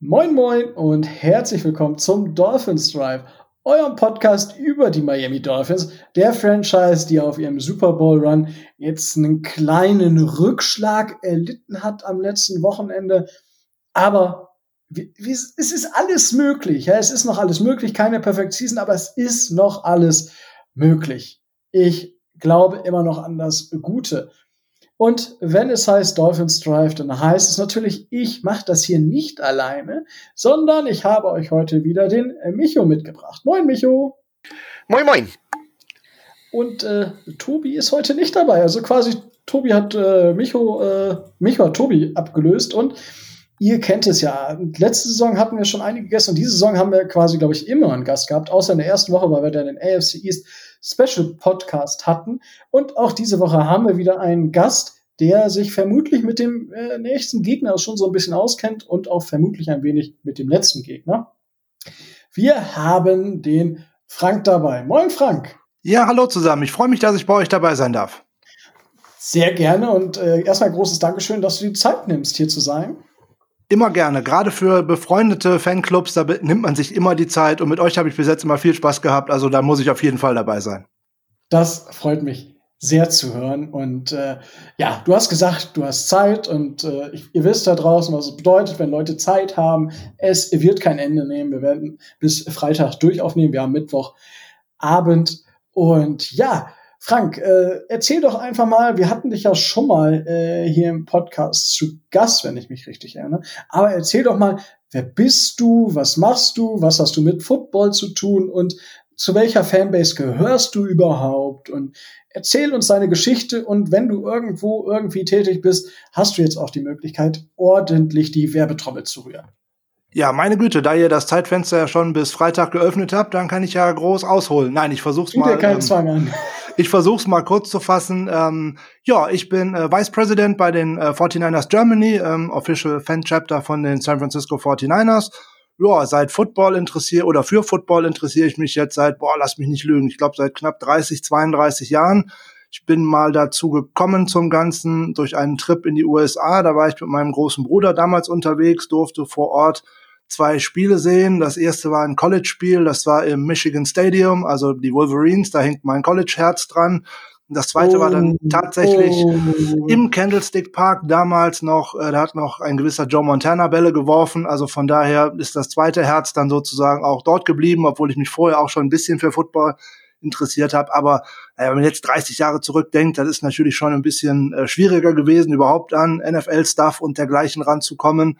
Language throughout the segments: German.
Moin Moin und herzlich willkommen zum Dolphins Drive, eurem Podcast über die Miami Dolphins, der Franchise, die auf ihrem Super Bowl Run jetzt einen kleinen Rückschlag erlitten hat am letzten Wochenende. Aber es ist alles möglich. Ja, es ist noch alles möglich, keine Perfect Season, aber es ist noch alles möglich. Ich glaube immer noch an das Gute. Und wenn es heißt Dolphins Drive, dann heißt es natürlich, ich mache das hier nicht alleine, sondern ich habe euch heute wieder den äh, Micho mitgebracht. Moin, Micho. Moin, moin. Und äh, Tobi ist heute nicht dabei. Also quasi, Tobi hat äh, Micho, äh, Micho hat Tobi abgelöst und ihr kennt es ja. Letzte Saison hatten wir schon einige Gäste und diese Saison haben wir quasi, glaube ich, immer einen Gast gehabt, außer in der ersten Woche, weil wir dann den AFC East Special Podcast hatten. Und auch diese Woche haben wir wieder einen Gast, der sich vermutlich mit dem äh, nächsten Gegner schon so ein bisschen auskennt und auch vermutlich ein wenig mit dem letzten Gegner. Wir haben den Frank dabei. Moin, Frank. Ja, hallo zusammen. Ich freue mich, dass ich bei euch dabei sein darf. Sehr gerne und äh, erstmal großes Dankeschön, dass du die Zeit nimmst, hier zu sein. Immer gerne. Gerade für befreundete Fanclubs, da nimmt man sich immer die Zeit. Und mit euch habe ich bis jetzt immer viel Spaß gehabt. Also da muss ich auf jeden Fall dabei sein. Das freut mich sehr zu hören. Und äh, ja, du hast gesagt, du hast Zeit und äh, ihr wisst da draußen, was es bedeutet, wenn Leute Zeit haben. Es wird kein Ende nehmen. Wir werden bis Freitag durchaufnehmen. Wir haben Mittwochabend. Und ja, Frank, äh, erzähl doch einfach mal, wir hatten dich ja schon mal äh, hier im Podcast zu Gast, wenn ich mich richtig erinnere. Aber erzähl doch mal, wer bist du, was machst du, was hast du mit Football zu tun und zu welcher Fanbase gehörst du überhaupt? Und erzähl uns deine Geschichte und wenn du irgendwo irgendwie tätig bist, hast du jetzt auch die Möglichkeit, ordentlich die Werbetrommel zu rühren. Ja, meine Güte, da ihr das Zeitfenster ja schon bis Freitag geöffnet habt, dann kann ich ja groß ausholen. Nein, ich versuch's mal. Dir keinen ähm, Zwang an. Ich versuch's mal kurz zu fassen. Ähm, ja, ich bin äh, Vice President bei den äh, 49ers Germany, ähm, Official Fan Chapter von den San Francisco 49ers. Ja, seit Football interessiere oder für Football interessiere ich mich jetzt seit, boah, lass mich nicht lügen, ich glaube seit knapp 30, 32 Jahren. Ich bin mal dazu gekommen zum Ganzen durch einen Trip in die USA. Da war ich mit meinem großen Bruder damals unterwegs, durfte vor Ort zwei Spiele sehen. Das erste war ein College-Spiel, das war im Michigan Stadium, also die Wolverines, da hängt mein College-Herz dran. Das zweite oh, war dann oh, tatsächlich oh. im Candlestick Park damals noch, äh, da hat noch ein gewisser Joe Montana Bälle geworfen. Also von daher ist das zweite Herz dann sozusagen auch dort geblieben, obwohl ich mich vorher auch schon ein bisschen für Football interessiert habe. Aber äh, wenn man jetzt 30 Jahre zurückdenkt, das ist natürlich schon ein bisschen äh, schwieriger gewesen, überhaupt an NFL-Stuff und dergleichen ranzukommen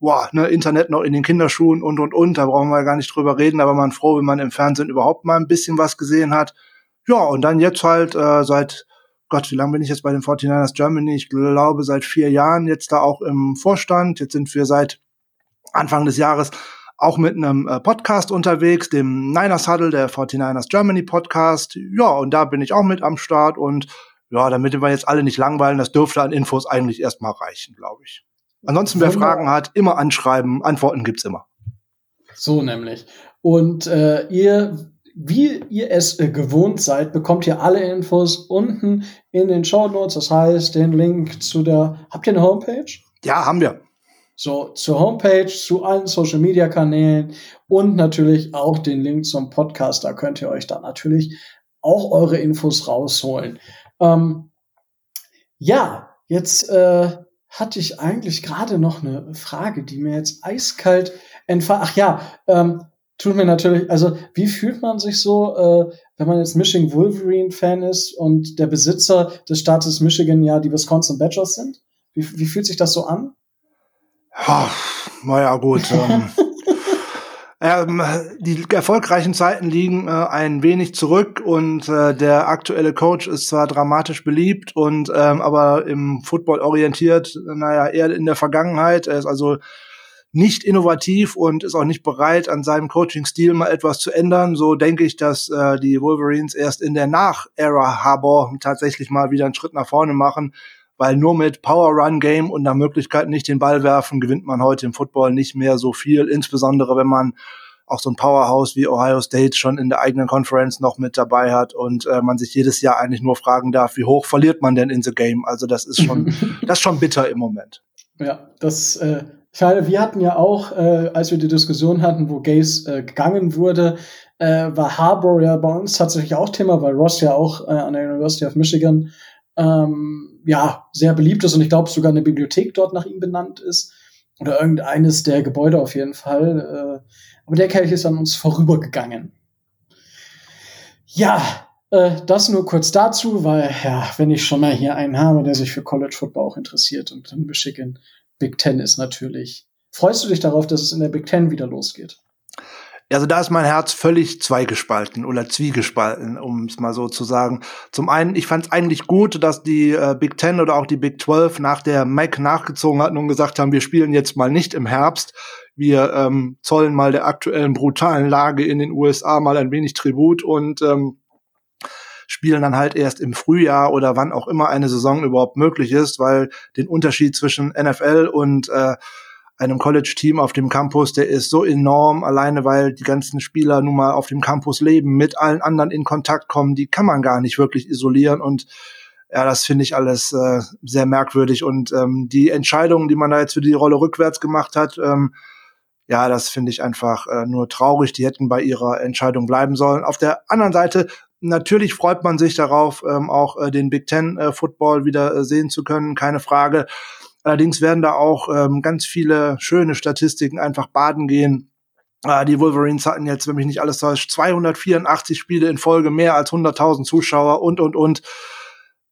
boah, ne, Internet noch in den Kinderschuhen und und und, da brauchen wir gar nicht drüber reden, aber man froh, wenn man im Fernsehen überhaupt mal ein bisschen was gesehen hat. Ja, und dann jetzt halt äh, seit Gott, wie lange bin ich jetzt bei den 49ers Germany? Ich glaube seit vier Jahren jetzt da auch im Vorstand. Jetzt sind wir seit Anfang des Jahres auch mit einem äh, Podcast unterwegs, dem Niners Huddle, der 49ers Germany Podcast. Ja, und da bin ich auch mit am Start und ja, damit wir jetzt alle nicht langweilen, das dürfte an Infos eigentlich erstmal reichen, glaube ich. Ansonsten, wer Fragen hat, immer anschreiben. Antworten gibt's immer. So nämlich. Und äh, ihr, wie ihr es äh, gewohnt seid, bekommt ihr alle Infos unten in den Show Notes. Das heißt, den Link zu der. Habt ihr eine Homepage? Ja, haben wir. So, zur Homepage, zu allen Social Media Kanälen und natürlich auch den Link zum Podcast. Da könnt ihr euch dann natürlich auch eure Infos rausholen. Ähm, ja, jetzt äh, hatte ich eigentlich gerade noch eine Frage, die mir jetzt eiskalt entfallen. Ach ja, ähm, tut mir natürlich, also wie fühlt man sich so, äh, wenn man jetzt Michigan Wolverine-Fan ist und der Besitzer des Staates Michigan ja die Wisconsin Badgers sind? Wie, wie fühlt sich das so an? naja, gut. Ähm, Ähm, die erfolgreichen Zeiten liegen äh, ein wenig zurück und äh, der aktuelle Coach ist zwar dramatisch beliebt und ähm, aber im Football orientiert, naja, eher in der Vergangenheit. Er ist also nicht innovativ und ist auch nicht bereit, an seinem Coaching-Stil mal etwas zu ändern. So denke ich, dass äh, die Wolverines erst in der Nach-Ära Harbor tatsächlich mal wieder einen Schritt nach vorne machen weil nur mit Power Run Game und der Möglichkeit nicht den Ball werfen gewinnt man heute im Football nicht mehr so viel, insbesondere wenn man auch so ein Powerhouse wie Ohio State schon in der eigenen Conference noch mit dabei hat und äh, man sich jedes Jahr eigentlich nur fragen darf, wie hoch verliert man denn in the game? Also das ist schon, das ist schon bitter im Moment. Ja, das äh, Ich meine, wir hatten ja auch, äh, als wir die Diskussion hatten, wo Gays äh, gegangen wurde, äh, war Harbour ja bei uns tatsächlich auch Thema, weil Ross ja auch äh, an der University of Michigan ähm, ja sehr beliebt ist und ich glaube sogar eine Bibliothek dort nach ihm benannt ist oder irgendeines der Gebäude auf jeden Fall. Äh, aber der Kelch ist an uns vorübergegangen. Ja, äh, das nur kurz dazu, weil ja, wenn ich schon mal hier einen habe, der sich für College Football auch interessiert und dann Michigan Big Ten ist natürlich. Freust du dich darauf, dass es in der Big Ten wieder losgeht? Also da ist mein Herz völlig zweigespalten oder zwiegespalten, um es mal so zu sagen. Zum einen, ich fand es eigentlich gut, dass die äh, Big Ten oder auch die Big 12 nach der MAC nachgezogen hatten und gesagt haben, wir spielen jetzt mal nicht im Herbst. Wir ähm, zollen mal der aktuellen brutalen Lage in den USA mal ein wenig Tribut und ähm, spielen dann halt erst im Frühjahr oder wann auch immer eine Saison überhaupt möglich ist, weil den Unterschied zwischen NFL und äh, einem College-Team auf dem Campus, der ist so enorm, alleine weil die ganzen Spieler nun mal auf dem Campus leben, mit allen anderen in Kontakt kommen, die kann man gar nicht wirklich isolieren und ja, das finde ich alles äh, sehr merkwürdig und ähm, die Entscheidungen, die man da jetzt für die Rolle rückwärts gemacht hat, ähm, ja, das finde ich einfach äh, nur traurig. Die hätten bei ihrer Entscheidung bleiben sollen. Auf der anderen Seite Natürlich freut man sich darauf, ähm, auch äh, den Big Ten äh, Football wieder äh, sehen zu können, keine Frage. Allerdings werden da auch ähm, ganz viele schöne Statistiken einfach baden gehen. Äh, die Wolverines hatten jetzt, wenn mich nicht alles täuscht, 284 Spiele in Folge, mehr als 100.000 Zuschauer und, und, und.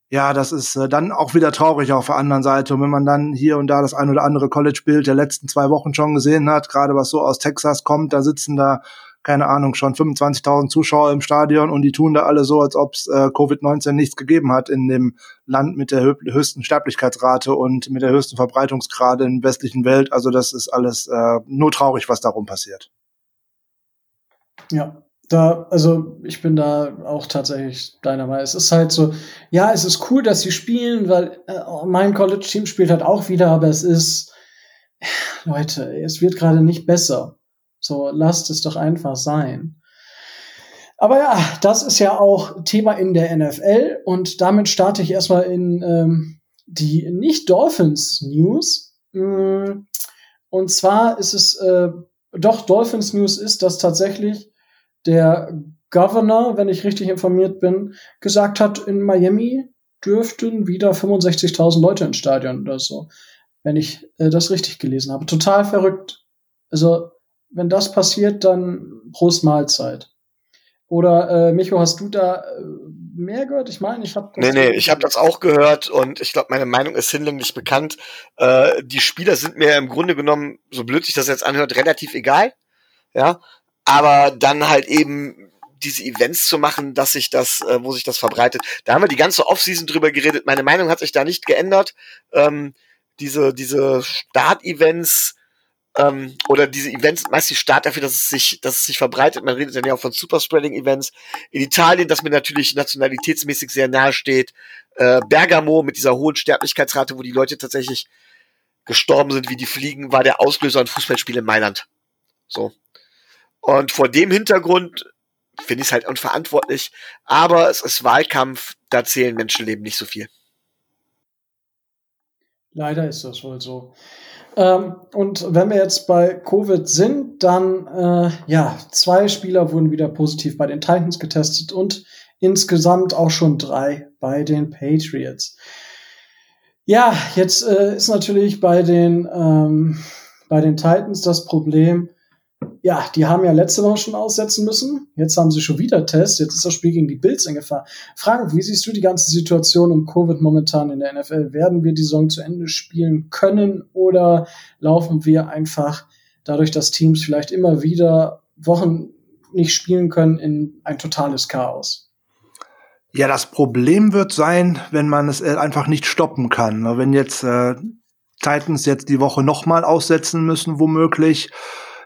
Ja, das ist äh, dann auch wieder traurig auf der anderen Seite. Und wenn man dann hier und da das ein oder andere College-Bild der letzten zwei Wochen schon gesehen hat, gerade was so aus Texas kommt, da sitzen da keine Ahnung, schon 25.000 Zuschauer im Stadion und die tun da alle so, als ob es äh, Covid-19 nichts gegeben hat in dem Land mit der höchsten Sterblichkeitsrate und mit der höchsten Verbreitungsgrade in der westlichen Welt. Also das ist alles äh, nur traurig, was darum passiert. Ja, da, also ich bin da auch tatsächlich deiner Meinung. Es ist halt so, ja, es ist cool, dass sie spielen, weil äh, mein College-Team spielt halt auch wieder, aber es ist, Leute, es wird gerade nicht besser. So, lasst es doch einfach sein. Aber ja, das ist ja auch Thema in der NFL und damit starte ich erstmal in ähm, die Nicht-Dolphins-News. Mm, und zwar ist es, äh, doch Dolphins-News ist, dass tatsächlich der Governor, wenn ich richtig informiert bin, gesagt hat, in Miami dürften wieder 65.000 Leute ins Stadion oder so, wenn ich äh, das richtig gelesen habe. Total verrückt. Also wenn das passiert, dann Prost Mahlzeit. Oder äh, Micho, hast du da äh, mehr gehört? Ich meine, ich habe Nee, nee, ich habe das auch gehört und ich glaube, meine Meinung ist hinlänglich bekannt. Äh, die Spieler sind mir im Grunde genommen, so blöd sich das jetzt anhört, relativ egal. Ja, aber dann halt eben diese Events zu machen, dass sich das, äh, wo sich das verbreitet. Da haben wir die ganze Offseason drüber geredet. Meine Meinung hat sich da nicht geändert. Ähm, diese diese Start-Events ähm, oder diese Events meist die Start dafür, dass es sich, dass es sich verbreitet. Man redet dann ja auch von Superspreading-Events. In Italien, das mir natürlich nationalitätsmäßig sehr nahe steht. Äh, Bergamo mit dieser hohen Sterblichkeitsrate, wo die Leute tatsächlich gestorben sind, wie die Fliegen, war der Auslöser ein Fußballspiel in Mailand. So. Und vor dem Hintergrund finde ich es halt unverantwortlich. Aber es ist Wahlkampf, da zählen Menschenleben nicht so viel. Leider ist das wohl so. Ähm, und wenn wir jetzt bei Covid sind, dann äh, ja, zwei Spieler wurden wieder positiv bei den Titans getestet und insgesamt auch schon drei bei den Patriots. Ja, jetzt äh, ist natürlich bei den ähm, bei den Titans das Problem, ja, die haben ja letzte Woche schon aussetzen müssen. Jetzt haben sie schon wieder Test. Jetzt ist das Spiel gegen die Bills in Gefahr. Frank, wie siehst du die ganze Situation um Covid momentan in der NFL? Werden wir die Saison zu Ende spielen können oder laufen wir einfach dadurch, dass Teams vielleicht immer wieder Wochen nicht spielen können, in ein totales Chaos? Ja, das Problem wird sein, wenn man es einfach nicht stoppen kann. Wenn jetzt äh, Titans jetzt die Woche nochmal aussetzen müssen, womöglich,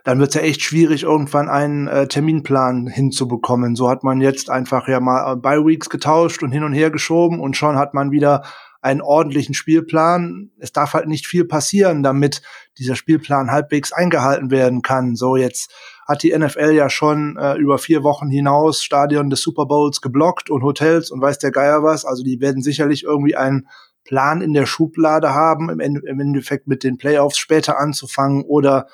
dann wird es ja echt schwierig, irgendwann einen äh, Terminplan hinzubekommen. So hat man jetzt einfach ja mal äh, by Weeks getauscht und hin und her geschoben und schon hat man wieder einen ordentlichen Spielplan. Es darf halt nicht viel passieren, damit dieser Spielplan halbwegs eingehalten werden kann. So jetzt hat die NFL ja schon äh, über vier Wochen hinaus Stadion des Super Bowls geblockt und Hotels und weiß der Geier was. Also die werden sicherlich irgendwie einen Plan in der Schublade haben, im, Endeffekt mit den Playoffs später anzufangen oder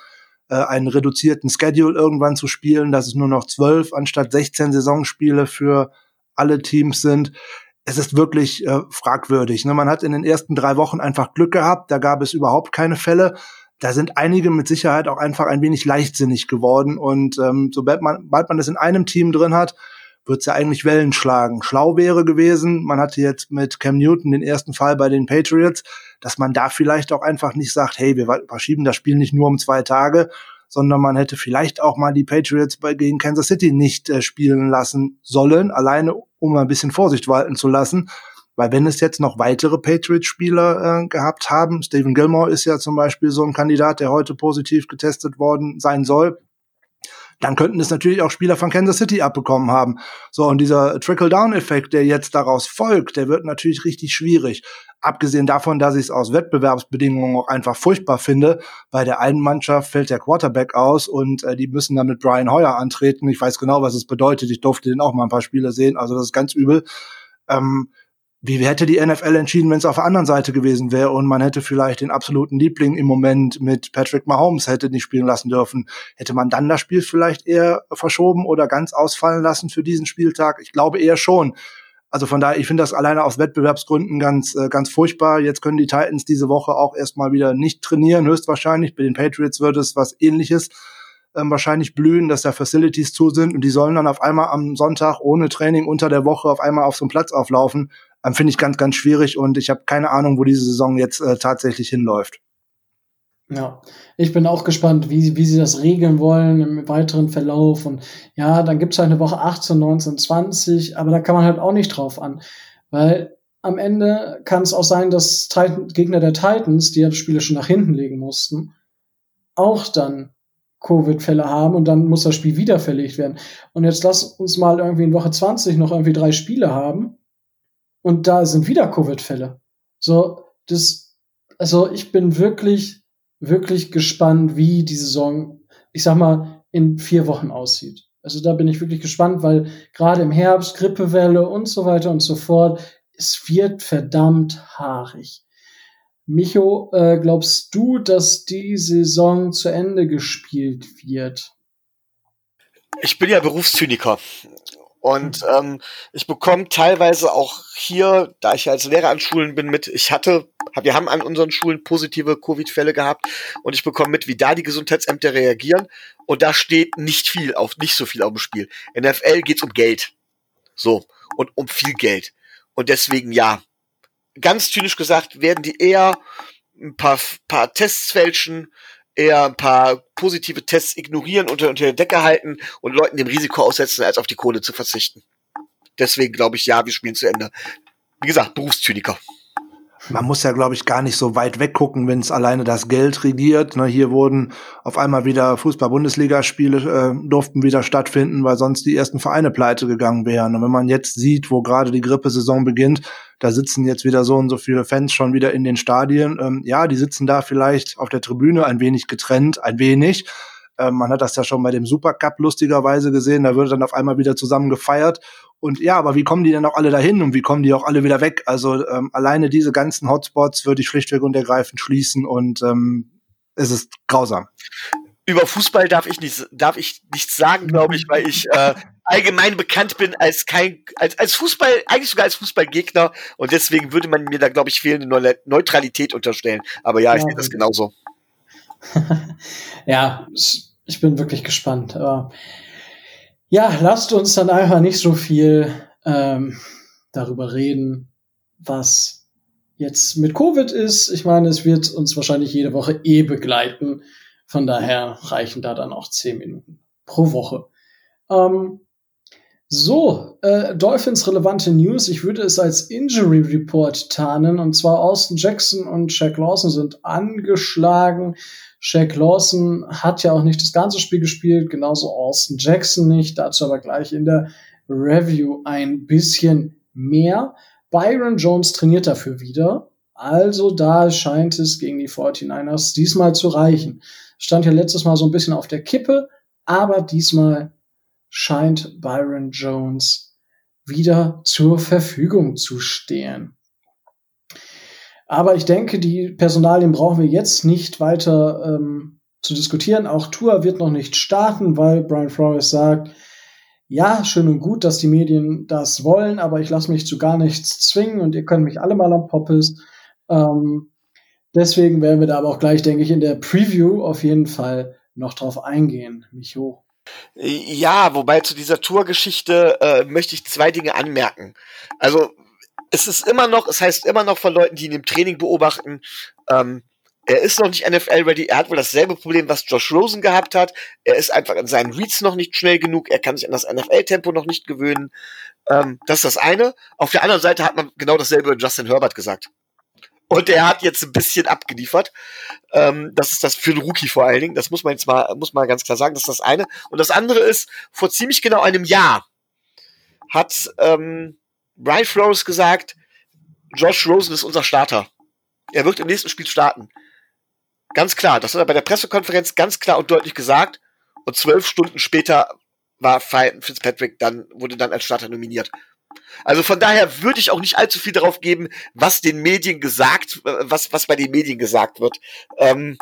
äh, einen reduzierten Schedule irgendwann zu spielen, dass es nur noch zwölf anstatt 16 Saisonspiele für alle Teams sind. Es ist wirklich äh, fragwürdig. Ne? Man hat in den ersten drei Wochen einfach Glück gehabt, da gab es überhaupt keine Fälle. Da sind einige mit Sicherheit auch einfach ein wenig leichtsinnig geworden. Und ähm, sobald man, sobald man das in einem Team drin hat, wird es ja eigentlich Wellen schlagen. Schlau wäre gewesen, man hatte jetzt mit Cam Newton den ersten Fall bei den Patriots, dass man da vielleicht auch einfach nicht sagt, hey, wir verschieben das Spiel nicht nur um zwei Tage, sondern man hätte vielleicht auch mal die Patriots bei, gegen Kansas City nicht äh, spielen lassen sollen, alleine um ein bisschen Vorsicht walten zu lassen. Weil wenn es jetzt noch weitere Patriots-Spieler äh, gehabt haben, Stephen Gilmore ist ja zum Beispiel so ein Kandidat, der heute positiv getestet worden sein soll, dann könnten es natürlich auch Spieler von Kansas City abbekommen haben. So, und dieser Trickle-Down-Effekt, der jetzt daraus folgt, der wird natürlich richtig schwierig. Abgesehen davon, dass ich es aus Wettbewerbsbedingungen auch einfach furchtbar finde. Bei der einen Mannschaft fällt der Quarterback aus und äh, die müssen dann mit Brian Hoyer antreten. Ich weiß genau, was es bedeutet. Ich durfte den auch mal ein paar Spiele sehen. Also das ist ganz übel. Ähm, wie hätte die NFL entschieden, wenn es auf der anderen Seite gewesen wäre und man hätte vielleicht den absoluten Liebling im Moment mit Patrick Mahomes hätte nicht spielen lassen dürfen? Hätte man dann das Spiel vielleicht eher verschoben oder ganz ausfallen lassen für diesen Spieltag? Ich glaube eher schon. Also von daher, ich finde das alleine aus Wettbewerbsgründen ganz, äh, ganz furchtbar. Jetzt können die Titans diese Woche auch erstmal wieder nicht trainieren, höchstwahrscheinlich. Bei den Patriots wird es was ähnliches ähm, wahrscheinlich blühen, dass da Facilities zu sind und die sollen dann auf einmal am Sonntag ohne Training unter der Woche auf einmal auf so einen Platz auflaufen ähm, finde ich ganz, ganz schwierig und ich habe keine Ahnung, wo diese Saison jetzt äh, tatsächlich hinläuft. Ja, ich bin auch gespannt, wie, wie sie das regeln wollen im weiteren Verlauf. Und ja, dann gibt's halt eine Woche 18, 19, 20, aber da kann man halt auch nicht drauf an. Weil am Ende kann es auch sein, dass Titan, Gegner der Titans, die ja Spiele schon nach hinten legen mussten, auch dann Covid-Fälle haben und dann muss das Spiel wieder verlegt werden. Und jetzt lass uns mal irgendwie in Woche 20 noch irgendwie drei Spiele haben und da sind wieder Covid-Fälle. So, das, also ich bin wirklich, wirklich gespannt, wie die Saison, ich sag mal, in vier Wochen aussieht. Also da bin ich wirklich gespannt, weil gerade im Herbst Grippewelle und so weiter und so fort, es wird verdammt haarig. Micho, äh, glaubst du, dass die Saison zu Ende gespielt wird? Ich bin ja Berufszyniker. Und mhm. ähm, ich bekomme teilweise auch hier, da ich als Lehrer an Schulen bin, mit, ich hatte, wir haben an unseren Schulen positive Covid-Fälle gehabt und ich bekomme mit, wie da die Gesundheitsämter reagieren. Und da steht nicht viel auf, nicht so viel auf dem Spiel. In der FL geht's um Geld. So. Und um viel Geld. Und deswegen ja. Ganz zynisch gesagt, werden die eher ein paar, paar Tests fälschen, eher ein paar positive Tests ignorieren, unter, unter der Decke halten und Leuten dem Risiko aussetzen, als auf die Kohle zu verzichten. Deswegen glaube ich, ja, wir spielen zu Ende. Wie gesagt, Berufszyniker. Man muss ja, glaube ich, gar nicht so weit weggucken, wenn es alleine das Geld regiert. Ne, hier wurden auf einmal wieder Fußball-Bundesligaspiele äh, durften wieder stattfinden, weil sonst die ersten Vereine pleite gegangen wären. Und wenn man jetzt sieht, wo gerade die Grippesaison beginnt, da sitzen jetzt wieder so und so viele Fans schon wieder in den Stadien. Ähm, ja, die sitzen da vielleicht auf der Tribüne ein wenig getrennt, ein wenig. Ähm, man hat das ja schon bei dem Supercup lustigerweise gesehen. Da wird dann auf einmal wieder zusammen gefeiert. Und ja, aber wie kommen die denn auch alle dahin und wie kommen die auch alle wieder weg? Also ähm, alleine diese ganzen Hotspots würde ich schlichtweg und ergreifend schließen und ähm, es ist grausam. Über Fußball darf ich nicht, darf ich nichts sagen, glaube ich, weil ich äh, allgemein bekannt bin als kein, als, als Fußball, eigentlich sogar als Fußballgegner und deswegen würde man mir da, glaube ich, fehlende Neutralität unterstellen. Aber ja, ich ja. sehe das genauso. ja, ich bin wirklich gespannt. Aber ja, lasst uns dann einfach nicht so viel ähm, darüber reden, was jetzt mit Covid ist. Ich meine, es wird uns wahrscheinlich jede Woche eh begleiten. Von daher reichen da dann auch zehn Minuten pro Woche. Ähm, so, äh, Dolphins relevante News. Ich würde es als Injury Report tarnen. Und zwar Austin Jackson und Shaq Lawson sind angeschlagen. Shaq Lawson hat ja auch nicht das ganze Spiel gespielt, genauso Austin Jackson nicht. Dazu aber gleich in der Review ein bisschen mehr. Byron Jones trainiert dafür wieder. Also da scheint es gegen die 49ers diesmal zu reichen. Stand ja letztes Mal so ein bisschen auf der Kippe, aber diesmal scheint Byron Jones wieder zur Verfügung zu stehen. Aber ich denke, die Personalien brauchen wir jetzt nicht weiter ähm, zu diskutieren. Auch Tour wird noch nicht starten, weil Brian Flores sagt, ja, schön und gut, dass die Medien das wollen, aber ich lasse mich zu gar nichts zwingen und ihr könnt mich alle mal am Poppes. Ähm, deswegen werden wir da aber auch gleich, denke ich, in der Preview auf jeden Fall noch drauf eingehen, Micho. Ja, wobei zu dieser Tourgeschichte äh, möchte ich zwei Dinge anmerken. Also es ist immer noch, es heißt immer noch von Leuten, die ihn im Training beobachten, ähm, er ist noch nicht NFL-ready. Er hat wohl dasselbe Problem, was Josh Rosen gehabt hat. Er ist einfach in seinen Reads noch nicht schnell genug. Er kann sich an das NFL-Tempo noch nicht gewöhnen. Ähm, das ist das eine. Auf der anderen Seite hat man genau dasselbe Justin Herbert gesagt. Und er hat jetzt ein bisschen abgeliefert. Ähm, das ist das für einen Rookie vor allen Dingen. Das muss man jetzt mal, muss man ganz klar sagen. Das ist das eine. Und das andere ist, vor ziemlich genau einem Jahr hat ähm, Brian Flores gesagt, Josh Rosen ist unser Starter. Er wird im nächsten Spiel starten. Ganz klar, das hat er bei der Pressekonferenz ganz klar und deutlich gesagt. Und zwölf Stunden später war Fitzpatrick dann, wurde dann als Starter nominiert. Also von daher würde ich auch nicht allzu viel darauf geben, was den Medien gesagt, was, was bei den Medien gesagt wird. Ähm,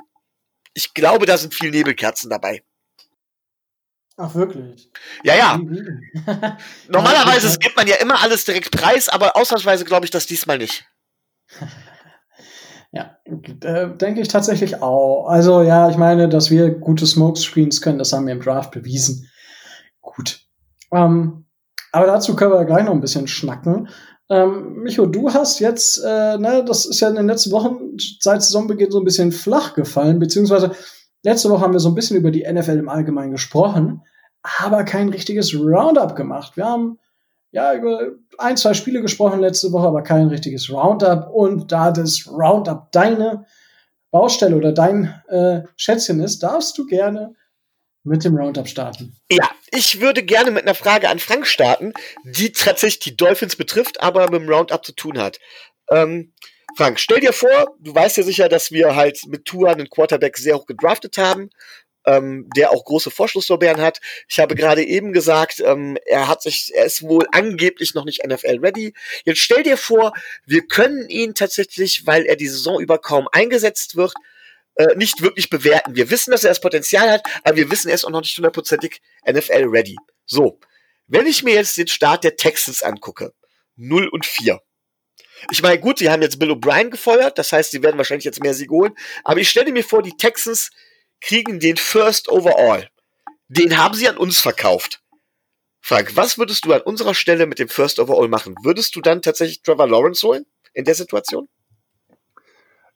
ich glaube, da sind viel Nebelkerzen dabei. Ach, wirklich? Ja, ja. Normalerweise gibt man ja immer alles direkt preis, aber ausnahmsweise glaube ich das diesmal nicht. Ja, äh, denke ich tatsächlich auch. Also ja, ich meine, dass wir gute Smokescreens können, das haben wir im Draft bewiesen. Gut. Ähm, aber dazu können wir gleich noch ein bisschen schnacken. Ähm, Micho, du hast jetzt, äh, ne, das ist ja in den letzten Wochen seit Saisonbeginn so ein bisschen flach gefallen, beziehungsweise letzte Woche haben wir so ein bisschen über die NFL im Allgemeinen gesprochen, aber kein richtiges Roundup gemacht. Wir haben ja, über ein, zwei Spiele gesprochen letzte Woche, aber kein richtiges Roundup. Und da das Roundup deine Baustelle oder dein äh, Schätzchen ist, darfst du gerne mit dem Roundup starten. Ja, ich würde gerne mit einer Frage an Frank starten, die tatsächlich die Dolphins betrifft, aber mit dem Roundup zu tun hat. Ähm, Frank, stell dir vor, du weißt ja sicher, dass wir halt mit Tua einen Quarterback sehr hoch gedraftet haben ähm, der auch große Vorschusslorbeeren hat. Ich habe gerade eben gesagt, ähm, er hat sich, er ist wohl angeblich noch nicht NFL ready. Jetzt stell dir vor, wir können ihn tatsächlich, weil er die Saison über kaum eingesetzt wird, äh, nicht wirklich bewerten. Wir wissen, dass er das Potenzial hat, aber wir wissen, er ist auch noch nicht hundertprozentig NFL ready. So. Wenn ich mir jetzt den Start der Texans angucke, 0 und 4. Ich meine, gut, sie haben jetzt Bill O'Brien gefeuert, das heißt, sie werden wahrscheinlich jetzt mehr Siege holen, aber ich stelle mir vor, die Texans kriegen den First Overall. Den haben sie an uns verkauft. Frank, was würdest du an unserer Stelle mit dem First Overall machen? Würdest du dann tatsächlich Trevor Lawrence holen in der Situation?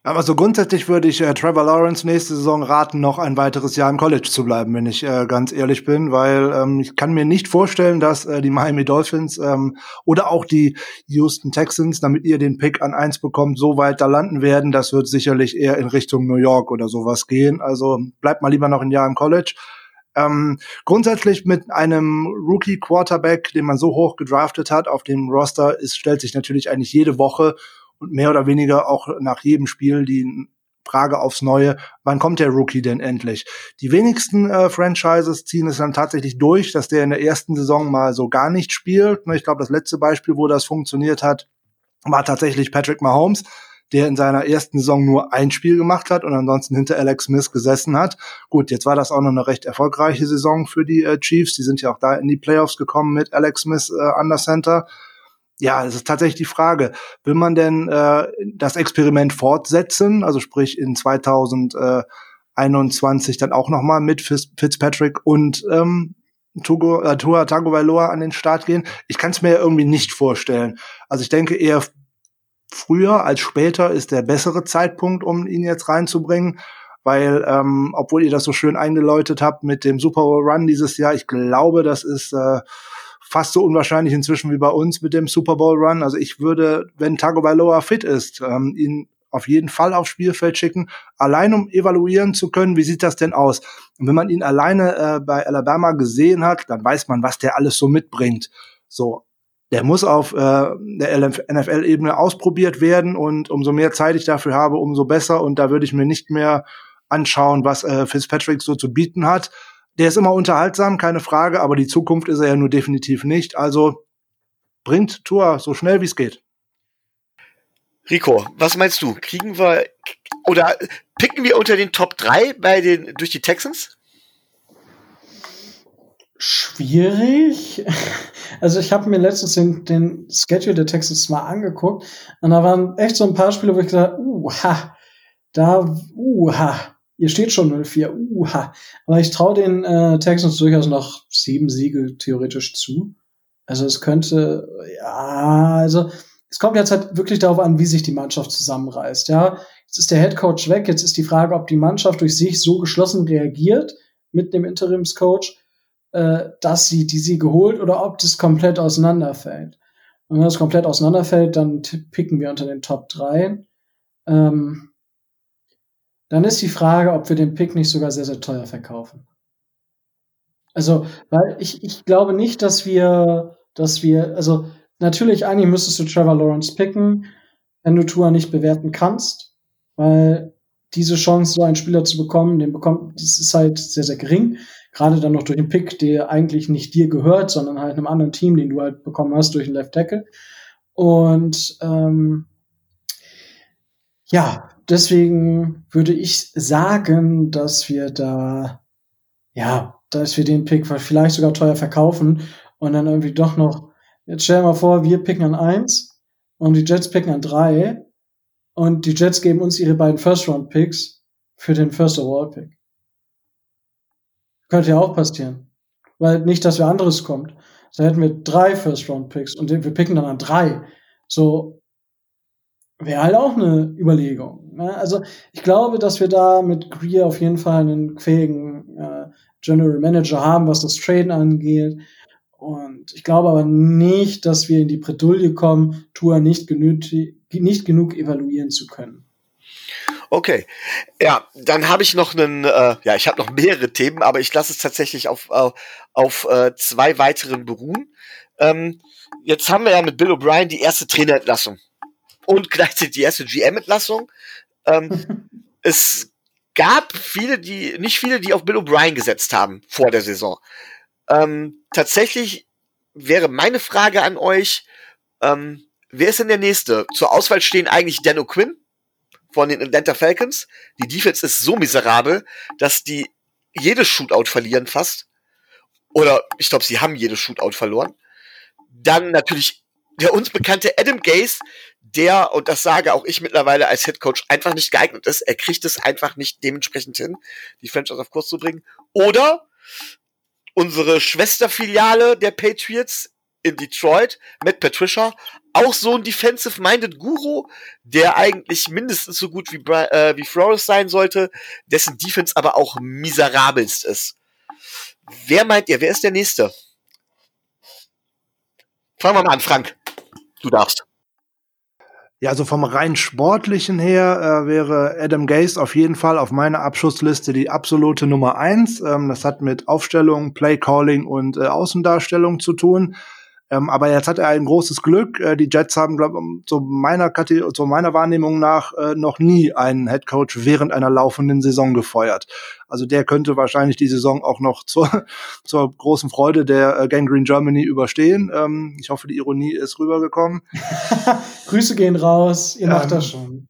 Aber so grundsätzlich würde ich äh, Trevor Lawrence nächste Saison raten, noch ein weiteres Jahr im College zu bleiben, wenn ich äh, ganz ehrlich bin, weil ähm, ich kann mir nicht vorstellen, dass äh, die Miami Dolphins ähm, oder auch die Houston Texans, damit ihr den Pick an eins bekommt, so weit da landen werden. Das wird sicherlich eher in Richtung New York oder sowas gehen. Also bleibt mal lieber noch ein Jahr im College. Ähm, grundsätzlich mit einem Rookie Quarterback, den man so hoch gedraftet hat auf dem Roster, ist, stellt sich natürlich eigentlich jede Woche und mehr oder weniger auch nach jedem Spiel die Frage aufs Neue, wann kommt der Rookie denn endlich? Die wenigsten äh, Franchises ziehen es dann tatsächlich durch, dass der in der ersten Saison mal so gar nicht spielt. Ich glaube, das letzte Beispiel, wo das funktioniert hat, war tatsächlich Patrick Mahomes, der in seiner ersten Saison nur ein Spiel gemacht hat und ansonsten hinter Alex Smith gesessen hat. Gut, jetzt war das auch noch eine recht erfolgreiche Saison für die äh, Chiefs. Die sind ja auch da in die Playoffs gekommen mit Alex Smith äh, an der Center ja, es ist tatsächlich die Frage, will man denn äh, das Experiment fortsetzen, also sprich in 2021 dann auch nochmal mit Fitzpatrick und ähm, Tugo, äh, Tua Tagovailoa an den Start gehen? Ich kann es mir irgendwie nicht vorstellen. Also ich denke eher früher als später ist der bessere Zeitpunkt, um ihn jetzt reinzubringen weil ähm, obwohl ihr das so schön eingeläutet habt mit dem Super Run dieses Jahr, ich glaube, das ist äh, fast so unwahrscheinlich inzwischen wie bei uns mit dem Super Bowl Run. Also ich würde, wenn Tagovailoa fit ist, ähm, ihn auf jeden Fall aufs Spielfeld schicken, allein um evaluieren zu können, wie sieht das denn aus. Und wenn man ihn alleine äh, bei Alabama gesehen hat, dann weiß man, was der alles so mitbringt. So, der muss auf äh, der NFL-Ebene ausprobiert werden und umso mehr Zeit ich dafür habe, umso besser. Und da würde ich mir nicht mehr anschauen, was äh, Fitzpatrick so zu bieten hat. Der ist immer unterhaltsam, keine Frage, aber die Zukunft ist er ja nur definitiv nicht. Also bringt Tour so schnell wie es geht. Rico, was meinst du? Kriegen wir oder picken wir unter den Top 3 bei den durch die Texans? Schwierig. Also ich habe mir letztens den, den Schedule der Texans mal angeguckt und da waren echt so ein paar Spiele, wo ich gesagt habe, uh, ha, da, uh, ha, ihr steht schon 0-4, uh, ha. Aber ich traue den äh, Texans durchaus noch sieben Siege theoretisch zu. Also es könnte, ja, also es kommt jetzt halt wirklich darauf an, wie sich die Mannschaft zusammenreißt. Ja, jetzt ist der Head Coach weg. Jetzt ist die Frage, ob die Mannschaft durch sich so geschlossen reagiert mit dem Interimscoach, äh, dass sie die Siege holt oder ob das komplett auseinanderfällt. Und wenn das komplett auseinanderfällt, dann picken wir unter den Top 3. Ähm, dann ist die Frage, ob wir den Pick nicht sogar sehr, sehr teuer verkaufen. Also, weil ich, ich glaube nicht, dass wir, dass wir, also natürlich, eigentlich müsstest du Trevor Lawrence picken, wenn du Tour nicht bewerten kannst, weil diese Chance, so einen Spieler zu bekommen, den bekommt, das ist halt sehr, sehr gering. Gerade dann noch durch einen Pick, der eigentlich nicht dir gehört, sondern halt einem anderen Team, den du halt bekommen hast durch einen Left Tackle. Und ähm, ja, deswegen würde ich sagen, dass wir da, ja, dass wir den Pick vielleicht sogar teuer verkaufen und dann irgendwie doch noch Jetzt stell dir mal vor, wir picken an eins und die Jets picken an drei und die Jets geben uns ihre beiden First-Round-Picks für den First-Overall-Pick. Könnte ja auch passieren. Weil nicht, dass wir anderes kommt. Da hätten wir drei First-Round-Picks und wir picken dann an drei. So wäre halt auch eine Überlegung. Also ich glaube, dass wir da mit Greer auf jeden Fall einen fähigen äh, General Manager haben, was das Traden angeht. Und ich glaube aber nicht, dass wir in die Bredouille kommen, Tour nicht, nicht genug evaluieren zu können. Okay, ja, dann habe ich noch einen, äh, ja, ich habe noch mehrere Themen, aber ich lasse es tatsächlich auf, auf, auf äh, zwei weiteren beruhen. Ähm, jetzt haben wir ja mit Bill O'Brien die erste Trainerentlassung und gleichzeitig die erste GM-Entlassung. Ähm, es gab viele, die, nicht viele, die auf Bill O'Brien gesetzt haben vor der Saison. Ähm, tatsächlich wäre meine Frage an euch, ähm, wer ist denn der Nächste? Zur Auswahl stehen eigentlich Dan O'Quinn von den Atlanta Falcons. Die Defense ist so miserabel, dass die jedes Shootout verlieren fast. Oder ich glaube, sie haben jedes Shootout verloren. Dann natürlich der uns bekannte Adam Gase, der, und das sage auch ich mittlerweile als Head Coach, einfach nicht geeignet ist. Er kriegt es einfach nicht dementsprechend hin, die Franchise auf Kurs zu bringen. Oder unsere Schwesterfiliale der Patriots in Detroit, Matt Patricia, auch so ein defensive-minded Guru, der eigentlich mindestens so gut wie, äh, wie Flores sein sollte, dessen Defense aber auch miserabelst ist. Wer meint ihr, wer ist der Nächste? Fangen wir mal an, Frank. Du darfst. Ja, also vom rein sportlichen her äh, wäre Adam Gase auf jeden Fall auf meiner Abschussliste die absolute Nummer eins. Ähm, das hat mit Aufstellung, Playcalling und äh, Außendarstellung zu tun. Ähm, aber jetzt hat er ein großes Glück. Äh, die Jets haben, glaube ich, zu meiner, zu meiner Wahrnehmung nach äh, noch nie einen Headcoach während einer laufenden Saison gefeuert. Also der könnte wahrscheinlich die Saison auch noch zur, zur großen Freude der äh, Gang Green Germany überstehen. Ähm, ich hoffe, die Ironie ist rübergekommen. Grüße gehen raus, ihr macht ähm, das schon.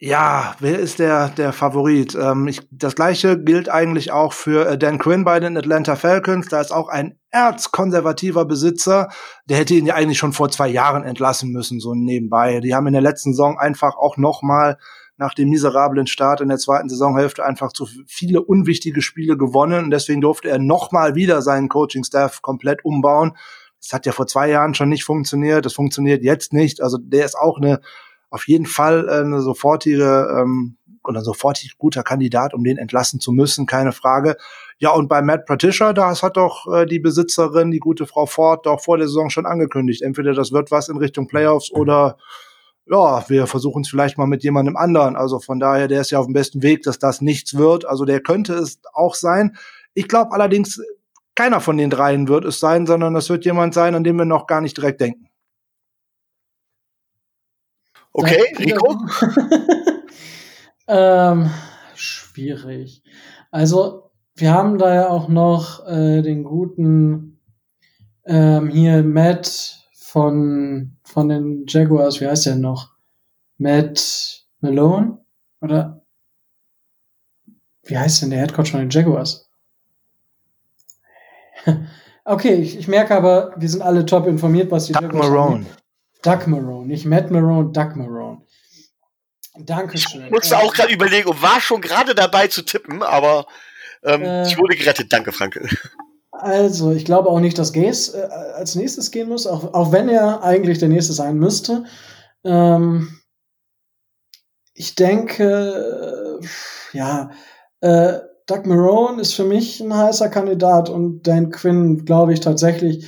Ja, wer ist der, der Favorit? Ähm, ich, das gleiche gilt eigentlich auch für äh, Dan Quinn bei den Atlanta Falcons. Da ist auch ein erzkonservativer Besitzer. Der hätte ihn ja eigentlich schon vor zwei Jahren entlassen müssen, so nebenbei. Die haben in der letzten Saison einfach auch noch mal nach dem miserablen Start in der zweiten Saisonhälfte einfach zu viele unwichtige Spiele gewonnen. Und deswegen durfte er noch mal wieder seinen Coaching-Staff komplett umbauen. Das hat ja vor zwei Jahren schon nicht funktioniert. Das funktioniert jetzt nicht. Also der ist auch eine auf jeden Fall äh, eine sofortige ähm, oder sofortig guter Kandidat, um den entlassen zu müssen, keine Frage. Ja, und bei Matt Patricia, das hat doch äh, die Besitzerin, die gute Frau Ford, doch vor der Saison schon angekündigt. Entweder das wird was in Richtung Playoffs oder ja, wir versuchen es vielleicht mal mit jemandem anderen. Also von daher, der ist ja auf dem besten Weg, dass das nichts wird. Also der könnte es auch sein. Ich glaube allerdings, keiner von den dreien wird es sein, sondern es wird jemand sein, an dem wir noch gar nicht direkt denken. Okay, Rico? ähm, schwierig. Also, wir haben da ja auch noch äh, den guten ähm, hier Matt von, von den Jaguars, wie heißt der noch? Matt Malone oder wie heißt denn der Headcoach von den Jaguars? okay, ich, ich, merke aber, wir sind alle top informiert, was die Doug Jaguars Marone. Doug Marone, nicht Matt Marone, Doug Marone. Dankeschön. Ich musste auch gerade überlegen und war schon gerade dabei zu tippen, aber ähm, äh, ich wurde gerettet. Danke, Franke. Also, ich glaube auch nicht, dass Gaze äh, als nächstes gehen muss, auch, auch wenn er eigentlich der nächste sein müsste. Ähm, ich denke, ja, äh, Doug Marone ist für mich ein heißer Kandidat und Dan Quinn, glaube ich, tatsächlich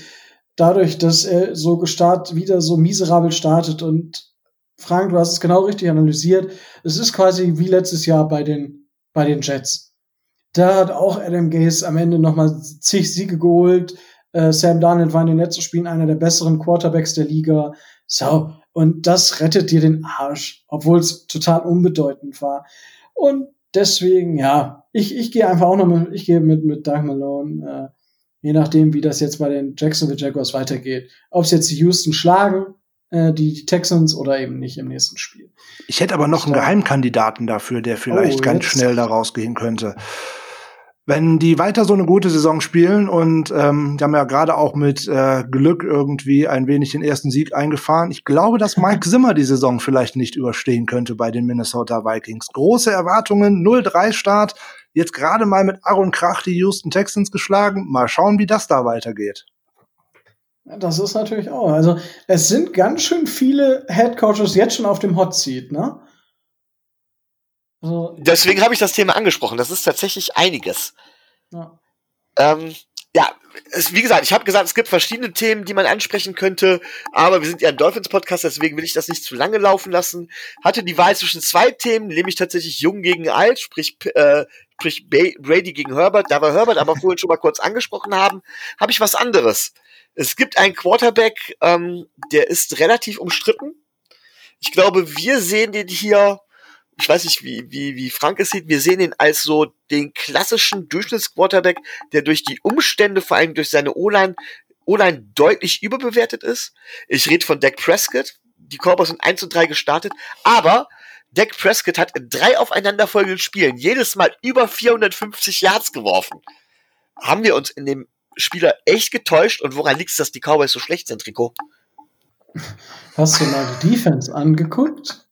dadurch, dass er so gestartet, wieder so miserabel startet und Frank, du hast es genau richtig analysiert. Es ist quasi wie letztes Jahr bei den, bei den Jets. Da hat auch Adam Gase am Ende nochmal zig Siege geholt. Äh, Sam Darnold war in den letzten Spielen einer der besseren Quarterbacks der Liga. So, und das rettet dir den Arsch, obwohl es total unbedeutend war. Und deswegen, ja, ich, ich gehe einfach auch noch mit, ich gehe mit, mit Doug Malone, äh, je nachdem, wie das jetzt bei den Jacksonville Jaguars weitergeht. Ob es jetzt die Houston schlagen, äh, die Texans oder eben nicht im nächsten Spiel. Ich hätte aber noch einen Geheimkandidaten dafür, der vielleicht oh, ganz schnell da rausgehen könnte. Wenn die weiter so eine gute Saison spielen und ähm, die haben ja gerade auch mit äh, Glück irgendwie ein wenig den ersten Sieg eingefahren. Ich glaube, dass Mike Zimmer die Saison vielleicht nicht überstehen könnte bei den Minnesota Vikings. Große Erwartungen, 0-3 Start, jetzt gerade mal mit Aaron Krach die Houston Texans geschlagen. Mal schauen, wie das da weitergeht. Das ist natürlich auch. Also es sind ganz schön viele Head Coaches jetzt schon auf dem Hot Seat, ne? Also, Deswegen habe ich das Thema angesprochen. Das ist tatsächlich einiges. Ja, ähm, ja es, wie gesagt, ich habe gesagt, es gibt verschiedene Themen, die man ansprechen könnte, aber wir sind ja ein Dolphins-Podcast, deswegen will ich das nicht zu lange laufen lassen. Hatte die Wahl zwischen zwei Themen, nämlich tatsächlich Jung gegen Alt, sprich, äh, sprich Brady gegen Herbert. Da wir Herbert aber vorhin schon mal kurz angesprochen haben, habe ich was anderes. Es gibt einen Quarterback, ähm, der ist relativ umstritten. Ich glaube, wir sehen den hier ich weiß nicht, wie, wie, wie Frank es sieht, wir sehen ihn als so den klassischen Durchschnittsquarterback, der durch die Umstände, vor allem durch seine O-Line, O-Line deutlich überbewertet ist. Ich rede von Dak Prescott. Die Cowboys sind 1 zu 3 gestartet, aber Dak Prescott hat in drei aufeinanderfolgenden Spielen jedes Mal über 450 Yards geworfen. Haben wir uns in dem Spieler echt getäuscht und woran liegt es, dass die Cowboys so schlecht sind, Rico? Hast du mal die Defense angeguckt?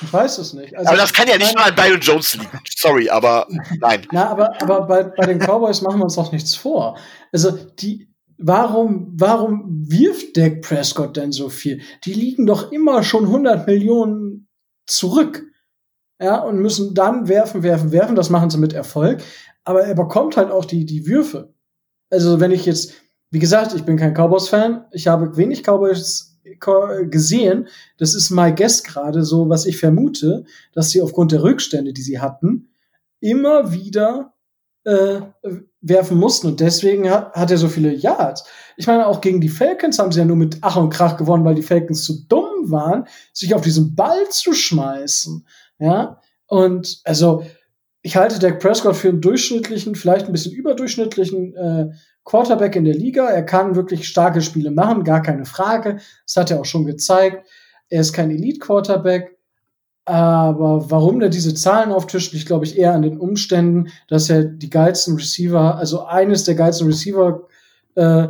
Ich weiß es nicht. Also, aber das kann ja nicht nur an Byron Jones liegen. Sorry, aber nein. Na, aber, aber bei, bei den Cowboys machen wir uns doch nichts vor. Also, die, warum, warum wirft Dak Prescott denn so viel? Die liegen doch immer schon 100 Millionen zurück. Ja, und müssen dann werfen, werfen, werfen. Das machen sie mit Erfolg. Aber er bekommt halt auch die, die Würfe. Also, wenn ich jetzt, wie gesagt, ich bin kein Cowboys-Fan. Ich habe wenig Cowboys gesehen, das ist my guess gerade so, was ich vermute, dass sie aufgrund der Rückstände, die sie hatten, immer wieder äh, werfen mussten und deswegen hat, hat er so viele Yards. Ich meine, auch gegen die Falcons haben sie ja nur mit Ach und Krach gewonnen, weil die Falcons zu dumm waren, sich auf diesen Ball zu schmeißen. Ja, und also ich halte Dak Prescott für einen durchschnittlichen, vielleicht ein bisschen überdurchschnittlichen äh, Quarterback in der Liga. Er kann wirklich starke Spiele machen, gar keine Frage. Das hat er auch schon gezeigt. Er ist kein Elite-Quarterback. Aber warum er diese Zahlen auftischt, ich glaube ich eher an den Umständen, dass er die geilsten Receiver, also eines der geilsten Receiver äh,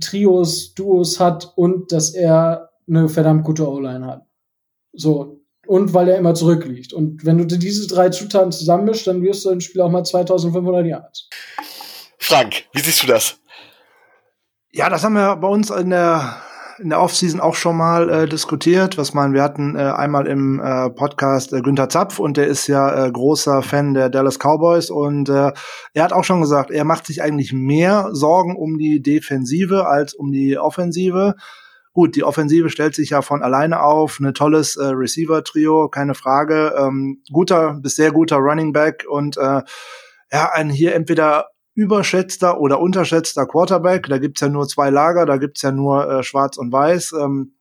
Trios, Duos hat und dass er eine verdammt gute O-Line hat. So. Und weil er immer zurückliegt. Und wenn du diese drei Zutaten zusammenmischst, dann wirst du im Spiel auch mal 2500 Yards. Frank, wie siehst du das? Ja, das haben wir bei uns in der in der Offseason auch schon mal äh, diskutiert. Was man, wir hatten äh, einmal im äh, Podcast äh, Günther Zapf und der ist ja äh, großer Fan der Dallas Cowboys und äh, er hat auch schon gesagt, er macht sich eigentlich mehr Sorgen um die Defensive als um die Offensive. Gut, die Offensive stellt sich ja von alleine auf, ein tolles äh, Receiver-Trio, keine Frage, ähm, guter bis sehr guter Running Back und äh, ja, ein hier entweder überschätzter oder unterschätzter Quarterback. Da gibt's ja nur zwei Lager, da gibt's ja nur äh, Schwarz und Weiß. Ähm,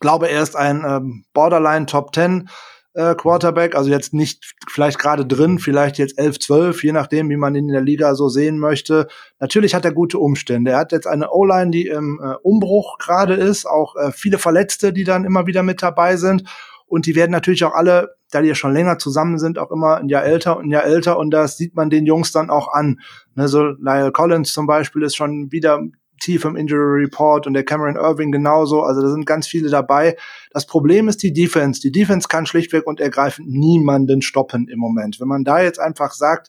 glaube, er ist ein ähm, Borderline Top 10 äh, Quarterback, also jetzt nicht vielleicht gerade drin, vielleicht jetzt 11, 12, je nachdem, wie man ihn in der Liga so sehen möchte. Natürlich hat er gute Umstände. Er hat jetzt eine O-Line, die im äh, Umbruch gerade ist, auch äh, viele Verletzte, die dann immer wieder mit dabei sind. Und die werden natürlich auch alle, da die ja schon länger zusammen sind, auch immer ein Jahr älter und ein Jahr älter. Und das sieht man den Jungs dann auch an. Ne, so Lyle Collins zum Beispiel ist schon wieder tief im Injury Report und der Cameron Irving genauso. Also da sind ganz viele dabei. Das Problem ist die Defense. Die Defense kann schlichtweg und ergreifend niemanden stoppen im Moment. Wenn man da jetzt einfach sagt,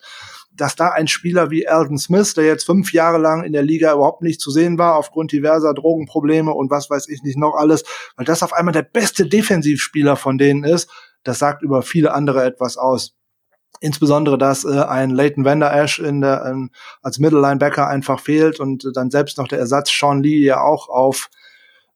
dass da ein Spieler wie Alden Smith, der jetzt fünf Jahre lang in der Liga überhaupt nicht zu sehen war, aufgrund diverser Drogenprobleme und was weiß ich nicht noch alles, weil das auf einmal der beste Defensivspieler von denen ist, das sagt über viele andere etwas aus. Insbesondere, dass äh, ein Leighton Vander Ash in der, ähm, als Middle Linebacker einfach fehlt und dann selbst noch der Ersatz Sean Lee ja auch auf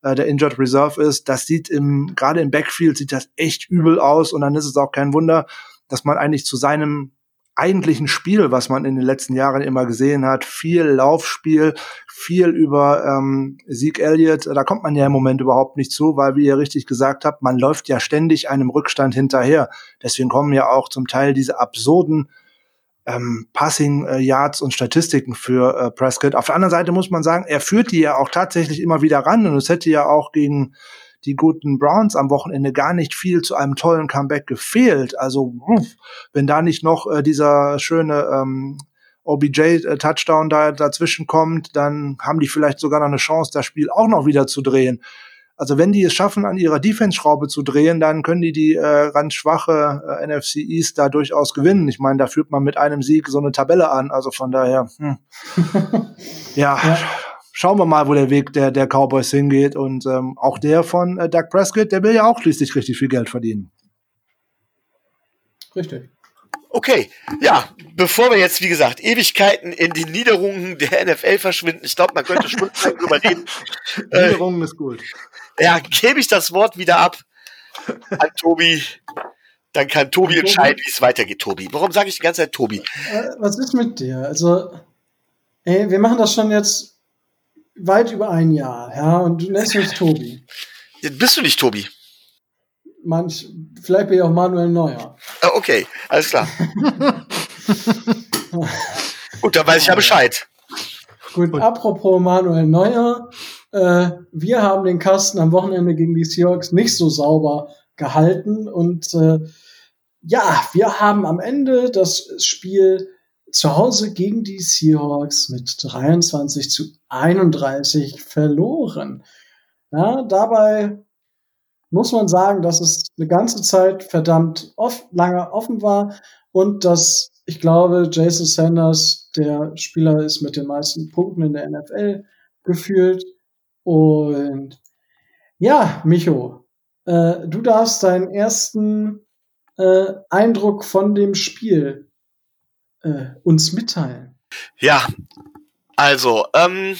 äh, der Injured Reserve ist. Das sieht im, gerade im Backfield sieht das echt übel aus und dann ist es auch kein Wunder, dass man eigentlich zu seinem eigentlichen Spiel, was man in den letzten Jahren immer gesehen hat. Viel Laufspiel, viel über ähm, Sieg Elliott. Da kommt man ja im Moment überhaupt nicht zu, weil, wie ihr richtig gesagt habt, man läuft ja ständig einem Rückstand hinterher. Deswegen kommen ja auch zum Teil diese absurden ähm, Passing äh, und Statistiken für äh, Prescott. Auf der anderen Seite muss man sagen, er führt die ja auch tatsächlich immer wieder ran und es hätte ja auch gegen die guten Browns am Wochenende gar nicht viel zu einem tollen Comeback gefehlt. Also wenn da nicht noch äh, dieser schöne ähm, OBJ-Touchdown da dazwischen kommt, dann haben die vielleicht sogar noch eine Chance, das Spiel auch noch wieder zu drehen. Also wenn die es schaffen, an ihrer Defense-Schraube zu drehen, dann können die die äh, ganz schwache äh, NFC East da durchaus gewinnen. Ich meine, da führt man mit einem Sieg so eine Tabelle an. Also von daher, hm. ja, ja, schauen wir mal, wo der Weg der, der Cowboys hingeht. Und ähm, auch der von äh, Doug Prescott, der will ja auch schließlich richtig viel Geld verdienen. Richtig. Okay, ja, bevor wir jetzt, wie gesagt, Ewigkeiten in die Niederungen der NFL verschwinden, ich glaube, man könnte stundenlang drüber reden. Niederungen äh, ist gut. Ja, gebe ich das Wort wieder ab an Tobi. Dann kann Tobi entscheiden, wie es weitergeht, Tobi. Warum sage ich die ganze Zeit Tobi? Äh, was ist mit dir? Also, ey, wir machen das schon jetzt weit über ein Jahr, ja, und du nennst mich Tobi. Bist du nicht Tobi? Manch, vielleicht bin ich auch Manuel Neuer. Ah, okay, alles klar. Gut, dann weiß ich ja Bescheid. Gut, apropos Manuel Neuer, äh, wir haben den Kasten am Wochenende gegen die Seahawks nicht so sauber gehalten und äh, ja, wir haben am Ende das Spiel zu Hause gegen die Seahawks mit 23 zu 31 verloren. Ja, dabei muss man sagen, dass es eine ganze Zeit verdammt oft, lange offen war und dass ich glaube, Jason Sanders der Spieler ist mit den meisten Punkten in der NFL gefühlt. Und ja, Micho, äh, du darfst deinen ersten äh, Eindruck von dem Spiel äh, uns mitteilen? Ja, also, ähm,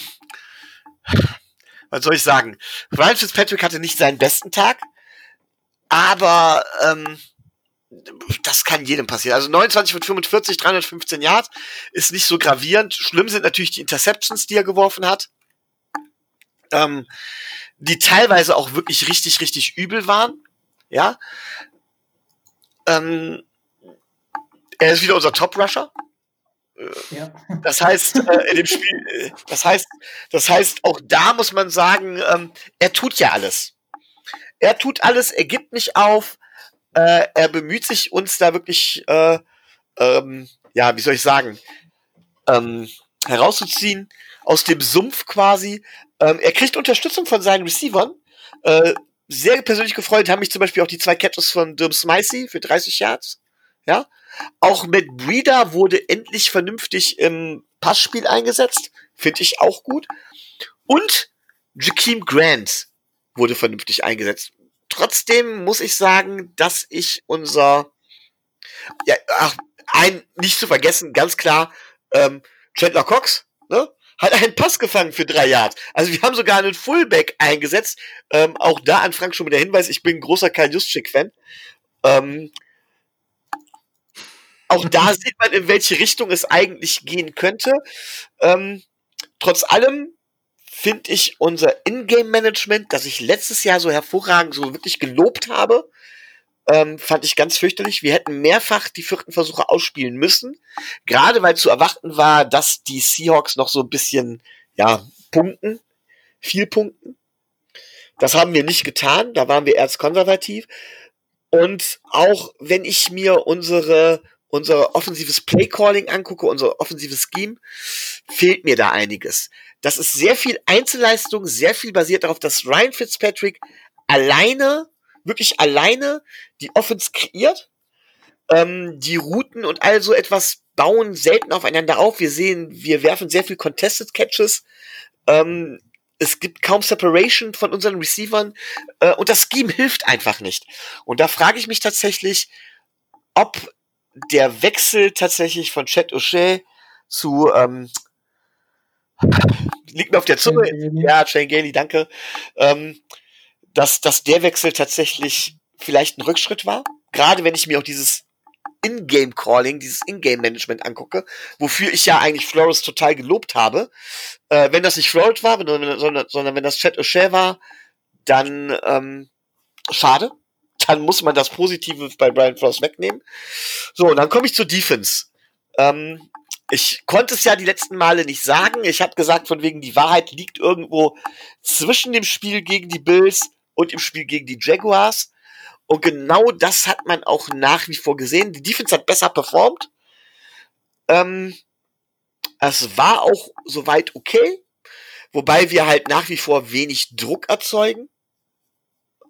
was soll ich sagen? Ryan Fitzpatrick hatte nicht seinen besten Tag, aber ähm, das kann jedem passieren. Also 29 von 45, 315 Yards ist nicht so gravierend. Schlimm sind natürlich die Interceptions, die er geworfen hat. Ähm, die teilweise auch wirklich richtig, richtig übel waren. Ja. Ähm, er ist wieder unser Top-Rusher. Ja. Das heißt, äh, in dem Spiel, äh, das heißt, das heißt, auch da muss man sagen, ähm, er tut ja alles. Er tut alles, er gibt nicht auf, äh, er bemüht sich, uns da wirklich, äh, ähm, ja, wie soll ich sagen, ähm, herauszuziehen aus dem Sumpf quasi. Ähm, er kriegt Unterstützung von seinen Receivern. Äh, sehr persönlich gefreut haben mich zum Beispiel auch die zwei Catches von Durham Smicey für 30 Yards. Ja, auch mit Breeder wurde endlich vernünftig im Passspiel eingesetzt. Finde ich auch gut. Und Jakeem Grant wurde vernünftig eingesetzt. Trotzdem muss ich sagen, dass ich unser, ja, ach, ein, nicht zu vergessen, ganz klar, ähm, Chandler Cox, ne? Hat einen Pass gefangen für drei Yards. Also wir haben sogar einen Fullback eingesetzt. Ähm, auch da an Frank schon mit der Hinweis, ich bin ein großer Karl Juszczyk-Fan. Ähm, auch da sieht man, in welche Richtung es eigentlich gehen könnte. Ähm, trotz allem finde ich unser Ingame-Management, das ich letztes Jahr so hervorragend so wirklich gelobt habe, ähm, fand ich ganz fürchterlich. Wir hätten mehrfach die vierten Versuche ausspielen müssen. Gerade weil zu erwarten war, dass die Seahawks noch so ein bisschen, ja, punkten. Viel punkten. Das haben wir nicht getan. Da waren wir erst konservativ. Und auch wenn ich mir unsere unser offensives Playcalling angucke, unser offensives Scheme, fehlt mir da einiges. Das ist sehr viel Einzelleistung, sehr viel basiert darauf, dass Ryan Fitzpatrick alleine, wirklich alleine die Offense kreiert. Ähm, die Routen und all so etwas bauen selten aufeinander auf. Wir sehen, wir werfen sehr viel Contested Catches. Ähm, es gibt kaum Separation von unseren Receivern äh, und das Scheme hilft einfach nicht. Und da frage ich mich tatsächlich, ob der Wechsel tatsächlich von Chet O'Shea zu ähm, liegt mir auf der Zunge. Ja, Shane Gailey, danke. Ähm, dass, dass der Wechsel tatsächlich vielleicht ein Rückschritt war. Gerade wenn ich mir auch dieses In-Game-Calling, dieses In-Game-Management angucke, wofür ich ja eigentlich Flores total gelobt habe. Äh, wenn das nicht Flores war, sondern, sondern wenn das Chat O'Shea war, dann ähm, schade dann muss man das Positive bei Brian Frost wegnehmen. So, und dann komme ich zur Defense. Ähm, ich konnte es ja die letzten Male nicht sagen. Ich habe gesagt, von wegen die Wahrheit liegt irgendwo zwischen dem Spiel gegen die Bills und dem Spiel gegen die Jaguars. Und genau das hat man auch nach wie vor gesehen. Die Defense hat besser performt. Ähm, es war auch soweit okay. Wobei wir halt nach wie vor wenig Druck erzeugen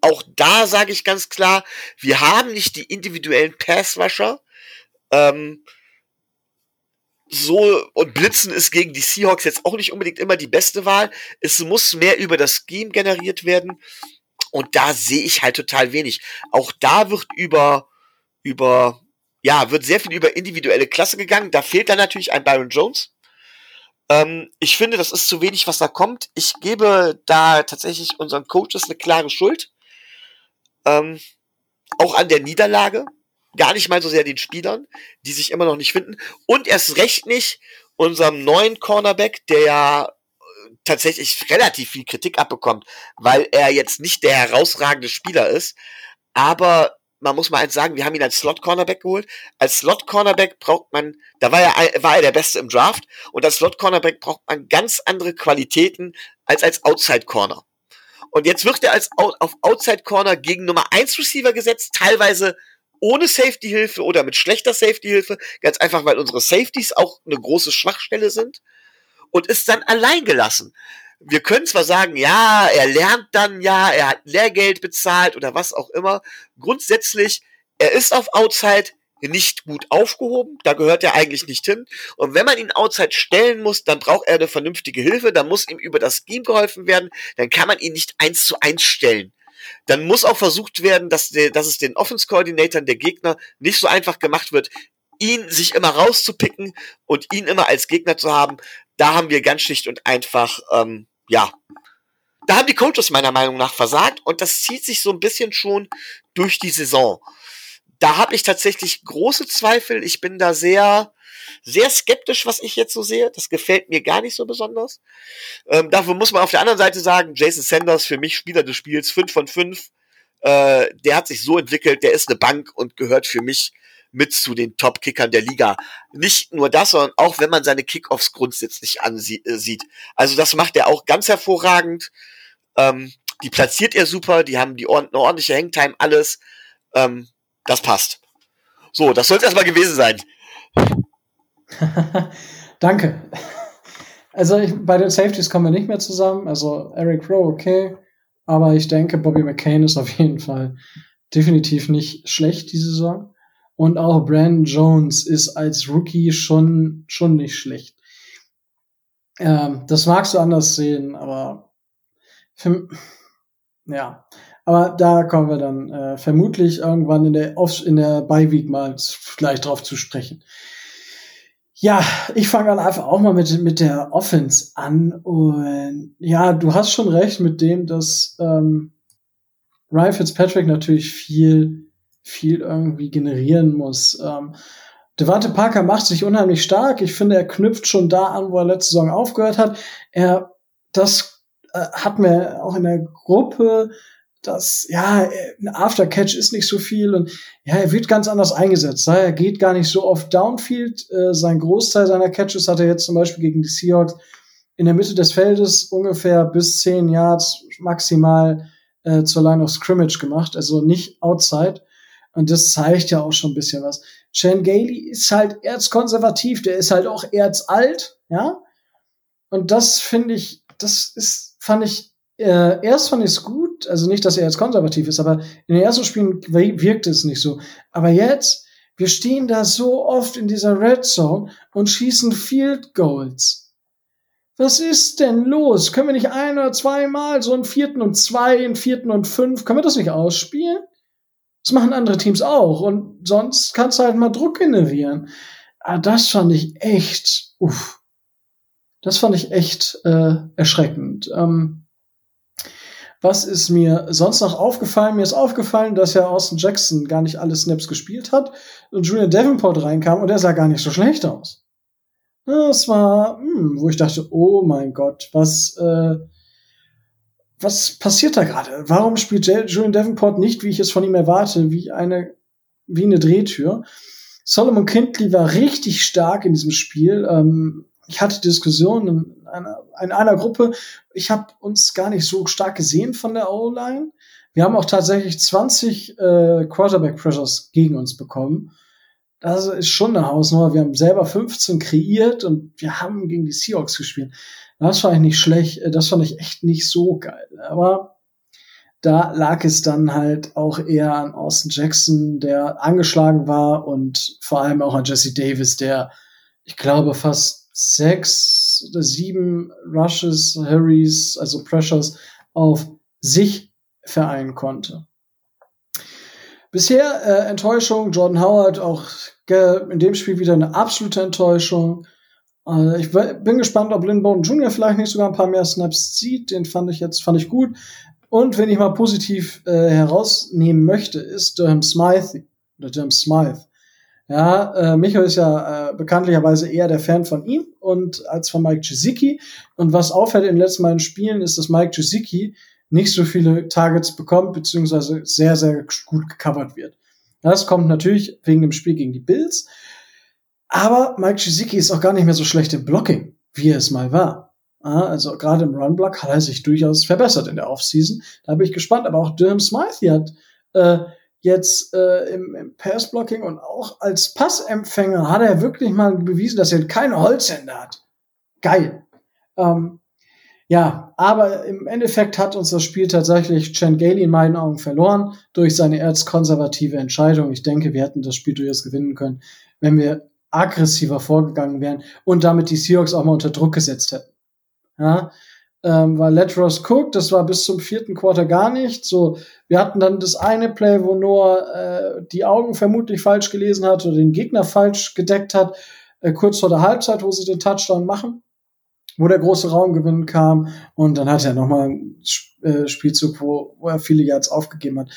auch da sage ich ganz klar, wir haben nicht die individuellen Passwasher. Ähm, so und Blitzen ist gegen die Seahawks jetzt auch nicht unbedingt immer die beste Wahl. Es muss mehr über das Scheme generiert werden und da sehe ich halt total wenig. Auch da wird über über ja wird sehr viel über individuelle Klasse gegangen. Da fehlt dann natürlich ein Byron Jones. Ähm, ich finde, das ist zu wenig, was da kommt. Ich gebe da tatsächlich unseren Coaches eine klare Schuld. Ähm, auch an der Niederlage. Gar nicht mal so sehr den Spielern, die sich immer noch nicht finden. Und erst recht nicht unserem neuen Cornerback, der ja äh, tatsächlich relativ viel Kritik abbekommt, weil er jetzt nicht der herausragende Spieler ist. Aber man muss mal eins sagen, wir haben ihn als Slot-Cornerback geholt. Als Slot-Cornerback braucht man, da war er, war er der Beste im Draft, und als Slot-Cornerback braucht man ganz andere Qualitäten als als Outside-Corner. Und jetzt wird er als auf Outside Corner gegen Nummer 1 Receiver gesetzt, teilweise ohne Safety-Hilfe oder mit schlechter Safety-Hilfe, ganz einfach, weil unsere Safeties auch eine große Schwachstelle sind und ist dann allein gelassen. Wir können zwar sagen, ja, er lernt dann, ja, er hat Lehrgeld bezahlt oder was auch immer. Grundsätzlich, er ist auf Outside, nicht gut aufgehoben. Da gehört er eigentlich nicht hin. Und wenn man ihn outside stellen muss, dann braucht er eine vernünftige Hilfe. Dann muss ihm über das Scheme geholfen werden. Dann kann man ihn nicht eins zu eins stellen. Dann muss auch versucht werden, dass, der, dass es den Offense-Coordinatoren der Gegner nicht so einfach gemacht wird, ihn sich immer rauszupicken und ihn immer als Gegner zu haben. Da haben wir ganz schlicht und einfach, ähm, ja, da haben die Coaches meiner Meinung nach versagt und das zieht sich so ein bisschen schon durch die Saison da habe ich tatsächlich große Zweifel. Ich bin da sehr, sehr skeptisch, was ich jetzt so sehe. Das gefällt mir gar nicht so besonders. Ähm, dafür muss man auf der anderen Seite sagen, Jason Sanders für mich Spieler des Spiels, 5 von 5. Äh, der hat sich so entwickelt, der ist eine Bank und gehört für mich mit zu den Top-Kickern der Liga. Nicht nur das, sondern auch wenn man seine Kickoffs grundsätzlich ansieht. Äh, also das macht er auch ganz hervorragend. Ähm, die platziert er super, die haben die ord eine ordentliche Hangtime, alles. Ähm, das passt. So, das soll es erstmal gewesen sein. Danke. Also ich, bei den Safeties kommen wir nicht mehr zusammen. Also Eric Rowe, okay. Aber ich denke, Bobby McCain ist auf jeden Fall definitiv nicht schlecht diese Saison. Und auch Brandon Jones ist als Rookie schon, schon nicht schlecht. Ähm, das magst du anders sehen, aber für, ja, aber da kommen wir dann äh, vermutlich irgendwann in der, in der Beiweek mal gleich drauf zu sprechen. Ja, ich fange dann einfach auch mal mit, mit der Offense an. Und ja, du hast schon recht mit dem, dass ähm, Ryan Fitzpatrick natürlich viel, viel irgendwie generieren muss. Ähm, Devante Parker macht sich unheimlich stark. Ich finde, er knüpft schon da an, wo er letzte Saison aufgehört hat. Er, das äh, hat mir auch in der Gruppe dass, ja, ein Aftercatch ist nicht so viel und ja, er wird ganz anders eingesetzt. Er geht gar nicht so oft downfield. Äh, sein Großteil seiner Catches hat er jetzt zum Beispiel gegen die Seahawks in der Mitte des Feldes ungefähr bis zehn Yards maximal äh, zur Line of Scrimmage gemacht, also nicht outside. Und das zeigt ja auch schon ein bisschen was. Chan Gailey ist halt erzkonservativ, der ist halt auch erzalt, ja. Und das finde ich, das ist, fand ich, äh, erst fand ich es gut, also nicht, dass er jetzt konservativ ist, aber in den ersten Spielen wirkte es nicht so. Aber jetzt, wir stehen da so oft in dieser Red Zone und schießen Field Goals. Was ist denn los? Können wir nicht ein oder zweimal so einen vierten und zwei, einen vierten und fünf, können wir das nicht ausspielen? Das machen andere Teams auch. Und sonst kannst du halt mal Druck generieren. Aber ah, das fand ich echt, uff. Das fand ich echt äh, erschreckend. Ähm, was ist mir sonst noch aufgefallen? Mir ist aufgefallen, dass ja Austin Jackson gar nicht alle Snaps gespielt hat und Julian Davenport reinkam und er sah gar nicht so schlecht aus. Das war, hm, wo ich dachte, oh mein Gott, was, äh, was passiert da gerade? Warum spielt Julian Davenport nicht, wie ich es von ihm erwarte, wie eine, wie eine Drehtür? Solomon Kindley war richtig stark in diesem Spiel. Ähm, ich hatte Diskussionen einer, in einer Gruppe. Ich habe uns gar nicht so stark gesehen von der O-Line. Wir haben auch tatsächlich 20 äh, Quarterback-Pressures gegen uns bekommen. Das ist schon eine Hausnummer. Wir haben selber 15 kreiert und wir haben gegen die Seahawks gespielt. Das fand ich nicht schlecht, äh, das fand ich echt nicht so geil. Aber da lag es dann halt auch eher an Austin Jackson, der angeschlagen war und vor allem auch an Jesse Davis, der, ich glaube, fast sechs oder sieben Rushes, Hurries, also Pressures auf sich vereinen konnte. Bisher äh, Enttäuschung, Jordan Howard auch in dem Spiel wieder eine absolute Enttäuschung. Also ich bin gespannt, ob Lynn Jr. vielleicht nicht sogar ein paar mehr Snaps sieht. Den fand ich jetzt fand ich gut. Und wenn ich mal positiv äh, herausnehmen möchte, ist Durham Smythe oder Durham Smythe. Ja, äh, Micho ist ja äh, bekanntlicherweise eher der Fan von ihm und als von Mike Gesicki. Und was auffällt in den letzten beiden Spielen ist, dass Mike Gesicki nicht so viele Targets bekommt, beziehungsweise sehr, sehr gut gecovert wird. Das kommt natürlich wegen dem Spiel gegen die Bills. Aber Mike Gesicki ist auch gar nicht mehr so schlecht im Blocking, wie er es mal war. Also gerade im Runblock hat er sich durchaus verbessert in der Offseason. Da bin ich gespannt. Aber auch Durham Smythe hat äh, jetzt äh, im, im Passblocking und auch als Passempfänger hat er wirklich mal bewiesen, dass er keine Holzhände hat. Geil. Ähm, ja, aber im Endeffekt hat uns das Spiel tatsächlich Chen Gailey in meinen Augen verloren durch seine erzkonservative Entscheidung. Ich denke, wir hätten das Spiel durchaus gewinnen können, wenn wir aggressiver vorgegangen wären und damit die Seahawks auch mal unter Druck gesetzt hätten. Ja, ähm, weil Letros Cook, das war bis zum vierten Quarter gar nicht. So, wir hatten dann das eine Play, wo Noah äh, die Augen vermutlich falsch gelesen hat oder den Gegner falsch gedeckt hat, äh, kurz vor der Halbzeit, wo sie den Touchdown machen, wo der große Raumgewinn kam und dann hat er nochmal einen äh, Spielzug, wo, wo er viele Yards aufgegeben hat.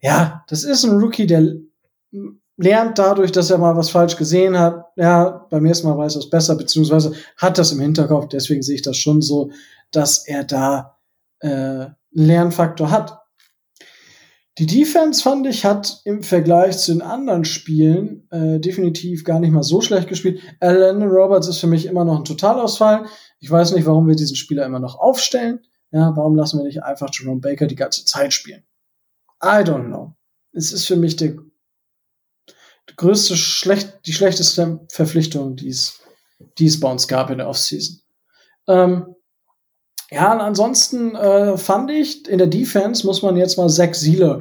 Ja, das ist ein Rookie, der lernt dadurch, dass er mal was falsch gesehen hat, ja, beim nächsten Mal weiß er es besser, beziehungsweise hat das im Hinterkopf. Deswegen sehe ich das schon so, dass er da äh, einen Lernfaktor hat. Die Defense, fand ich, hat im Vergleich zu den anderen Spielen äh, definitiv gar nicht mal so schlecht gespielt. Alan Roberts ist für mich immer noch ein Totalausfall. Ich weiß nicht, warum wir diesen Spieler immer noch aufstellen. Ja, warum lassen wir nicht einfach Jerome Baker die ganze Zeit spielen? I don't know. Es ist für mich der größte, schlecht, die schlechteste Verpflichtung, die es, die es bei uns gab in der Offseason. Ähm, ja, und ansonsten äh, fand ich, in der Defense muss man jetzt mal Zach Sieler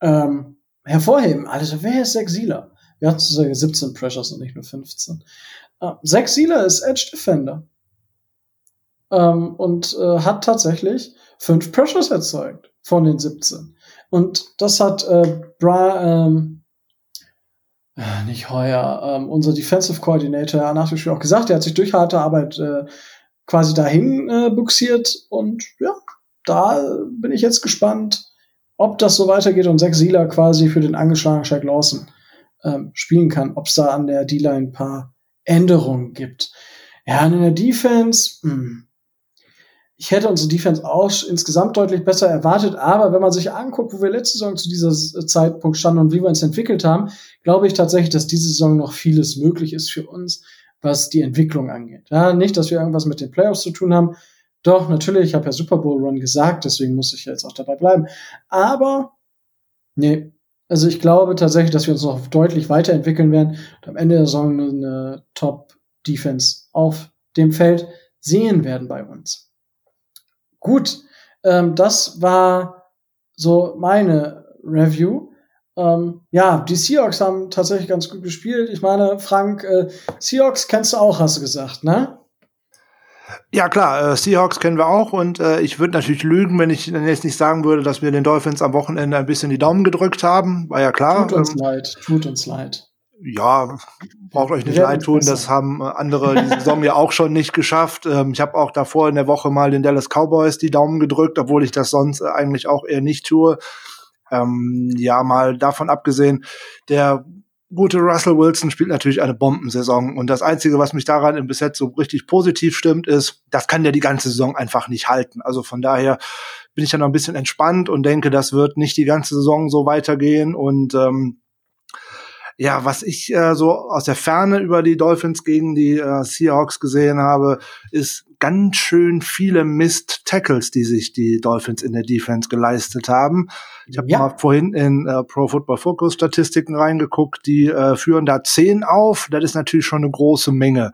ähm, hervorheben. Also, wer ist Zach Sieler? Wir hatten sogar 17 Pressures und nicht nur 15. Äh, Zach Sieler ist Edge Defender. Ähm, und äh, hat tatsächlich fünf Pressures erzeugt von den 17. Und das hat äh, Bra ähm, äh, nicht heuer, ähm, unser Defensive Coordinator nach dem Spiel auch gesagt, er hat sich durch harte Arbeit äh, quasi dahin äh, buxiert und ja, da bin ich jetzt gespannt, ob das so weitergeht und Zach Sieler quasi für den angeschlagenen Shaq Lawson ähm, spielen kann, ob es da an der D-Line ein paar Änderungen gibt. Ja, und in der Defense, mh, hm, ich hätte unsere Defense auch insgesamt deutlich besser erwartet, aber wenn man sich anguckt, wo wir letzte Saison zu dieser Zeitpunkt standen und wie wir uns entwickelt haben, glaube ich tatsächlich, dass diese Saison noch vieles möglich ist für uns, was die Entwicklung angeht. Ja, nicht, dass wir irgendwas mit den Playoffs zu tun haben. Doch, natürlich, ich habe ja Super Bowl Run gesagt, deswegen muss ich jetzt auch dabei bleiben. Aber, nee, Also ich glaube tatsächlich, dass wir uns noch deutlich weiterentwickeln werden und am Ende der Saison eine Top-Defense auf dem Feld sehen werden bei uns. Gut, ähm, das war so meine Review. Ähm, ja, die Seahawks haben tatsächlich ganz gut gespielt. Ich meine, Frank, äh, Seahawks kennst du auch, hast du gesagt, ne? Ja klar, äh, Seahawks kennen wir auch und äh, ich würde natürlich lügen, wenn ich jetzt nicht sagen würde, dass wir den Dolphins am Wochenende ein bisschen die Daumen gedrückt haben. War ja klar. Tut uns ähm, leid, tut uns leid. Ja, braucht euch nicht leid tun, das haben äh, andere die Saison ja auch schon nicht geschafft. Ähm, ich habe auch davor in der Woche mal den Dallas Cowboys die Daumen gedrückt, obwohl ich das sonst äh, eigentlich auch eher nicht tue. Ähm, ja, mal davon abgesehen, der gute Russell Wilson spielt natürlich eine Bombensaison. Und das Einzige, was mich daran bis jetzt so richtig positiv stimmt, ist, das kann der die ganze Saison einfach nicht halten. Also von daher bin ich ja noch ein bisschen entspannt und denke, das wird nicht die ganze Saison so weitergehen. Und ähm, ja, was ich äh, so aus der Ferne über die Dolphins gegen die äh, Seahawks gesehen habe, ist ganz schön viele Mist-Tackles, die sich die Dolphins in der Defense geleistet haben. Ich habe ja. mal vorhin in äh, Pro Football Focus Statistiken reingeguckt, die äh, führen da zehn auf. Das ist natürlich schon eine große Menge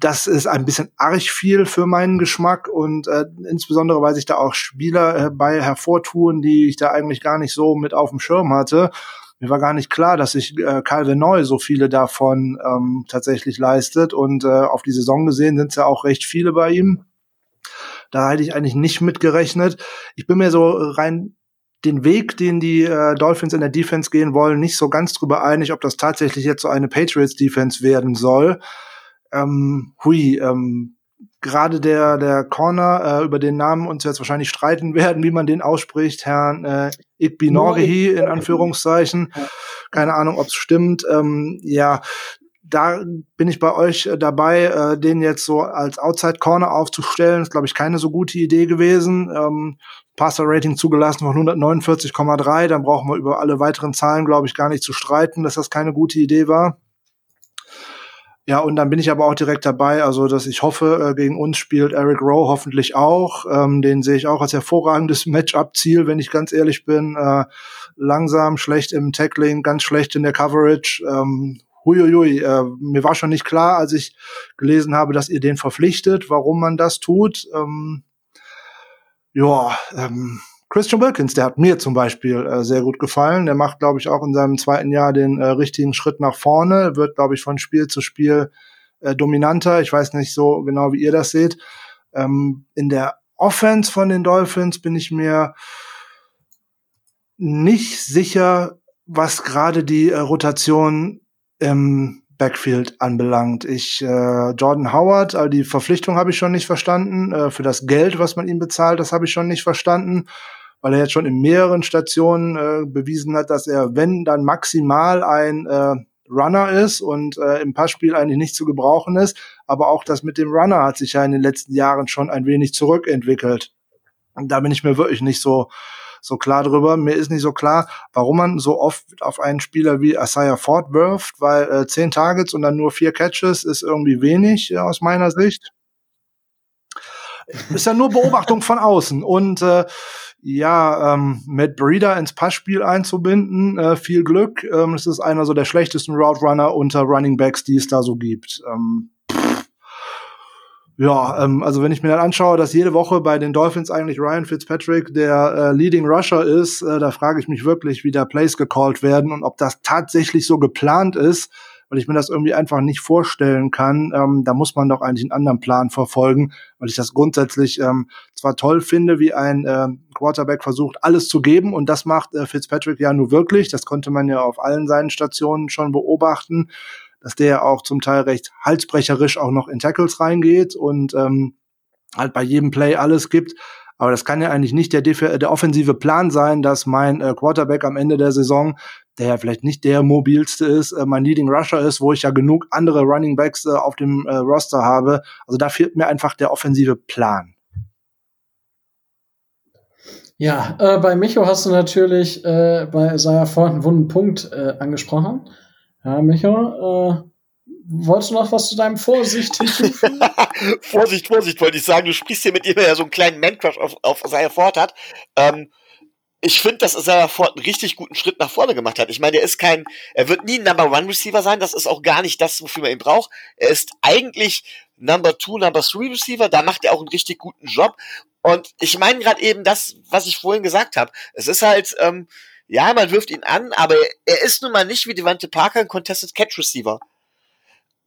das ist ein bisschen arg viel für meinen Geschmack und äh, insbesondere, weil sich da auch Spieler äh, bei hervortun, die ich da eigentlich gar nicht so mit auf dem Schirm hatte. Mir war gar nicht klar, dass sich äh, Calvin Neu so viele davon ähm, tatsächlich leistet. Und äh, auf die Saison gesehen sind es ja auch recht viele bei ihm. Da hätte ich eigentlich nicht mit gerechnet. Ich bin mir so rein den Weg, den die äh, Dolphins in der Defense gehen wollen, nicht so ganz drüber einig, ob das tatsächlich jetzt so eine Patriots-Defense werden soll. Ähm, hui, ähm, gerade der, der Corner, äh, über den Namen uns jetzt wahrscheinlich streiten werden, wie man den ausspricht, Herrn äh, Igbinorhi in Anführungszeichen. Keine Ahnung, ob es stimmt. Ähm, ja, da bin ich bei euch äh, dabei, äh, den jetzt so als Outside Corner aufzustellen. Ist, glaube ich, keine so gute Idee gewesen. Ähm, Passer Rating zugelassen von 149,3. Dann brauchen wir über alle weiteren Zahlen, glaube ich, gar nicht zu streiten, dass das keine gute Idee war. Ja, und dann bin ich aber auch direkt dabei. Also, dass ich hoffe, äh, gegen uns spielt Eric Rowe hoffentlich auch. Ähm, den sehe ich auch als hervorragendes Matchup-Ziel, wenn ich ganz ehrlich bin. Äh, langsam, schlecht im Tackling, ganz schlecht in der Coverage. Ähm, huiuiui, äh, mir war schon nicht klar, als ich gelesen habe, dass ihr den verpflichtet, warum man das tut. Ähm, ja, ähm, Christian Wilkins, der hat mir zum Beispiel äh, sehr gut gefallen. Der macht, glaube ich, auch in seinem zweiten Jahr den äh, richtigen Schritt nach vorne, wird, glaube ich, von Spiel zu Spiel äh, dominanter. Ich weiß nicht so genau, wie ihr das seht. Ähm, in der Offense von den Dolphins bin ich mir nicht sicher, was gerade die äh, Rotation im Backfield anbelangt. Ich äh, Jordan Howard, also die Verpflichtung habe ich schon nicht verstanden. Äh, für das Geld, was man ihm bezahlt, das habe ich schon nicht verstanden weil er jetzt schon in mehreren Stationen äh, bewiesen hat, dass er, wenn dann maximal ein äh, Runner ist und äh, im Passspiel eigentlich nicht zu gebrauchen ist. Aber auch das mit dem Runner hat sich ja in den letzten Jahren schon ein wenig zurückentwickelt. Und da bin ich mir wirklich nicht so so klar drüber. Mir ist nicht so klar, warum man so oft auf einen Spieler wie Isaiah Ford wirft, weil äh, zehn Targets und dann nur vier Catches ist irgendwie wenig äh, aus meiner Sicht. Ist ja nur Beobachtung von außen. Und äh, ja, ähm, Matt Breeder ins Passspiel einzubinden, äh, viel Glück. Ähm, es ist einer so der schlechtesten Route Runner unter Running Backs, die es da so gibt. Ähm, ja, ähm, also wenn ich mir dann anschaue, dass jede Woche bei den Dolphins eigentlich Ryan Fitzpatrick der äh, Leading Rusher ist, äh, da frage ich mich wirklich, wie da Plays gecallt werden und ob das tatsächlich so geplant ist weil ich mir das irgendwie einfach nicht vorstellen kann. Ähm, da muss man doch eigentlich einen anderen Plan verfolgen, weil ich das grundsätzlich ähm, zwar toll finde, wie ein äh, Quarterback versucht, alles zu geben und das macht äh, Fitzpatrick ja nur wirklich. Das konnte man ja auf allen seinen Stationen schon beobachten, dass der auch zum Teil recht halsbrecherisch auch noch in Tackles reingeht und ähm, halt bei jedem Play alles gibt. Aber das kann ja eigentlich nicht der, der offensive Plan sein, dass mein äh, Quarterback am Ende der Saison der ja vielleicht nicht der mobilste ist, äh, mein Leading Rusher ist, wo ich ja genug andere Running Backs äh, auf dem äh, Roster habe. Also da fehlt mir einfach der offensive Plan. Ja, äh, bei Micho hast du natürlich äh, bei Isaiah Ford einen wunden Punkt angesprochen. Ja, Micho, wolltest du noch was zu deinem Vorsicht hinzufügen? Vorsicht, Vorsicht, wollte ich sagen. Du sprichst hier mit ihm, der so einen kleinen Man-Crush auf, auf Isaiah Ford hat. Ähm, ich finde, dass Isaiah Ford einen richtig guten Schritt nach vorne gemacht hat. Ich meine, er ist kein, er wird nie ein Number One Receiver sein. Das ist auch gar nicht das, wofür man ihn braucht. Er ist eigentlich Number Two, Number Three Receiver. Da macht er auch einen richtig guten Job. Und ich meine gerade eben das, was ich vorhin gesagt habe. Es ist halt, ähm, ja, man wirft ihn an, aber er ist nun mal nicht wie Devante Parker ein Contested Catch Receiver.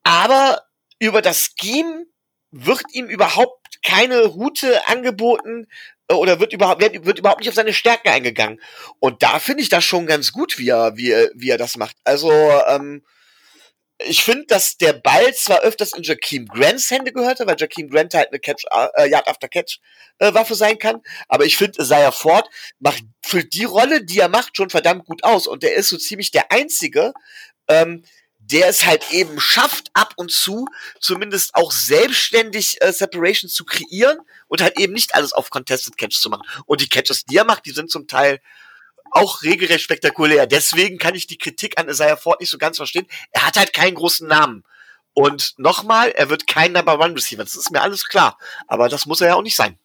Aber über das Scheme wird ihm überhaupt keine Route angeboten, äh, oder wird überhaupt, wird, wird überhaupt nicht auf seine Stärken eingegangen. Und da finde ich das schon ganz gut, wie er, wie er, wie er das macht. Also, ähm, ich finde, dass der Ball zwar öfters in Jakeem Grants Hände gehörte, weil Jakeem Grant halt eine Catch, äh, Yard after Catch äh, Waffe sein kann, aber ich finde, Isaiah Ford macht für die Rolle, die er macht, schon verdammt gut aus und der ist so ziemlich der einzige, ähm, der es halt eben schafft, ab und zu zumindest auch selbstständig äh, Separation zu kreieren und halt eben nicht alles auf Contested Catch zu machen. Und die Catches, die er macht, die sind zum Teil auch regelrecht spektakulär. Deswegen kann ich die Kritik an Isaiah Ford nicht so ganz verstehen. Er hat halt keinen großen Namen. Und nochmal, er wird kein Number One Receiver. Das ist mir alles klar. Aber das muss er ja auch nicht sein.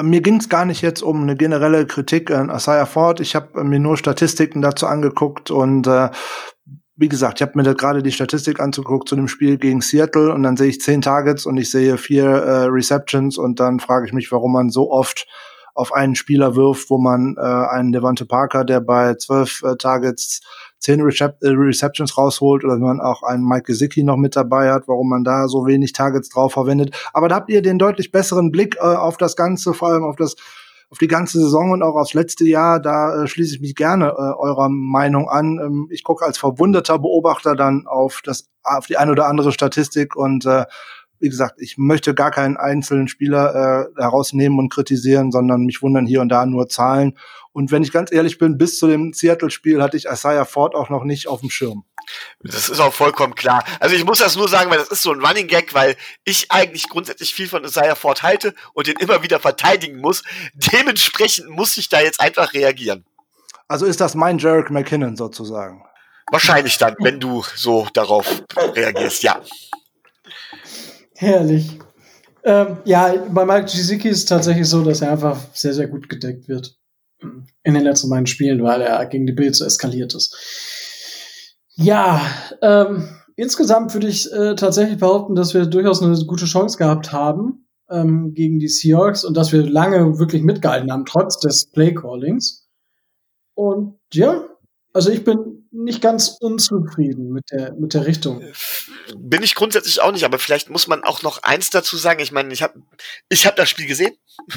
Mir ging es gar nicht jetzt um eine generelle Kritik an Isaiah Ford. Ich habe mir nur Statistiken dazu angeguckt und äh, wie gesagt, ich habe mir da gerade die Statistik anzuguckt zu dem Spiel gegen Seattle und dann sehe ich zehn Targets und ich sehe vier äh, Receptions und dann frage ich mich, warum man so oft auf einen Spieler wirft, wo man äh, einen Devante Parker, der bei zwölf äh, Targets zehn Recep äh, Receptions rausholt oder wenn man auch einen Mike Gesicki noch mit dabei hat, warum man da so wenig Targets drauf verwendet. Aber da habt ihr den deutlich besseren Blick äh, auf das Ganze, vor allem auf das auf die ganze Saison und auch aufs letzte Jahr, da äh, schließe ich mich gerne äh, eurer Meinung an. Ähm, ich gucke als verwundeter Beobachter dann auf das auf die eine oder andere Statistik und äh, wie gesagt, ich möchte gar keinen einzelnen Spieler äh, herausnehmen und kritisieren, sondern mich wundern hier und da nur Zahlen. Und wenn ich ganz ehrlich bin, bis zu dem Seattle-Spiel hatte ich Isaiah Ford auch noch nicht auf dem Schirm. Das ist auch vollkommen klar. Also ich muss das nur sagen, weil das ist so ein Running Gag, weil ich eigentlich grundsätzlich viel von Isaiah Ford halte und den immer wieder verteidigen muss. Dementsprechend muss ich da jetzt einfach reagieren. Also ist das mein Jarek McKinnon sozusagen? Wahrscheinlich dann, wenn du so darauf reagierst, ja. Herrlich. Ähm, ja, bei Mike Gesicki ist es tatsächlich so, dass er einfach sehr, sehr gut gedeckt wird in den letzten beiden Spielen, weil er gegen die Bills so eskaliert ist. Ja, ähm, insgesamt würde ich äh, tatsächlich behaupten, dass wir durchaus eine gute Chance gehabt haben ähm, gegen die Seahawks und dass wir lange wirklich mitgehalten haben, trotz des Playcallings. Und ja, also ich bin nicht ganz unzufrieden mit der, mit der Richtung. Bin ich grundsätzlich auch nicht, aber vielleicht muss man auch noch eins dazu sagen. Ich meine, ich habe ich hab das Spiel gesehen.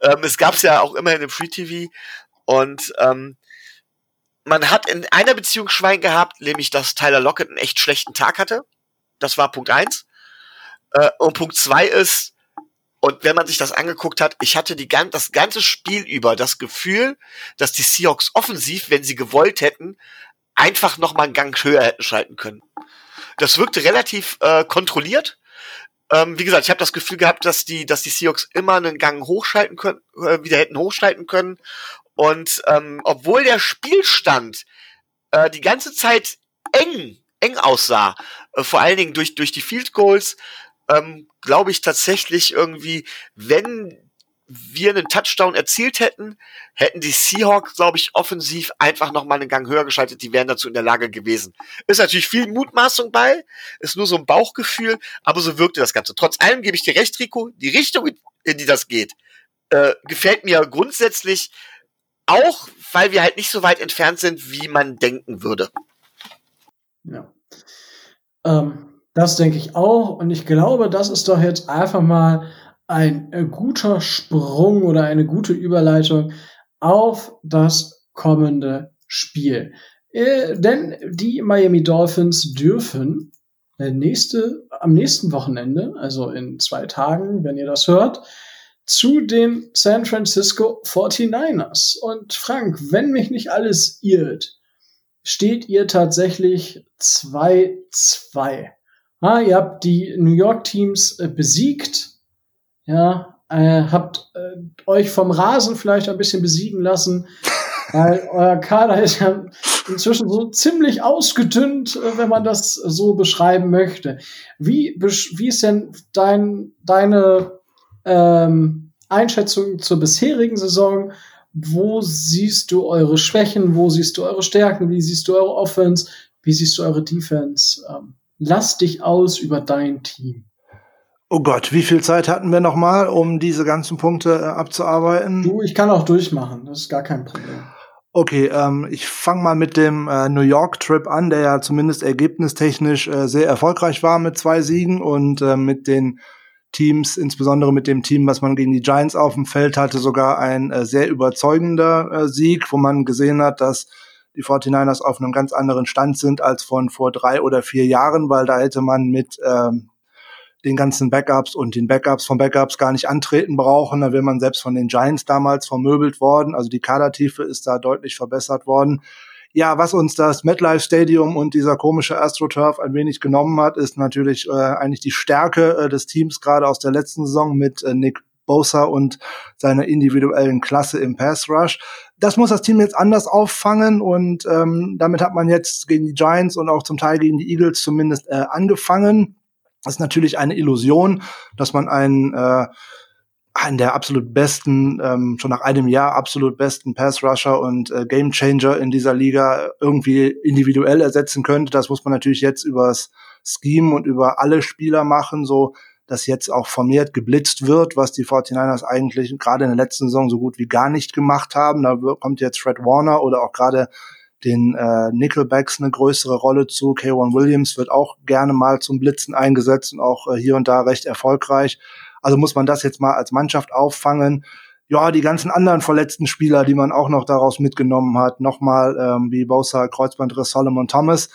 ähm, es gab es ja auch immer in dem Free TV und ähm, man hat in einer Beziehung Schwein gehabt, nämlich dass Tyler Lockett einen echt schlechten Tag hatte. Das war Punkt eins. Äh, und Punkt zwei ist, und wenn man sich das angeguckt hat, ich hatte die, das ganze Spiel über das Gefühl, dass die Seahawks offensiv, wenn sie gewollt hätten, einfach noch mal einen Gang höher hätten schalten können. Das wirkte relativ äh, kontrolliert. Ähm, wie gesagt, ich habe das Gefühl gehabt, dass die, dass die Seahawks immer einen Gang hochschalten können, äh, wieder hätten hochschalten können. Und ähm, obwohl der Spielstand äh, die ganze Zeit eng, eng aussah, äh, vor allen Dingen durch durch die Field Goals, ähm, glaube ich tatsächlich irgendwie, wenn wir einen Touchdown erzielt hätten, hätten die Seahawks, glaube ich, offensiv einfach noch mal einen Gang höher geschaltet. Die wären dazu in der Lage gewesen. Ist natürlich viel Mutmaßung bei, ist nur so ein Bauchgefühl, aber so wirkte das Ganze. Trotz allem gebe ich dir recht, Rico, die Richtung, in die das geht, äh, gefällt mir grundsätzlich auch, weil wir halt nicht so weit entfernt sind, wie man denken würde. Ja. Ähm, das denke ich auch. Und ich glaube, das ist doch jetzt einfach mal ein äh, guter Sprung oder eine gute Überleitung auf das kommende Spiel. Äh, denn die Miami Dolphins dürfen äh, nächste, am nächsten Wochenende, also in zwei Tagen, wenn ihr das hört, zu den San Francisco 49ers. Und Frank, wenn mich nicht alles irrt, steht ihr tatsächlich 2-2. Ah, ihr habt die New York Teams äh, besiegt. Ja, äh, habt äh, euch vom Rasen vielleicht ein bisschen besiegen lassen. weil euer Kader ist ja inzwischen so ziemlich ausgedünnt, äh, wenn man das so beschreiben möchte. Wie, wie ist denn dein, deine ähm, Einschätzung zur bisherigen Saison. Wo siehst du eure Schwächen? Wo siehst du eure Stärken? Wie siehst du eure Offense? Wie siehst du eure Defense? Ähm, lass dich aus über dein Team. Oh Gott, wie viel Zeit hatten wir noch mal, um diese ganzen Punkte äh, abzuarbeiten? Du, ich kann auch durchmachen, das ist gar kein Problem. Okay, ähm, ich fange mal mit dem äh, New York Trip an, der ja zumindest ergebnistechnisch äh, sehr erfolgreich war mit zwei Siegen und äh, mit den Teams, insbesondere mit dem Team, was man gegen die Giants auf dem Feld hatte, sogar ein äh, sehr überzeugender äh, Sieg, wo man gesehen hat, dass die 49ers auf einem ganz anderen Stand sind als von vor drei oder vier Jahren, weil da hätte man mit ähm, den ganzen Backups und den Backups von Backups gar nicht antreten brauchen. Da wäre man selbst von den Giants damals vermöbelt worden. Also die Kadertiefe ist da deutlich verbessert worden. Ja, was uns das MetLife Stadium und dieser komische AstroTurf ein wenig genommen hat, ist natürlich äh, eigentlich die Stärke äh, des Teams gerade aus der letzten Saison mit äh, Nick Bosa und seiner individuellen Klasse im Pass Rush. Das muss das Team jetzt anders auffangen und ähm, damit hat man jetzt gegen die Giants und auch zum Teil gegen die Eagles zumindest äh, angefangen. Das ist natürlich eine Illusion, dass man einen, äh, einen der absolut besten, ähm, schon nach einem Jahr absolut besten Pass-Rusher und äh, Game-Changer in dieser Liga irgendwie individuell ersetzen könnte. Das muss man natürlich jetzt übers Scheme und über alle Spieler machen, so dass jetzt auch vermehrt geblitzt wird, was die 49ers eigentlich gerade in der letzten Saison so gut wie gar nicht gemacht haben. Da kommt jetzt Fred Warner oder auch gerade den äh, Nickelbacks eine größere Rolle zu. K1 Williams wird auch gerne mal zum Blitzen eingesetzt und auch äh, hier und da recht erfolgreich. Also muss man das jetzt mal als Mannschaft auffangen. Ja, die ganzen anderen verletzten Spieler, die man auch noch daraus mitgenommen hat, nochmal ähm, wie Bosa, Kreuzbandriss, Solomon Thomas.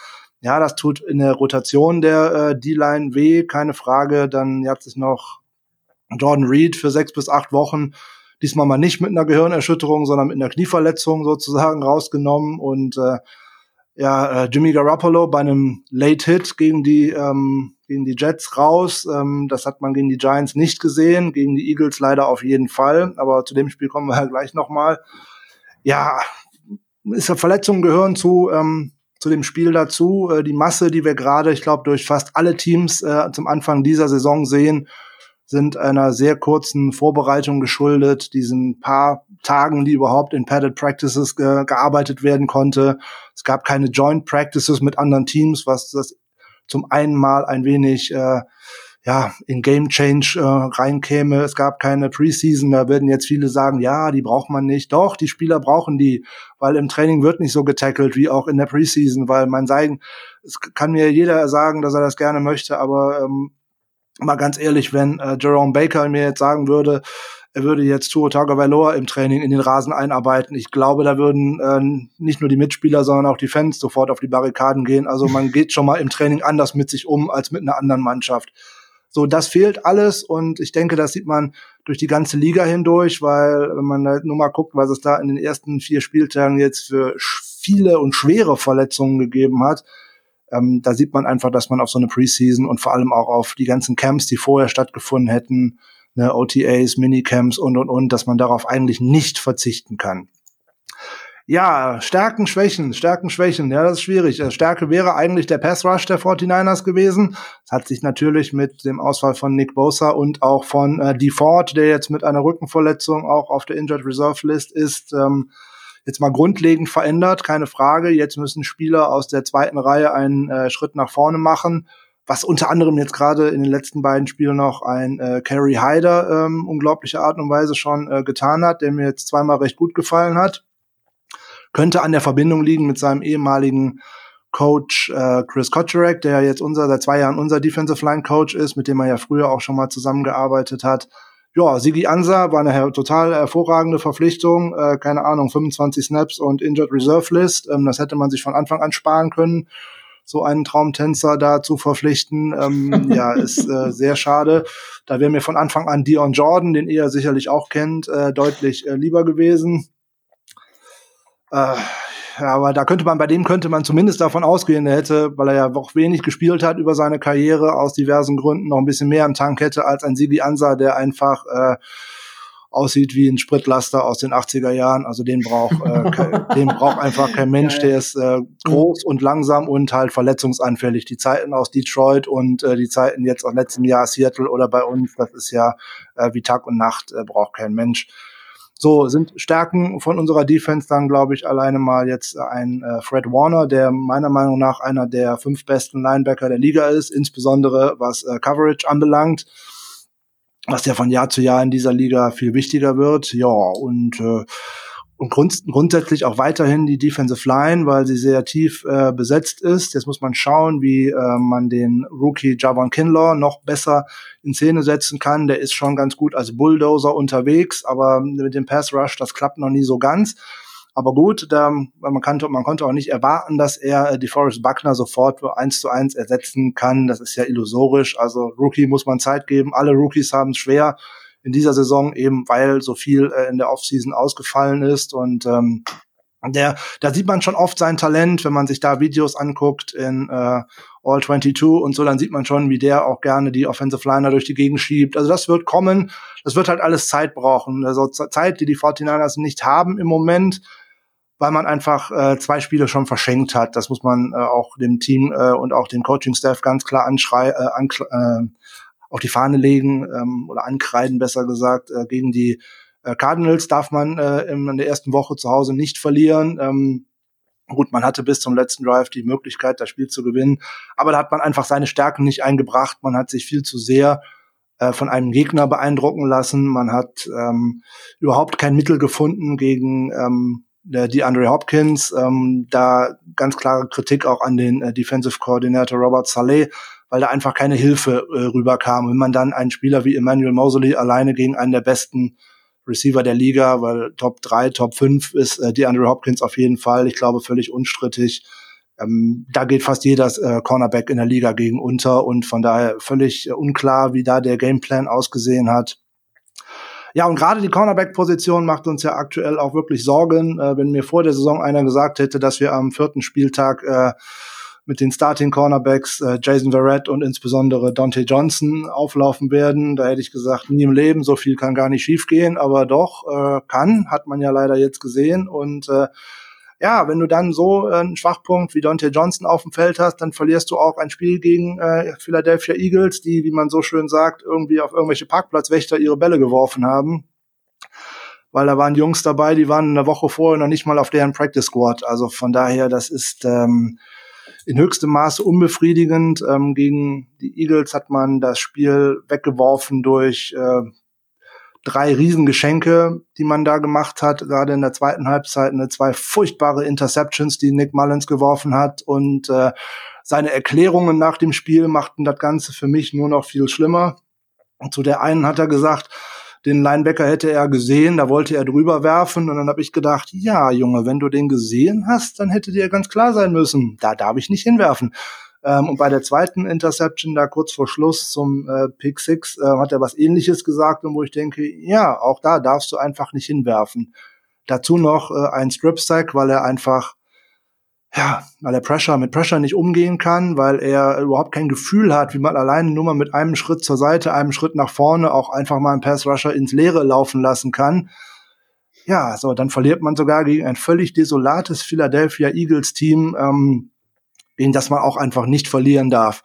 Ja, das tut in der Rotation der äh, D-Line weh, keine Frage. Dann hat sich noch Jordan Reed für sechs bis acht Wochen diesmal mal nicht mit einer Gehirnerschütterung, sondern mit einer Knieverletzung sozusagen rausgenommen und äh, ja, äh, Jimmy Garoppolo bei einem Late Hit gegen die ähm, gegen die Jets raus. Ähm, das hat man gegen die Giants nicht gesehen, gegen die Eagles leider auf jeden Fall. Aber zu dem Spiel kommen wir ja gleich nochmal. Ja, ist ja Verletzungen gehören zu ähm, zu dem Spiel dazu. Äh, die Masse, die wir gerade, ich glaube, durch fast alle Teams äh, zum Anfang dieser Saison sehen, sind einer sehr kurzen Vorbereitung geschuldet, diesen paar Tagen, die überhaupt in Padded Practices ge gearbeitet werden konnte. Es gab keine Joint Practices mit anderen Teams, was das zum einen mal ein wenig äh, ja, in Game Change äh, reinkäme. Es gab keine Preseason, da werden jetzt viele sagen, ja, die braucht man nicht. Doch, die Spieler brauchen die, weil im Training wird nicht so getackelt wie auch in der Preseason, weil man sagen, es kann mir jeder sagen, dass er das gerne möchte, aber ähm, mal ganz ehrlich, wenn äh, Jerome Baker mir jetzt sagen würde, er würde jetzt Tua Tagovailoa im Training in den Rasen einarbeiten. Ich glaube, da würden äh, nicht nur die Mitspieler, sondern auch die Fans sofort auf die Barrikaden gehen. Also man geht schon mal im Training anders mit sich um als mit einer anderen Mannschaft. So, das fehlt alles und ich denke, das sieht man durch die ganze Liga hindurch, weil wenn man halt nur mal guckt, was es da in den ersten vier Spieltagen jetzt für viele und schwere Verletzungen gegeben hat, ähm, da sieht man einfach, dass man auf so eine Preseason und vor allem auch auf die ganzen Camps, die vorher stattgefunden hätten, ne, OTAs, Minicamps und und und, dass man darauf eigentlich nicht verzichten kann. Ja, Stärken, Schwächen, Stärken, Schwächen. Ja, das ist schwierig. Äh, Stärke wäre eigentlich der Pass Rush der 49ers gewesen. Das hat sich natürlich mit dem Ausfall von Nick Bosa und auch von äh, DeFord, der jetzt mit einer Rückenverletzung auch auf der Injured Reserve List ist, ähm, jetzt mal grundlegend verändert, keine Frage. Jetzt müssen Spieler aus der zweiten Reihe einen äh, Schritt nach vorne machen, was unter anderem jetzt gerade in den letzten beiden Spielen noch ein äh, Kerry Hyder ähm, unglaubliche Art und Weise schon äh, getan hat, der mir jetzt zweimal recht gut gefallen hat. Könnte an der Verbindung liegen mit seinem ehemaligen Coach äh, Chris Kotcherek, der jetzt unser seit zwei Jahren unser Defensive Line Coach ist, mit dem er ja früher auch schon mal zusammengearbeitet hat ja, Sigi Ansa war eine total hervorragende Verpflichtung. Äh, keine Ahnung, 25 Snaps und Injured Reserve List. Ähm, das hätte man sich von Anfang an sparen können, so einen Traumtänzer da zu verpflichten. Ähm, ja, ist äh, sehr schade. Da wäre mir von Anfang an Dion Jordan, den ihr sicherlich auch kennt, äh, deutlich äh, lieber gewesen. Äh, ja, aber da könnte man, bei dem könnte man zumindest davon ausgehen, er hätte, weil er ja auch wenig gespielt hat über seine Karriere aus diversen Gründen, noch ein bisschen mehr im Tank hätte als ein Sigi Ansa, der einfach äh, aussieht wie ein Spritlaster aus den 80er Jahren. Also den braucht, äh, den braucht einfach kein Mensch. Der ist äh, groß und langsam und halt verletzungsanfällig. Die Zeiten aus Detroit und äh, die Zeiten jetzt aus letztem Jahr Seattle oder bei uns, das ist ja äh, wie Tag und Nacht, äh, braucht kein Mensch. So sind Stärken von unserer Defense dann, glaube ich, alleine mal jetzt ein äh, Fred Warner, der meiner Meinung nach einer der fünf besten Linebacker der Liga ist, insbesondere was äh, Coverage anbelangt was ja von Jahr zu Jahr in dieser Liga viel wichtiger wird. Ja, und, äh, und grund grundsätzlich auch weiterhin die Defensive Line, weil sie sehr tief äh, besetzt ist. Jetzt muss man schauen, wie äh, man den Rookie Javon Kinlaw noch besser in Szene setzen kann. Der ist schon ganz gut als Bulldozer unterwegs, aber mit dem Pass Rush, das klappt noch nie so ganz. Aber gut, da, man, kannte, man konnte auch nicht erwarten, dass er äh, die Forrest Buckner sofort eins zu eins ersetzen kann. Das ist ja illusorisch. Also Rookie muss man Zeit geben. Alle Rookies haben es schwer in dieser Saison, eben weil so viel äh, in der Offseason ausgefallen ist. Und ähm, der, da sieht man schon oft sein Talent, wenn man sich da Videos anguckt in äh, All 22 und so, dann sieht man schon, wie der auch gerne die Offensive Liner durch die Gegend schiebt. Also das wird kommen. Das wird halt alles Zeit brauchen. Also Zeit, die die 49ers nicht haben im Moment weil man einfach äh, zwei Spiele schon verschenkt hat. Das muss man äh, auch dem Team äh, und auch dem Coaching-Staff ganz klar anschrei äh, äh, auf die Fahne legen ähm, oder ankreiden, besser gesagt. Äh, gegen die äh, Cardinals darf man äh, in der ersten Woche zu Hause nicht verlieren. Ähm, Gut, man hatte bis zum letzten Drive die Möglichkeit, das Spiel zu gewinnen, aber da hat man einfach seine Stärken nicht eingebracht. Man hat sich viel zu sehr äh, von einem Gegner beeindrucken lassen. Man hat ähm, überhaupt kein Mittel gefunden gegen ähm, die Andre Hopkins, ähm, da ganz klare Kritik auch an den äh, Defensive Coordinator Robert Saleh, weil da einfach keine Hilfe äh, rüberkam. Wenn man dann einen Spieler wie Emmanuel Mosley alleine gegen einen der besten Receiver der Liga, weil Top 3, Top 5 ist äh, die Andre Hopkins auf jeden Fall, ich glaube völlig unstrittig. Ähm, da geht fast jeder äh, Cornerback in der Liga gegen unter und von daher völlig äh, unklar, wie da der Gameplan ausgesehen hat. Ja, und gerade die Cornerback-Position macht uns ja aktuell auch wirklich Sorgen. Äh, wenn mir vor der Saison einer gesagt hätte, dass wir am vierten Spieltag äh, mit den Starting Cornerbacks äh, Jason Verrett und insbesondere Dante Johnson auflaufen werden. Da hätte ich gesagt, nie im Leben, so viel kann gar nicht schiefgehen, aber doch, äh, kann, hat man ja leider jetzt gesehen. Und äh, ja, wenn du dann so äh, einen Schwachpunkt wie Dante Johnson auf dem Feld hast, dann verlierst du auch ein Spiel gegen äh, Philadelphia Eagles, die, wie man so schön sagt, irgendwie auf irgendwelche Parkplatzwächter ihre Bälle geworfen haben. Weil da waren Jungs dabei, die waren eine Woche vorher noch nicht mal auf deren Practice Squad. Also von daher, das ist ähm, in höchstem Maße unbefriedigend. Ähm, gegen die Eagles hat man das Spiel weggeworfen durch äh, drei Riesengeschenke, die man da gemacht hat, gerade in der zweiten Halbzeit, eine zwei furchtbare Interceptions, die Nick Mullins geworfen hat und äh, seine Erklärungen nach dem Spiel machten das Ganze für mich nur noch viel schlimmer. Und zu der einen hat er gesagt, den Linebacker hätte er gesehen, da wollte er drüber werfen und dann habe ich gedacht, ja, Junge, wenn du den gesehen hast, dann hätte dir ganz klar sein müssen, da darf ich nicht hinwerfen. Ähm, und bei der zweiten Interception, da kurz vor Schluss zum äh, Pick Six, äh, hat er was ähnliches gesagt und wo ich denke, ja, auch da darfst du einfach nicht hinwerfen. Dazu noch äh, ein Strip Sack, weil er einfach ja, weil er Pressure mit Pressure nicht umgehen kann, weil er überhaupt kein Gefühl hat, wie man alleine nur mal mit einem Schritt zur Seite, einem Schritt nach vorne auch einfach mal einen Pass Rusher ins Leere laufen lassen kann. Ja, so, dann verliert man sogar gegen ein völlig desolates Philadelphia Eagles Team. Ähm, gegen das man auch einfach nicht verlieren darf.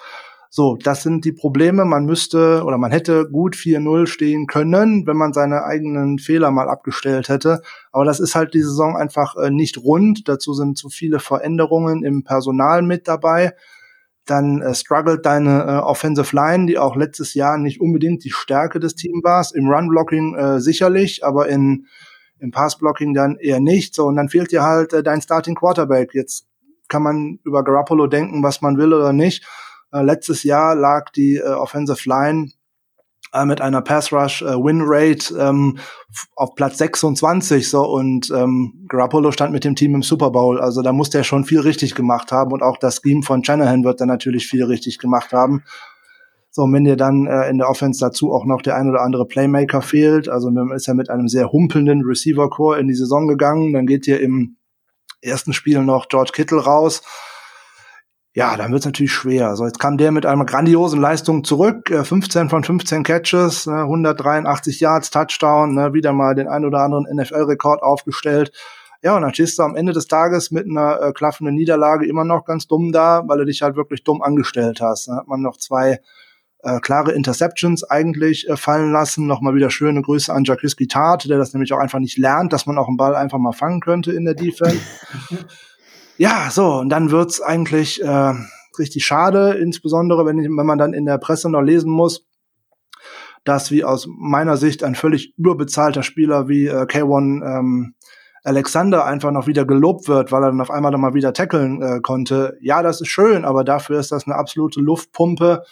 So, das sind die Probleme. Man müsste oder man hätte gut 4-0 stehen können, wenn man seine eigenen Fehler mal abgestellt hätte. Aber das ist halt die Saison einfach äh, nicht rund. Dazu sind zu viele Veränderungen im Personal mit dabei. Dann äh, struggelt deine äh, Offensive Line, die auch letztes Jahr nicht unbedingt die Stärke des Teams war. Im Run-Blocking äh, sicherlich, aber in im Pass-Blocking dann eher nicht. So, und dann fehlt dir halt äh, dein Starting Quarterback. Jetzt kann man über Garoppolo denken, was man will oder nicht. Äh, letztes Jahr lag die äh, Offensive Line äh, mit einer Pass Rush äh, Win Rate ähm, auf Platz 26 so und ähm, Garoppolo stand mit dem Team im Super Bowl. Also da muss der schon viel richtig gemacht haben und auch das Scheme von Shanahan wird dann natürlich viel richtig gemacht haben. So, und wenn dir dann äh, in der Offense dazu auch noch der ein oder andere Playmaker fehlt, also man ist ja mit einem sehr humpelnden Receiver Core in die Saison gegangen, dann geht dir im ersten Spiel noch George Kittle raus. Ja, dann wird es natürlich schwer. So, jetzt kam der mit einer grandiosen Leistung zurück, 15 äh, von 15 Catches, 183 ne, Yards, Touchdown, ne, wieder mal den ein oder anderen NFL-Rekord aufgestellt. Ja, und dann stehst du am Ende des Tages mit einer äh, klaffenden Niederlage immer noch ganz dumm da, weil du dich halt wirklich dumm angestellt hast. Da hat man noch zwei äh, klare Interceptions eigentlich äh, fallen lassen. Nochmal wieder schöne Grüße an Jaquiski Tart, der das nämlich auch einfach nicht lernt, dass man auch einen Ball einfach mal fangen könnte in der Defense. ja, so, und dann wird's eigentlich äh, richtig schade, insbesondere wenn, ich, wenn man dann in der Presse noch lesen muss, dass wie aus meiner Sicht ein völlig überbezahlter Spieler wie äh, K1 ähm, Alexander einfach noch wieder gelobt wird, weil er dann auf einmal dann mal wieder tackeln äh, konnte. Ja, das ist schön, aber dafür ist das eine absolute Luftpumpe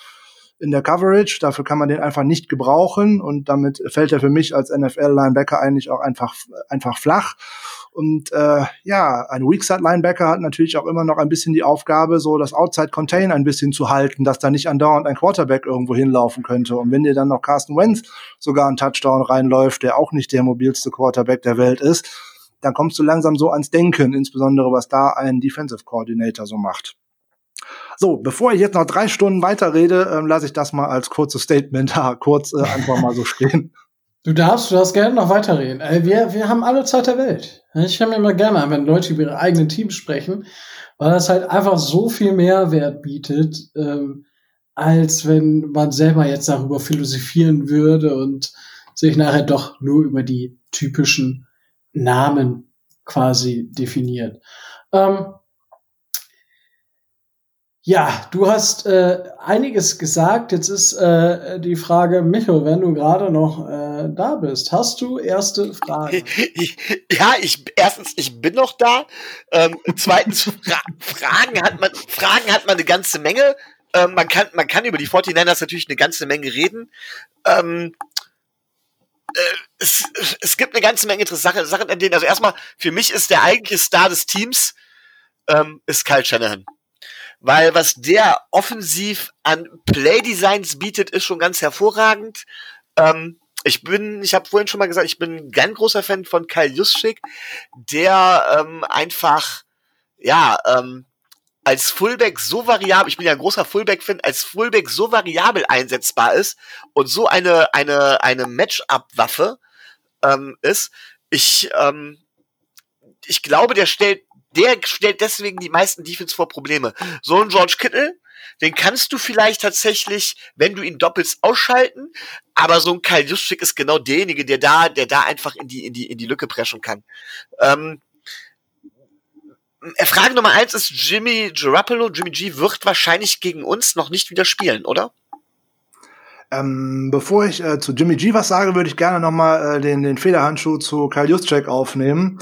in der Coverage. Dafür kann man den einfach nicht gebrauchen und damit fällt er für mich als NFL-Linebacker eigentlich auch einfach, einfach flach. Und äh, ja, ein Weakside-Linebacker hat natürlich auch immer noch ein bisschen die Aufgabe, so das Outside-Contain ein bisschen zu halten, dass da nicht andauernd ein Quarterback irgendwo hinlaufen könnte. Und wenn dir dann noch Carsten Wentz sogar einen Touchdown reinläuft, der auch nicht der mobilste Quarterback der Welt ist, dann kommst du langsam so ans Denken, insbesondere was da ein Defensive Coordinator so macht. So, bevor ich jetzt noch drei Stunden weiterrede, ähm, lasse ich das mal als kurzes Statement da kurz äh, einfach mal so stehen. Du darfst, du darfst gerne noch weiterreden. Äh, wir, wir haben alle Zeit der Welt. Ich habe mir immer gerne wenn Leute über ihre eigenen Teams sprechen, weil das halt einfach so viel Mehrwert bietet, ähm, als wenn man selber jetzt darüber philosophieren würde und sich nachher doch nur über die typischen Namen quasi definiert. Ähm, ja, du hast äh, einiges gesagt. Jetzt ist äh, die Frage, Micho, wenn du gerade noch äh, da bist, hast du erste Fragen? Ja, ich erstens, ich bin noch da. Ähm, zweitens, Fra Fragen hat man, Fragen hat man eine ganze Menge. Ähm, man kann, man kann über die 49ers natürlich eine ganze Menge reden. Ähm, äh, es, es gibt eine ganze Menge interessante Sachen, an denen, also erstmal, für mich ist der eigentliche Star des Teams, ähm, ist Kyle Shanahan weil was der offensiv an Playdesigns bietet, ist schon ganz hervorragend. Ähm, ich bin, ich habe vorhin schon mal gesagt, ich bin ein ganz großer Fan von Kyle Juszczyk, der ähm, einfach, ja, ähm, als Fullback so variabel, ich bin ja ein großer Fullback-Fan, als Fullback so variabel einsetzbar ist und so eine, eine, eine Match-up-Waffe ähm, ist. Ich, ähm, ich glaube, der stellt der stellt deswegen die meisten Defense vor Probleme. So ein George Kittle, den kannst du vielleicht tatsächlich, wenn du ihn doppelst, ausschalten, aber so ein Kyle Juszczyk ist genau derjenige, der da, der da einfach in die, in die, in die Lücke preschen kann. Ähm, äh, Frage Nummer eins ist Jimmy Garoppolo. Jimmy G wird wahrscheinlich gegen uns noch nicht wieder spielen, oder? Ähm, bevor ich äh, zu Jimmy G was sage, würde ich gerne noch mal äh, den, den Federhandschuh zu Kyle Juszczyk aufnehmen.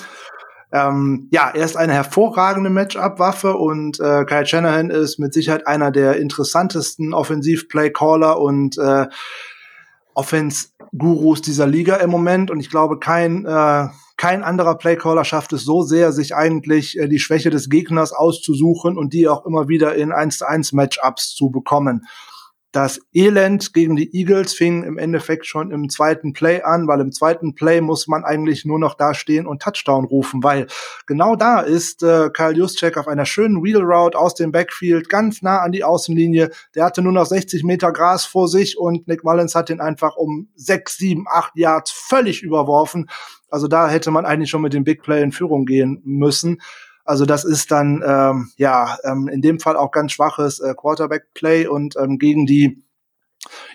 Ähm, ja, er ist eine hervorragende Matchup-Waffe und äh, Kyle Shanahan ist mit Sicherheit einer der interessantesten Offensiv-Play-Caller und äh, Offense-Gurus dieser Liga im Moment. Und ich glaube, kein, äh, kein anderer Playcaller schafft es so sehr, sich eigentlich äh, die Schwäche des Gegners auszusuchen und die auch immer wieder in 1 zu 1 Matchups zu bekommen. Das Elend gegen die Eagles fing im Endeffekt schon im zweiten Play an, weil im zweiten Play muss man eigentlich nur noch da stehen und Touchdown rufen, weil genau da ist äh, Kyle Juszczyk auf einer schönen Wheel Route aus dem Backfield ganz nah an die Außenlinie. Der hatte nur noch 60 Meter Gras vor sich und Nick Mullins hat den einfach um 6, 7, 8 Yards völlig überworfen. Also da hätte man eigentlich schon mit dem Big Play in Führung gehen müssen. Also das ist dann ähm, ja ähm, in dem Fall auch ganz schwaches äh, Quarterback-Play und ähm, gegen die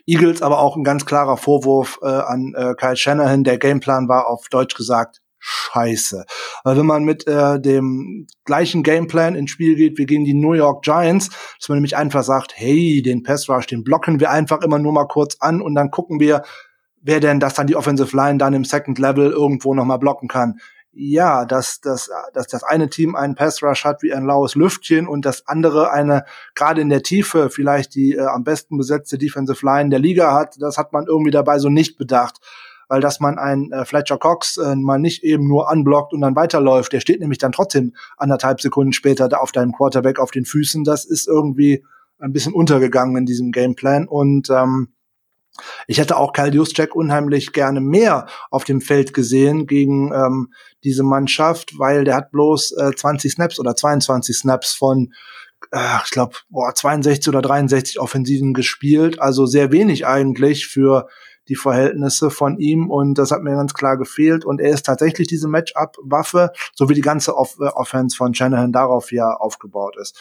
Eagles aber auch ein ganz klarer Vorwurf äh, an äh, Kyle Shanahan. Der Gameplan war auf Deutsch gesagt scheiße. Weil wenn man mit äh, dem gleichen Gameplan ins Spiel geht wie gegen die New York Giants, dass man nämlich einfach sagt, hey, den Pass Rush, den blocken wir einfach immer nur mal kurz an und dann gucken wir, wer denn das dann die Offensive Line dann im Second Level irgendwo noch mal blocken kann ja, dass, dass, dass das eine Team einen Pass Rush hat wie ein laues Lüftchen und das andere eine gerade in der Tiefe vielleicht die äh, am besten besetzte Defensive Line der Liga hat, das hat man irgendwie dabei so nicht bedacht. Weil dass man einen äh, Fletcher Cox äh, mal nicht eben nur anblockt und dann weiterläuft, der steht nämlich dann trotzdem anderthalb Sekunden später da auf deinem Quarterback auf den Füßen, das ist irgendwie ein bisschen untergegangen in diesem Gameplan und ähm, ich hätte auch Kyle Juszczyk unheimlich gerne mehr auf dem Feld gesehen gegen ähm, diese Mannschaft, weil der hat bloß äh, 20 Snaps oder 22 Snaps von äh, ich glaube, 62 oder 63 Offensiven gespielt, also sehr wenig eigentlich für die Verhältnisse von ihm und das hat mir ganz klar gefehlt und er ist tatsächlich diese Matchup-Waffe, so wie die ganze Off äh, Offense von Shanahan darauf ja aufgebaut ist.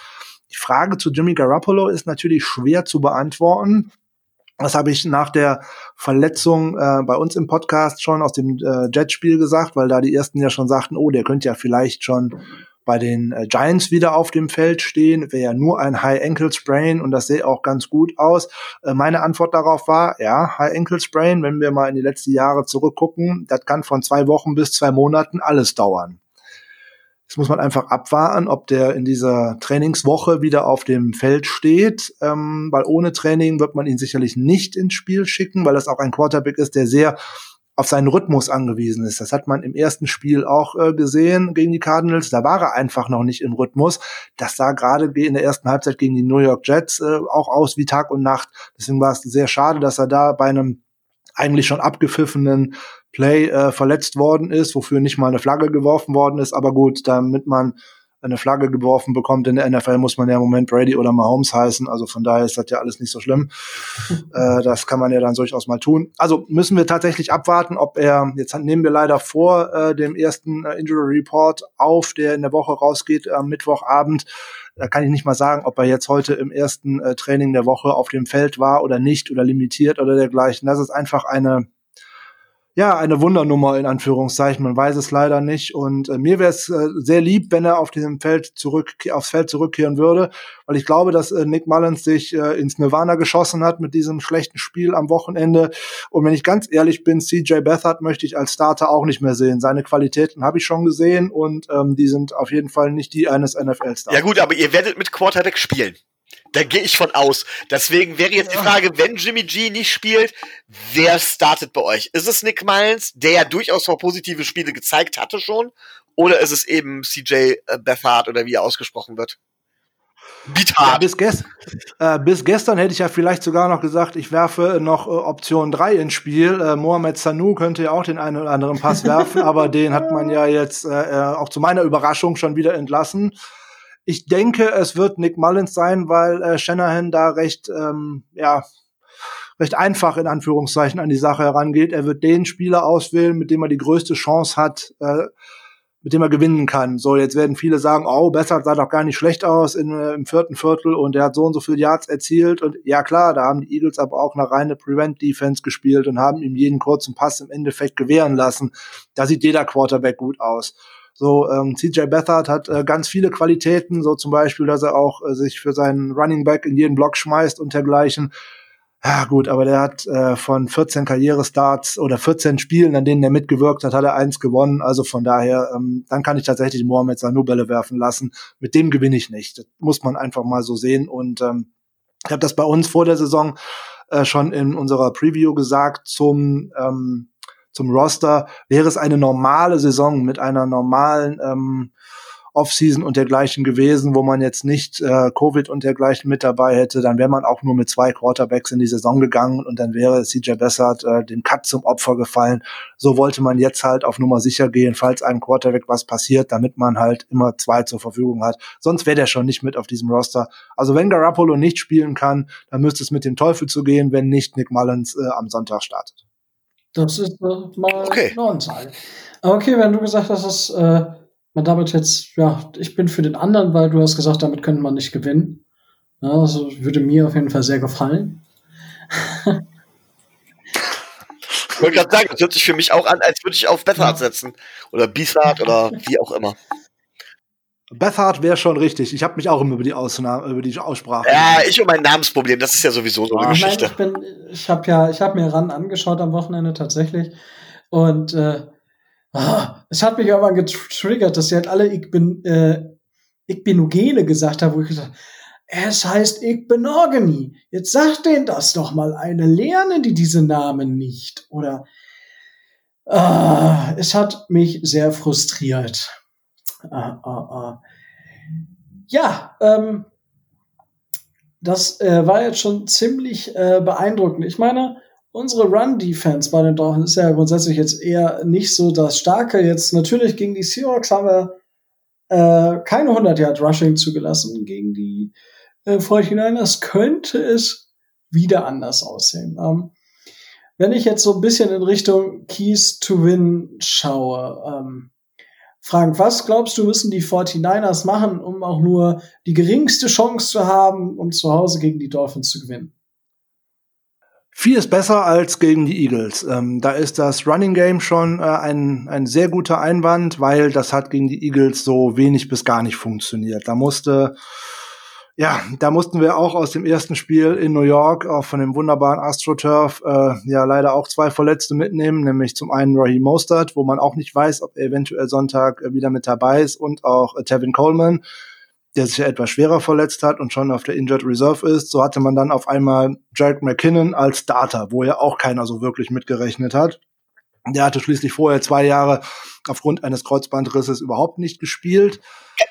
Die Frage zu Jimmy Garoppolo ist natürlich schwer zu beantworten. Das habe ich nach der Verletzung äh, bei uns im Podcast schon aus dem äh, Jetspiel gesagt, weil da die ersten ja schon sagten, oh, der könnte ja vielleicht schon bei den äh, Giants wieder auf dem Feld stehen, wäre ja nur ein High Ankle Sprain und das sähe auch ganz gut aus. Äh, meine Antwort darauf war, ja, High Ankle Sprain, wenn wir mal in die letzten Jahre zurückgucken, das kann von zwei Wochen bis zwei Monaten alles dauern. Jetzt muss man einfach abwarten, ob der in dieser Trainingswoche wieder auf dem Feld steht, ähm, weil ohne Training wird man ihn sicherlich nicht ins Spiel schicken, weil das auch ein Quarterback ist, der sehr auf seinen Rhythmus angewiesen ist. Das hat man im ersten Spiel auch äh, gesehen gegen die Cardinals. Da war er einfach noch nicht im Rhythmus. Das sah gerade in der ersten Halbzeit gegen die New York Jets äh, auch aus wie Tag und Nacht. Deswegen war es sehr schade, dass er da bei einem eigentlich schon abgepfiffenen Play äh, verletzt worden ist, wofür nicht mal eine Flagge geworfen worden ist. Aber gut, damit man eine Flagge geworfen bekommt in der NFL, muss man ja im Moment Brady oder Mahomes heißen. Also von daher ist das ja alles nicht so schlimm. äh, das kann man ja dann durchaus mal tun. Also müssen wir tatsächlich abwarten, ob er, jetzt nehmen wir leider vor äh, dem ersten äh, Injury Report auf, der in der Woche rausgeht am Mittwochabend. Da kann ich nicht mal sagen, ob er jetzt heute im ersten äh, Training der Woche auf dem Feld war oder nicht oder limitiert oder dergleichen. Das ist einfach eine ja, eine Wundernummer in Anführungszeichen. Man weiß es leider nicht. Und äh, mir wäre es äh, sehr lieb, wenn er auf diesem Feld zurück, aufs Feld zurückkehren würde, weil ich glaube, dass äh, Nick Mullins sich äh, ins Nirvana geschossen hat mit diesem schlechten Spiel am Wochenende. Und wenn ich ganz ehrlich bin, CJ Beathard möchte ich als Starter auch nicht mehr sehen. Seine Qualitäten habe ich schon gesehen und ähm, die sind auf jeden Fall nicht die eines NFL-Stars. Ja gut, aber ihr werdet mit Quarterback spielen. Da gehe ich von aus. Deswegen wäre jetzt die Frage, wenn Jimmy G nicht spielt, wer startet bei euch? Ist es Nick Miles, der ja durchaus mal positive Spiele gezeigt hatte schon? Oder ist es eben CJ äh, Bethard oder wie er ausgesprochen wird? Ja, bis, gest äh, bis gestern hätte ich ja vielleicht sogar noch gesagt, ich werfe noch äh, Option 3 ins Spiel. Äh, Mohamed Sanu könnte ja auch den einen oder anderen Pass werfen, aber den hat man ja jetzt äh, äh, auch zu meiner Überraschung schon wieder entlassen. Ich denke, es wird Nick Mullins sein, weil äh, Shanahan da recht, ähm, ja, recht einfach in Anführungszeichen an die Sache herangeht. Er wird den Spieler auswählen, mit dem er die größte Chance hat, äh, mit dem er gewinnen kann. So, jetzt werden viele sagen, oh, besser sah doch gar nicht schlecht aus in, äh, im vierten Viertel und er hat so und so viele Yards erzielt. Und ja klar, da haben die Eagles aber auch eine reine Prevent-Defense gespielt und haben ihm jeden kurzen Pass im Endeffekt gewähren lassen. Da sieht jeder Quarterback gut aus. So, ähm, CJ Beathard hat äh, ganz viele Qualitäten, so zum Beispiel, dass er auch äh, sich für seinen Running Back in jeden Block schmeißt und dergleichen. Ja, gut, aber der hat äh, von 14 Karrierestarts oder 14 Spielen, an denen er mitgewirkt hat, hat er eins gewonnen. Also von daher, ähm, dann kann ich tatsächlich Mohamed Sanu Bälle werfen lassen. Mit dem gewinne ich nicht. Das muss man einfach mal so sehen. Und ähm, ich habe das bei uns vor der Saison äh, schon in unserer Preview gesagt zum ähm, zum Roster. Wäre es eine normale Saison mit einer normalen ähm, Offseason und dergleichen gewesen, wo man jetzt nicht äh, Covid und dergleichen mit dabei hätte, dann wäre man auch nur mit zwei Quarterbacks in die Saison gegangen und dann wäre CJ Bessert äh, dem Cut zum Opfer gefallen. So wollte man jetzt halt auf Nummer sicher gehen, falls einem Quarterback was passiert, damit man halt immer zwei zur Verfügung hat. Sonst wäre der schon nicht mit auf diesem Roster. Also wenn Garoppolo nicht spielen kann, dann müsste es mit dem Teufel zu gehen, wenn nicht Nick Mullins äh, am Sonntag startet. Das ist äh, mal okay. eine Ansage. Okay, wenn du gesagt hast, dass äh, man damit jetzt, ja, ich bin für den anderen, weil du hast gesagt, damit könnte man nicht gewinnen. Ja, also würde mir auf jeden Fall sehr gefallen. ich wollte gerade sagen, das hört sich für mich auch an, als würde ich auf Bethard setzen. Oder Bisart oder wie auch immer. Bethard wäre schon richtig. Ich habe mich auch immer über die, Ausnahme, über die Aussprache. Ja, ich und mein Namensproblem, das ist ja sowieso so eine Geschichte. Nein, ich bin, ich habe ja, ich habe mir ran angeschaut am Wochenende tatsächlich und äh, oh, es hat mich irgendwann getriggert, dass sie halt alle ich bin, äh, ich bin Ugene gesagt haben, wo ich gesagt es heißt ich bin Organi. Jetzt sagt denen das doch mal eine. Lernen die diese Namen nicht? Oder äh, es hat mich sehr frustriert. Ah, ah, ah. Ja, ähm, das äh, war jetzt schon ziemlich äh, beeindruckend. Ich meine, unsere Run-Defense bei den Dolphins ist ja grundsätzlich jetzt eher nicht so das Starke. Jetzt natürlich gegen die Seahawks haben wir äh, keine 100 Yard Rushing zugelassen gegen die äh, 49ers. Könnte es wieder anders aussehen. Ähm, wenn ich jetzt so ein bisschen in Richtung Keys to Win schaue, ähm, Frank, was glaubst du, müssen die 49ers machen, um auch nur die geringste Chance zu haben, um zu Hause gegen die Dolphins zu gewinnen? Viel ist besser als gegen die Eagles. Ähm, da ist das Running Game schon äh, ein, ein sehr guter Einwand, weil das hat gegen die Eagles so wenig bis gar nicht funktioniert. Da musste, ja, da mussten wir auch aus dem ersten Spiel in New York, auch von dem wunderbaren AstroTurf, äh, ja leider auch zwei Verletzte mitnehmen, nämlich zum einen Raheem Mostert, wo man auch nicht weiß, ob er eventuell Sonntag äh, wieder mit dabei ist, und auch äh, Tevin Coleman der sich ja etwas schwerer verletzt hat und schon auf der Injured Reserve ist. So hatte man dann auf einmal Jack McKinnon als Starter, wo ja auch keiner so wirklich mitgerechnet hat. Der hatte schließlich vorher zwei Jahre aufgrund eines Kreuzbandrisses überhaupt nicht gespielt.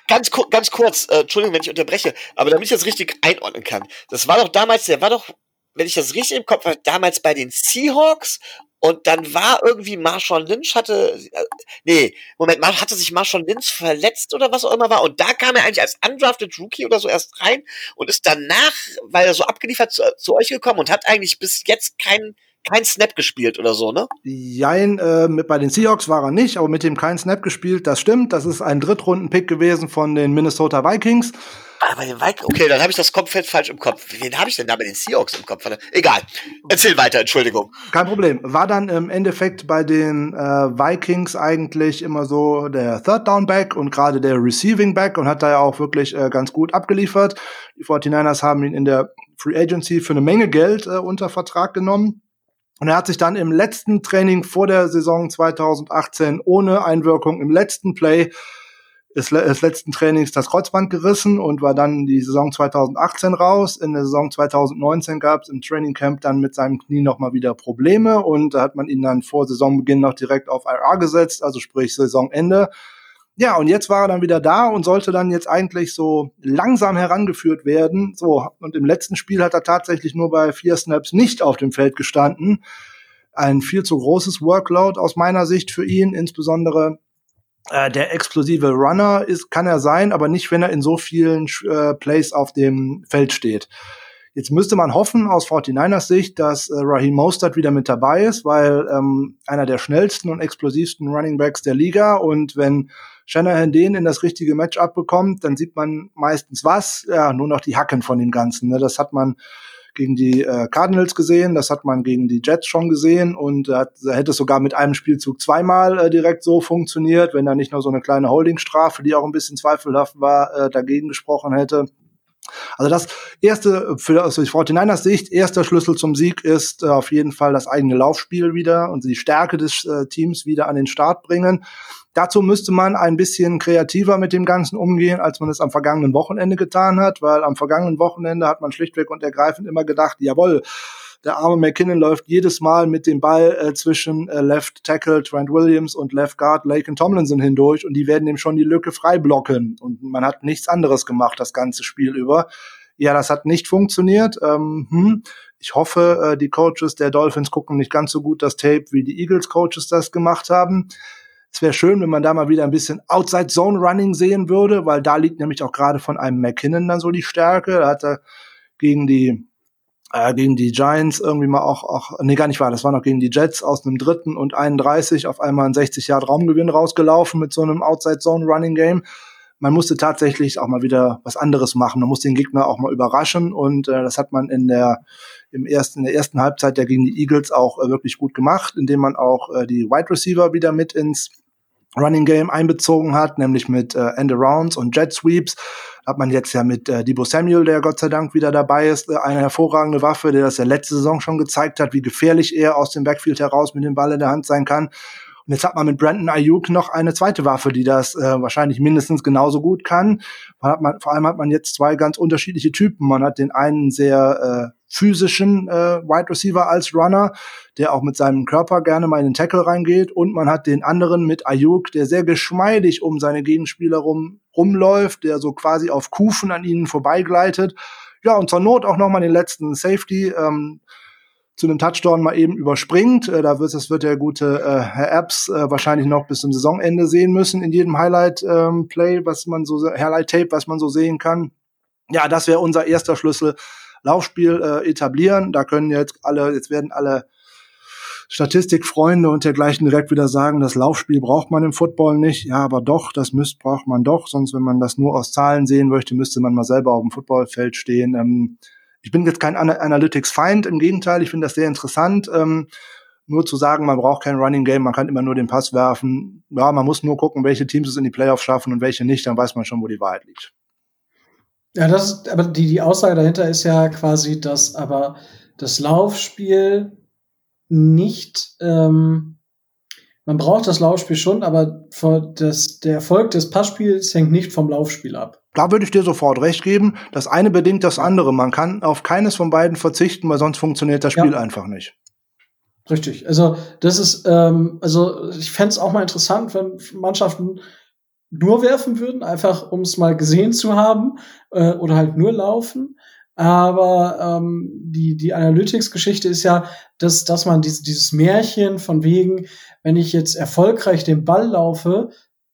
Ganz, ganz kurz, äh, Entschuldigung, wenn ich unterbreche, aber damit ich das richtig einordnen kann. Das war doch damals, der war doch, wenn ich das richtig im Kopf habe, damals bei den Seahawks und dann war irgendwie Marshall Lynch hatte, äh, nee, Moment, hatte sich Marshall Lynch verletzt oder was auch immer war. Und da kam er eigentlich als undrafted Rookie oder so erst rein und ist danach, weil er so abgeliefert zu, zu euch gekommen und hat eigentlich bis jetzt keinen kein Snap gespielt oder so, ne? Jein, äh, mit, bei den Seahawks war er nicht, aber mit dem kein Snap gespielt, das stimmt. Das ist ein Drittrunden-Pick gewesen von den Minnesota Vikings. Ah, bei den Vikings, okay, dann habe ich das komplett falsch im Kopf. Wen habe ich denn da bei den Seahawks im Kopf? Egal, erzähl weiter, Entschuldigung. Kein Problem. War dann im Endeffekt bei den äh, Vikings eigentlich immer so der Third Down Back und gerade der Receiving Back und hat da ja auch wirklich äh, ganz gut abgeliefert. Die 49ers haben ihn in der Free Agency für eine Menge Geld äh, unter Vertrag genommen. Und er hat sich dann im letzten Training vor der Saison 2018 ohne Einwirkung im letzten Play des, des letzten Trainings das Kreuzband gerissen und war dann die Saison 2018 raus. In der Saison 2019 gab es im Training Camp dann mit seinem Knie nochmal wieder Probleme und da hat man ihn dann vor Saisonbeginn noch direkt auf IR gesetzt, also sprich Saisonende. Ja, und jetzt war er dann wieder da und sollte dann jetzt eigentlich so langsam herangeführt werden. So, und im letzten Spiel hat er tatsächlich nur bei vier Snaps nicht auf dem Feld gestanden. Ein viel zu großes Workload aus meiner Sicht für ihn, insbesondere äh, der explosive Runner ist, kann er sein, aber nicht, wenn er in so vielen äh, Plays auf dem Feld steht. Jetzt müsste man hoffen aus 49ers Sicht, dass äh, Raheem Mostert wieder mit dabei ist, weil ähm, einer der schnellsten und explosivsten Running Backs der Liga und wenn Shanahan den in das richtige Matchup bekommt, dann sieht man meistens was, ja, nur noch die Hacken von dem Ganzen. Ne? Das hat man gegen die äh, Cardinals gesehen, das hat man gegen die Jets schon gesehen und da, da hätte es sogar mit einem Spielzug zweimal äh, direkt so funktioniert, wenn da nicht nur so eine kleine Holdingstrafe, die auch ein bisschen zweifelhaft war, äh, dagegen gesprochen hätte. Also das erste, für aus also 49ers Sicht, erster Schlüssel zum Sieg ist äh, auf jeden Fall das eigene Laufspiel wieder und die Stärke des äh, Teams wieder an den Start bringen. Dazu müsste man ein bisschen kreativer mit dem Ganzen umgehen, als man es am vergangenen Wochenende getan hat, weil am vergangenen Wochenende hat man schlichtweg und ergreifend immer gedacht, jawohl, der arme McKinnon läuft jedes Mal mit dem Ball äh, zwischen äh, Left Tackle Trent Williams und Left Guard Laken Tomlinson hindurch und die werden ihm schon die Lücke frei blocken. Und man hat nichts anderes gemacht das ganze Spiel über. Ja, das hat nicht funktioniert. Ähm, hm. Ich hoffe, äh, die Coaches der Dolphins gucken nicht ganz so gut das Tape, wie die Eagles Coaches das gemacht haben. Es wäre schön, wenn man da mal wieder ein bisschen Outside Zone Running sehen würde, weil da liegt nämlich auch gerade von einem McKinnon dann so die Stärke. Da hat er gegen die äh, gegen die Giants irgendwie mal auch, auch, nee, gar nicht wahr, das war noch gegen die Jets aus einem dritten und 31 auf einmal ein 60 Yard Raumgewinn rausgelaufen mit so einem Outside Zone Running Game. Man musste tatsächlich auch mal wieder was anderes machen. Man muss den Gegner auch mal überraschen und äh, das hat man in der im ersten in der ersten Halbzeit der gegen die Eagles auch äh, wirklich gut gemacht, indem man auch äh, die Wide Receiver wieder mit ins Running Game einbezogen hat, nämlich mit äh, End Arounds und Jet Sweeps. Hat man jetzt ja mit äh, Debo Samuel, der Gott sei Dank wieder dabei ist, äh, eine hervorragende Waffe, der das ja letzte Saison schon gezeigt hat, wie gefährlich er aus dem Backfield heraus mit dem Ball in der Hand sein kann. Und jetzt hat man mit Brandon Ayuk noch eine zweite Waffe, die das äh, wahrscheinlich mindestens genauso gut kann. Man hat man, vor allem hat man jetzt zwei ganz unterschiedliche Typen. Man hat den einen sehr äh, physischen äh, Wide Receiver als Runner, der auch mit seinem Körper gerne mal in den Tackle reingeht. Und man hat den anderen mit Ayuk, der sehr geschmeidig um seine Gegenspieler rum, rumläuft, der so quasi auf Kufen an ihnen vorbeigleitet. Ja, und zur Not auch noch mal den letzten Safety. Ähm, zu einem Touchdown mal eben überspringt. Äh, da wird, das wird der gute äh, Herr Apps äh, wahrscheinlich noch bis zum Saisonende sehen müssen in jedem Highlight-Play, ähm, was man so, Highlight-Tape, was man so sehen kann. Ja, das wäre unser erster Schlüssel. Laufspiel äh, etablieren. Da können jetzt alle, jetzt werden alle Statistikfreunde und dergleichen direkt wieder sagen, das Laufspiel braucht man im Football nicht. Ja, aber doch, das müsst, braucht man doch. Sonst, wenn man das nur aus Zahlen sehen möchte, müsste man mal selber auf dem Footballfeld stehen. Ähm, ich bin jetzt kein Analytics-Feind, im Gegenteil, ich finde das sehr interessant. Ähm, nur zu sagen, man braucht kein Running Game, man kann immer nur den Pass werfen. Ja, man muss nur gucken, welche Teams es in die Playoffs schaffen und welche nicht, dann weiß man schon, wo die Wahrheit liegt. Ja, das ist, aber die, die Aussage dahinter ist ja quasi, dass aber das Laufspiel nicht, ähm, man braucht das Laufspiel schon, aber das, der Erfolg des Passspiels hängt nicht vom Laufspiel ab. Da würde ich dir sofort recht geben. Das eine bedingt das andere. Man kann auf keines von beiden verzichten, weil sonst funktioniert das Spiel ja. einfach nicht. Richtig. Also das ist, ähm, also ich fände es auch mal interessant, wenn Mannschaften nur werfen würden, einfach um es mal gesehen zu haben, äh, oder halt nur laufen. Aber ähm, die, die Analytics-Geschichte ist ja, dass, dass man diese, dieses Märchen von wegen, wenn ich jetzt erfolgreich den Ball laufe,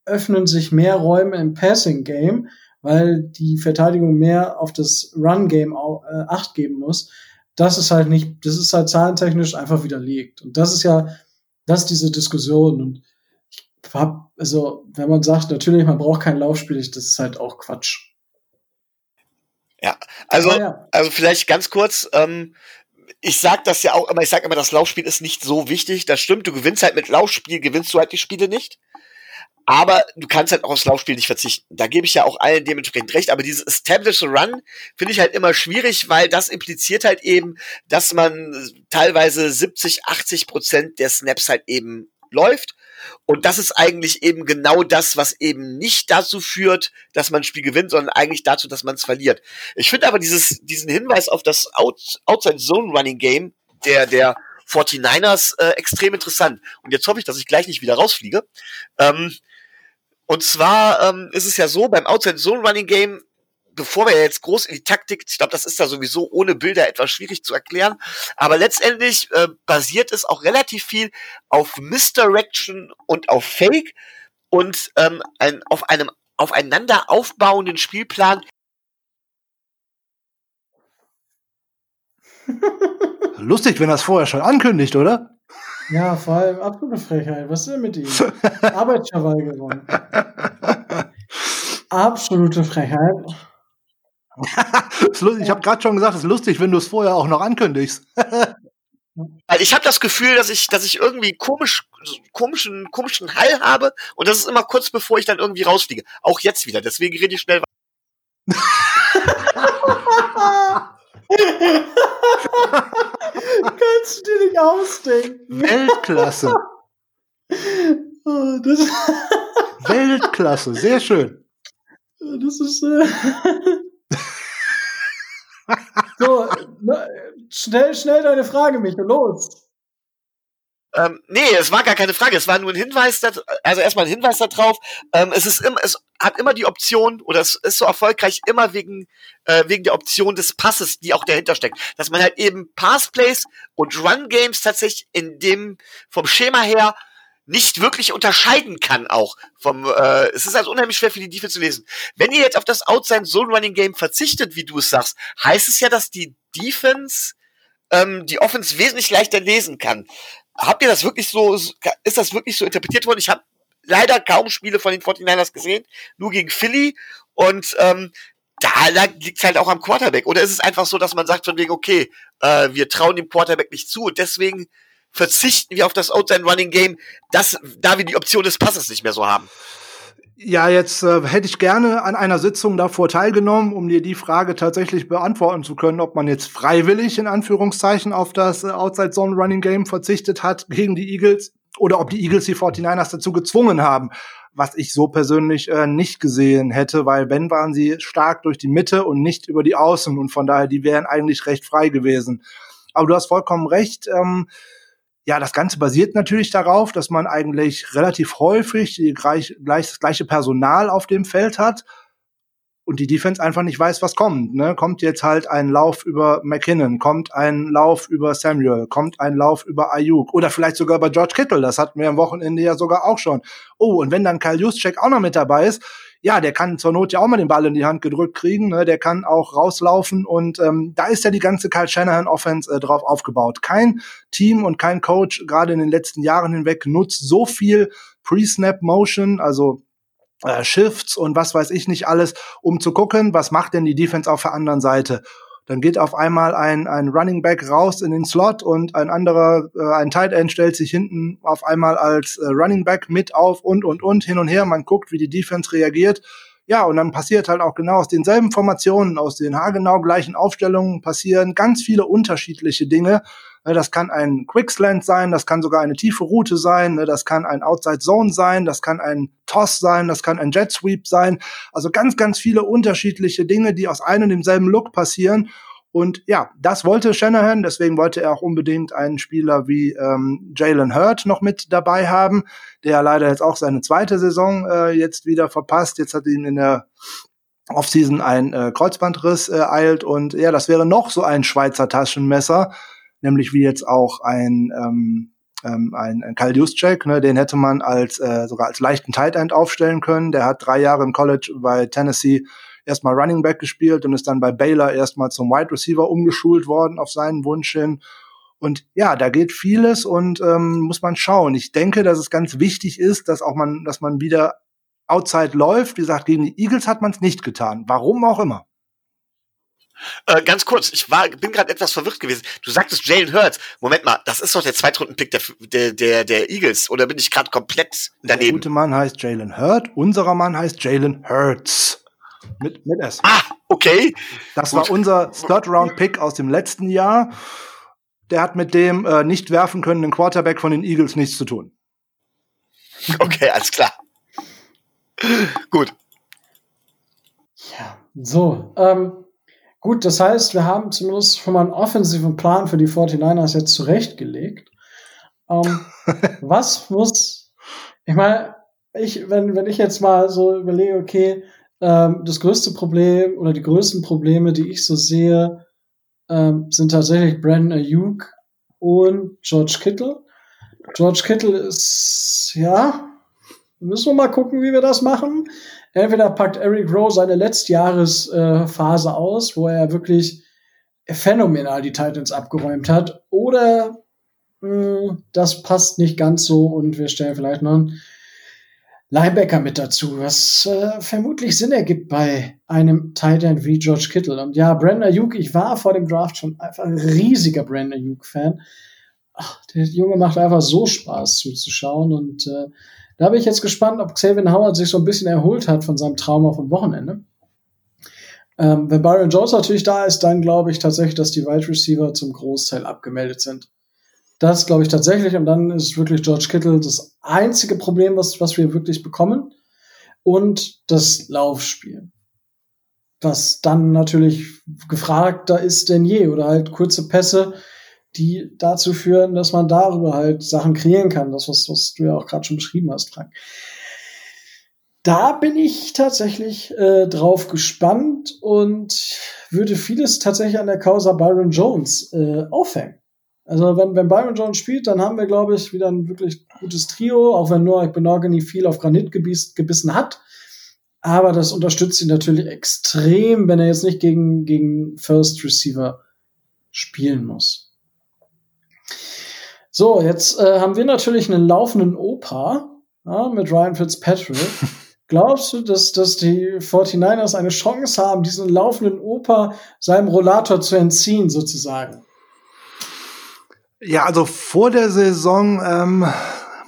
öffnen sich mehr Räume im Passing-Game, weil die Verteidigung mehr auf das Run-Game äh, Acht geben muss. Das ist halt nicht, das ist halt zahlentechnisch einfach widerlegt. Und das ist ja, das ist diese Diskussion. Und ich hab, also, wenn man sagt, natürlich, man braucht kein Laufspiel, das ist halt auch Quatsch. Ja, also, ah, ja. also vielleicht ganz kurz, ähm, ich sag das ja auch immer, ich sag immer, das Laufspiel ist nicht so wichtig. Das stimmt, du gewinnst halt mit Laufspiel, gewinnst du halt die Spiele nicht. Aber du kannst halt auch aufs Laufspiel nicht verzichten. Da gebe ich ja auch allen dementsprechend recht. Aber dieses Establish Run finde ich halt immer schwierig, weil das impliziert halt eben, dass man teilweise 70, 80 Prozent der Snaps halt eben läuft und das ist eigentlich eben genau das, was eben nicht dazu führt, dass man ein Spiel gewinnt, sondern eigentlich dazu, dass man es verliert. Ich finde aber dieses, diesen Hinweis auf das Out, Outside Zone Running Game der, der 49ers äh, extrem interessant. Und jetzt hoffe ich, dass ich gleich nicht wieder rausfliege. Ähm, und zwar ähm, ist es ja so, beim Outside Zone Running Game bevor wir jetzt groß in die Taktik, ich glaube, das ist da sowieso ohne Bilder etwas schwierig zu erklären, aber letztendlich äh, basiert es auch relativ viel auf Misdirection und auf Fake und ähm, ein, auf einem aufeinander aufbauenden Spielplan. Lustig, wenn das vorher schon ankündigt, oder? Ja, vor allem absolute Frechheit. Was ist denn mit ihm? Arbeitsverweigerung. Absolute Frechheit ich habe gerade schon gesagt, es ist lustig, wenn du es vorher auch noch ankündigst. ich habe das Gefühl, dass ich, dass ich irgendwie komisch, komischen, komischen Hall habe und das ist immer kurz bevor ich dann irgendwie rausfliege. Auch jetzt wieder. Deswegen rede ich schnell. Kannst du dir nicht ausdenken. Weltklasse. Oh, Weltklasse, sehr schön. Das ist. Äh so, ne, schnell, schnell deine Frage, Michael, los. Ähm, nee, es war gar keine Frage, es war nur ein Hinweis, dat, also erstmal ein Hinweis darauf. Ähm, es ist immer, es hat immer die Option oder es ist so erfolgreich immer wegen äh, wegen der Option des Passes, die auch dahinter steckt, dass man halt eben Passplays und Run Games tatsächlich in dem vom Schema her nicht wirklich unterscheiden kann auch vom äh, es ist also unheimlich schwer für die Defense zu lesen. Wenn ihr jetzt auf das Outside Zone Running Game verzichtet, wie du es sagst, heißt es ja, dass die Defense ähm, die Offense wesentlich leichter lesen kann. Habt ihr das wirklich so ist das wirklich so interpretiert worden? Ich habe leider kaum Spiele von den 49ers gesehen, nur gegen Philly und ähm, da liegt es halt auch am Quarterback. Oder ist es einfach so, dass man sagt von wegen, okay, äh, wir trauen dem Quarterback nicht zu und deswegen verzichten wir auf das Outside Running Game, das, da wir die Option des Passes nicht mehr so haben. Ja, jetzt äh, hätte ich gerne an einer Sitzung davor teilgenommen, um dir die Frage tatsächlich beantworten zu können, ob man jetzt freiwillig in Anführungszeichen auf das äh, Outside Zone Running Game verzichtet hat gegen die Eagles oder ob die Eagles die 49ers dazu gezwungen haben, was ich so persönlich äh, nicht gesehen hätte, weil wenn waren sie stark durch die Mitte und nicht über die Außen und von daher die wären eigentlich recht frei gewesen. Aber du hast vollkommen recht. Ähm, ja, das Ganze basiert natürlich darauf, dass man eigentlich relativ häufig die gleich, gleich, das gleiche Personal auf dem Feld hat. und die Defense einfach nicht weiß, was kommt. Ne? Kommt jetzt halt ein Lauf über McKinnon, kommt ein Lauf über Samuel, kommt ein Lauf über Ayuk oder vielleicht sogar über George Kittle. Das hatten wir am Wochenende ja sogar auch schon. Oh, und wenn dann Kyle Juszczyk auch noch mit dabei ist, ja, der kann zur Not ja auch mal den Ball in die Hand gedrückt kriegen, ne? der kann auch rauslaufen und ähm, da ist ja die ganze Kyle Shanahan Offense äh, drauf aufgebaut. Kein Team und kein Coach gerade in den letzten Jahren hinweg nutzt so viel Pre-Snap Motion, also äh, Shifts und was weiß ich nicht alles, um zu gucken, was macht denn die Defense auf der anderen Seite. Dann geht auf einmal ein, ein Running Back raus in den Slot und ein anderer, äh, ein Tight End stellt sich hinten auf einmal als äh, Running Back mit auf und, und, und, hin und her. Man guckt, wie die Defense reagiert. Ja, und dann passiert halt auch genau aus denselben Formationen, aus den haargenau gleichen Aufstellungen passieren ganz viele unterschiedliche Dinge. Ne, das kann ein Quickslant sein, das kann sogar eine tiefe Route sein, ne, das kann ein Outside Zone sein, das kann ein Toss sein, das kann ein Jet Sweep sein. Also ganz, ganz viele unterschiedliche Dinge, die aus einem und demselben Look passieren. Und ja, das wollte Shanahan, deswegen wollte er auch unbedingt einen Spieler wie ähm, Jalen Hurt noch mit dabei haben, der leider jetzt auch seine zweite Saison äh, jetzt wieder verpasst. Jetzt hat ihn in der Offseason ein äh, Kreuzbandriss äh, eilt und ja, das wäre noch so ein Schweizer Taschenmesser, nämlich wie jetzt auch ein ähm, ähm, ein, ein Kyle Juszczyk, ne, den hätte man als äh, sogar als leichten Tight End aufstellen können. Der hat drei Jahre im College bei Tennessee erstmal Running Back gespielt und ist dann bei Baylor erstmal zum Wide Receiver umgeschult worden auf seinen Wunsch hin. Und ja, da geht vieles und ähm, muss man schauen. Ich denke, dass es ganz wichtig ist, dass auch man, dass man wieder outside läuft. Wie gesagt, gegen die Eagles hat man es nicht getan. Warum auch immer. Äh, ganz kurz, ich war, bin gerade etwas verwirrt gewesen. Du sagtest Jalen Hurts. Moment mal, das ist doch der Zweitrunden-Pick der, der, der, der Eagles. Oder bin ich gerade komplett daneben? Der gute Mann heißt Jalen Hurt. Unserer Mann heißt Jalen Hurts. Mit, mit S. Ah, okay. Das Gut. war unser Third-Round-Pick aus dem letzten Jahr. Der hat mit dem äh, nicht werfen können Quarterback von den Eagles nichts zu tun. Okay, alles klar. Gut. Ja, so. Ähm, Gut, das heißt, wir haben zumindest schon mal einen offensiven Plan für die 49ers jetzt zurechtgelegt. Ähm, was muss, ich meine, ich, wenn, wenn ich jetzt mal so überlege, okay, ähm, das größte Problem oder die größten Probleme, die ich so sehe, ähm, sind tatsächlich Brandon Ayuk und George Kittle. George Kittle ist, ja, müssen wir mal gucken, wie wir das machen entweder packt Eric Rowe seine Letztjahresphase äh, aus, wo er wirklich phänomenal die Titans abgeräumt hat, oder mh, hm, das passt nicht ganz so und wir stellen vielleicht noch einen Linebacker mit dazu, was äh, vermutlich Sinn ergibt bei einem Titan wie George Kittle. Und ja, Brandon Ayuk, ich war vor dem Draft schon einfach ein riesiger Brandon Ayuk-Fan. Der Junge macht einfach so Spaß zuzuschauen und äh, da bin ich jetzt gespannt, ob Xavier Howard sich so ein bisschen erholt hat von seinem Trauma vom Wochenende. Ähm, wenn Byron Jones natürlich da ist, dann glaube ich tatsächlich, dass die Wide Receiver zum Großteil abgemeldet sind. Das glaube ich tatsächlich. Und dann ist wirklich George Kittle das einzige Problem, was, was wir wirklich bekommen. Und das Laufspiel. Was dann natürlich gefragter ist denn je. Oder halt kurze Pässe, die dazu führen, dass man darüber halt Sachen kreieren kann. Das, was, was du ja auch gerade schon beschrieben hast, Frank. Da bin ich tatsächlich äh, drauf gespannt und würde vieles tatsächlich an der Causa Byron Jones äh, aufhängen. Also wenn, wenn Byron Jones spielt, dann haben wir, glaube ich, wieder ein wirklich gutes Trio, auch wenn Noah Benogany viel auf Granit gebiss, gebissen hat. Aber das unterstützt ihn natürlich extrem, wenn er jetzt nicht gegen, gegen First Receiver spielen muss. So, jetzt äh, haben wir natürlich einen laufenden Opa ja, mit Ryan Fitzpatrick. Glaubst du, dass, dass die 49ers eine Chance haben, diesen laufenden Opa seinem Rollator zu entziehen, sozusagen? Ja, also vor der Saison, ähm,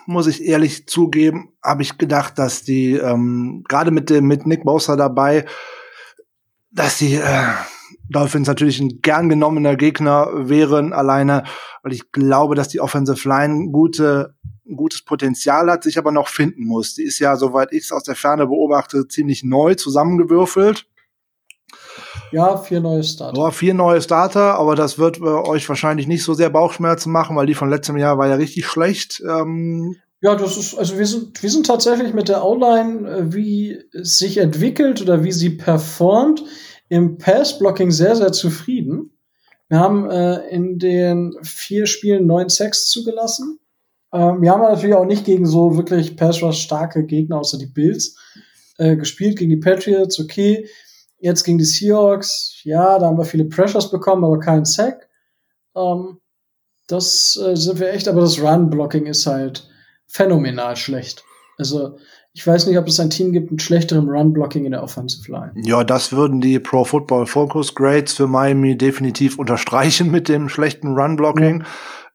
muss ich ehrlich zugeben, habe ich gedacht, dass die, ähm, gerade mit dem, mit Nick Bosa dabei, dass die, äh, Dolphins natürlich ein gern genommener Gegner wären, alleine, weil ich glaube, dass die Offensive Line gute, gutes Potenzial hat, sich aber noch finden muss. Die ist ja, soweit ich es aus der Ferne beobachte, ziemlich neu zusammengewürfelt. Ja, vier neue Starter. Ja, vier neue Starter, aber das wird äh, euch wahrscheinlich nicht so sehr Bauchschmerzen machen, weil die von letztem Jahr war ja richtig schlecht. Ähm, Ja, das ist, also wir sind, wir sind tatsächlich mit der O-Line, äh, wie es sich entwickelt oder wie sie performt, im Pass-Blocking sehr, sehr zufrieden. Wir haben äh, in den vier Spielen neun Sacks zugelassen. Ähm, wir haben natürlich auch nicht gegen so wirklich Pass-Rush starke Gegner, außer die Bills, äh, gespielt. Gegen die Patriots, okay. Jetzt gegen die Seahawks, ja, da haben wir viele Pressures bekommen, aber keinen Sack. Ähm, das äh, sind wir echt, aber das Run-Blocking ist halt phänomenal schlecht. Also ich weiß nicht, ob es ein Team gibt mit schlechterem Run-Blocking in der Offensive Line. Ja, das würden die Pro Football Focus Grades für Miami definitiv unterstreichen mit dem schlechten Run-Blocking.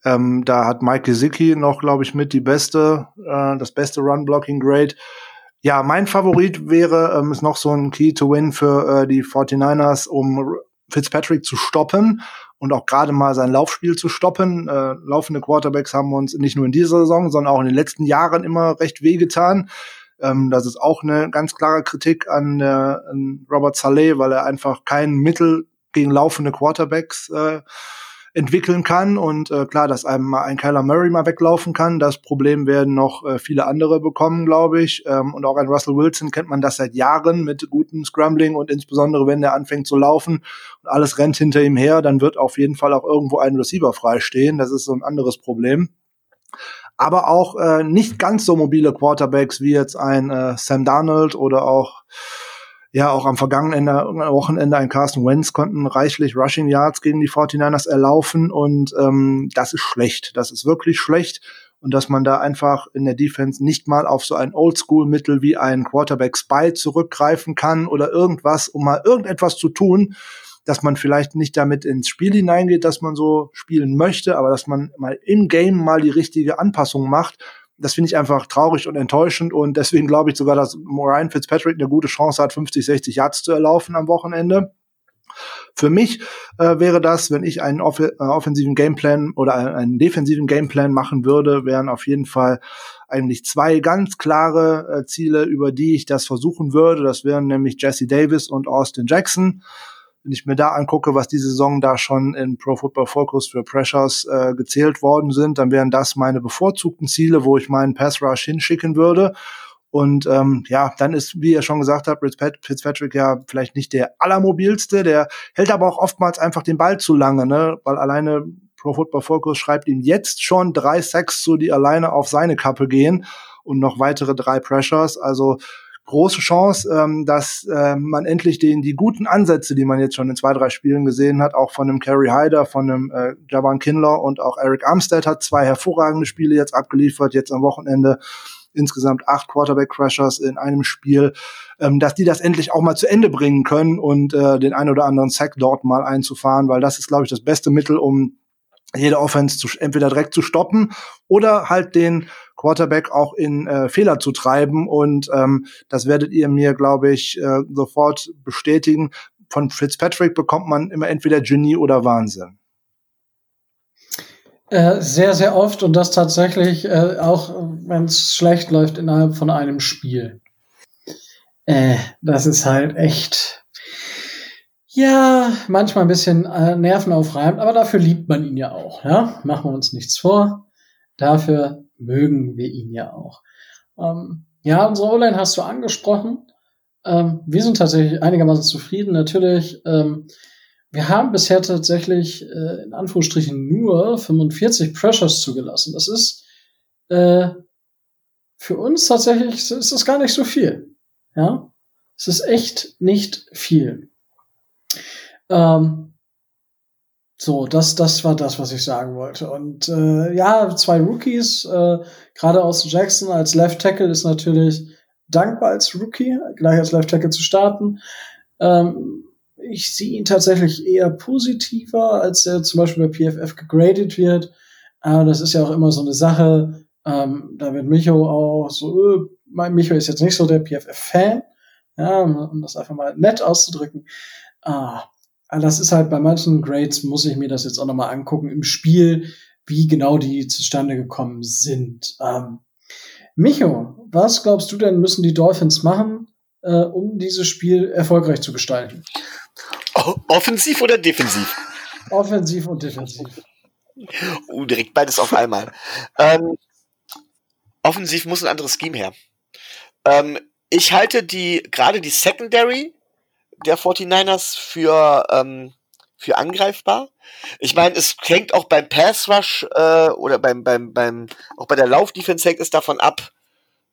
Ja. Ähm, da hat Mike Gesicki noch, glaube ich, mit die beste, äh, das beste Run-Blocking-Grade. Ja, mein Favorit wäre, ähm, ist noch so ein Key to Win für äh, die 49ers, um Fitzpatrick zu stoppen und auch gerade mal sein Laufspiel zu stoppen. Äh, laufende Quarterbacks haben uns nicht nur in dieser Saison, sondern auch in den letzten Jahren immer recht wehgetan. Ähm, das ist auch eine ganz klare Kritik an, äh, an Robert Saleh, weil er einfach kein Mittel gegen laufende Quarterbacks äh, entwickeln kann und äh, klar, dass einem mal ein Kyler Murray mal weglaufen kann. Das Problem werden noch äh, viele andere bekommen, glaube ich. Ähm, und auch ein Russell Wilson kennt man das seit Jahren mit gutem Scrambling und insbesondere wenn der anfängt zu laufen und alles rennt hinter ihm her, dann wird auf jeden Fall auch irgendwo ein Receiver freistehen. Das ist so ein anderes Problem aber auch äh, nicht ganz so mobile Quarterbacks wie jetzt ein äh, Sam Darnold oder auch ja, auch am vergangenen Wochenende ein Carsten Wentz konnten reichlich Rushing Yards gegen die 49ers erlaufen und ähm, das ist schlecht. Das ist wirklich schlecht. Und dass man da einfach in der Defense nicht mal auf so ein Oldschool-Mittel wie ein Quarterback-Spy zurückgreifen kann oder irgendwas, um mal irgendetwas zu tun, dass man vielleicht nicht damit ins Spiel hineingeht, dass man so spielen möchte, aber dass man mal im Game mal die richtige Anpassung macht das finde ich einfach traurig und enttäuschend und deswegen glaube ich sogar, dass Ryan Fitzpatrick eine gute Chance hat, 50, 60 Yards zu erlaufen am Wochenende. Für mich äh, wäre das, wenn ich einen off äh, offensiven Gameplan oder einen defensiven Gameplan machen würde, wären auf jeden Fall eigentlich zwei ganz klare äh, Ziele, über die ich das versuchen würde. Das wären nämlich Jesse Davis und Austin Jackson wenn ich mir da angucke, was diese Saison da schon in Pro Football Focus für Pressures äh, gezählt worden sind, dann wären das meine bevorzugten Ziele, wo ich meinen Pass Rush hinschicken würde. Und ähm, ja, dann ist, wie ihr schon gesagt habt, Fitzpatrick ja vielleicht nicht der allermobilste, der hält aber auch oftmals einfach den Ball zu lange, ne? Weil alleine Pro Football Focus schreibt ihm jetzt schon drei Sacks zu, die alleine auf seine Kappe gehen und noch weitere drei Pressures. Also große Chance, ähm, dass äh, man endlich den die guten Ansätze, die man jetzt schon in zwei, drei Spielen gesehen hat, auch von einem Kerry Hyder, von einem äh, Javan Kinlaw und auch Eric Armstead hat zwei hervorragende Spiele jetzt abgeliefert, jetzt am Wochenende. Insgesamt acht Quarterback-Crashers in einem Spiel, ähm, dass die das endlich auch mal zu Ende bringen können und äh, den ein oder anderen Sack dort mal einzufahren, weil das ist, glaube ich, das beste Mittel, um jede Offense zu, entweder direkt zu stoppen oder halt den Quarterback auch in äh, Fehler zu treiben. Und ähm, das werdet ihr mir, glaube ich, äh, sofort bestätigen. Von Fitzpatrick bekommt man immer entweder Genie oder Wahnsinn. Äh, sehr, sehr oft und das tatsächlich äh, auch, wenn es schlecht läuft innerhalb von einem Spiel. Äh, das ist halt echt ja, manchmal ein bisschen äh, nervenaufreibend, aber dafür liebt man ihn ja auch. Ja? Machen wir uns nichts vor. Dafür mögen wir ihn ja auch. Ähm, ja, unsere O-Line hast du angesprochen. Ähm, wir sind tatsächlich einigermaßen zufrieden. Natürlich, ähm, wir haben bisher tatsächlich äh, in Anführungsstrichen nur 45 Pressures zugelassen. Das ist äh, für uns tatsächlich ist das gar nicht so viel. Ja, es ist echt nicht viel. Ähm, so, das, das war das, was ich sagen wollte. Und äh, ja, zwei Rookies, äh, gerade aus Jackson als Left Tackle ist natürlich dankbar als Rookie, gleich als Left Tackle zu starten. Ähm, ich sehe ihn tatsächlich eher positiver, als er zum Beispiel bei PFF gegradet wird. Aber das ist ja auch immer so eine Sache. Ähm, da wird Micho auch so, äh, mein Micho ist jetzt nicht so der PFF-Fan, ja, um das einfach mal nett auszudrücken. Ah, das ist halt bei manchen Grades, muss ich mir das jetzt auch nochmal angucken im Spiel, wie genau die zustande gekommen sind. Ähm, Micho, was glaubst du denn, müssen die Dolphins machen, äh, um dieses Spiel erfolgreich zu gestalten? Offensiv oder defensiv? Offensiv und defensiv. Uh, direkt beides auf einmal. ähm, offensiv muss ein anderes Scheme her. Ähm, ich halte die, gerade die Secondary der 49ers für, ähm, für angreifbar. Ich meine, es hängt auch beim Pass Rush äh, oder beim, beim, beim, auch bei der Laufdefense hängt es davon ab,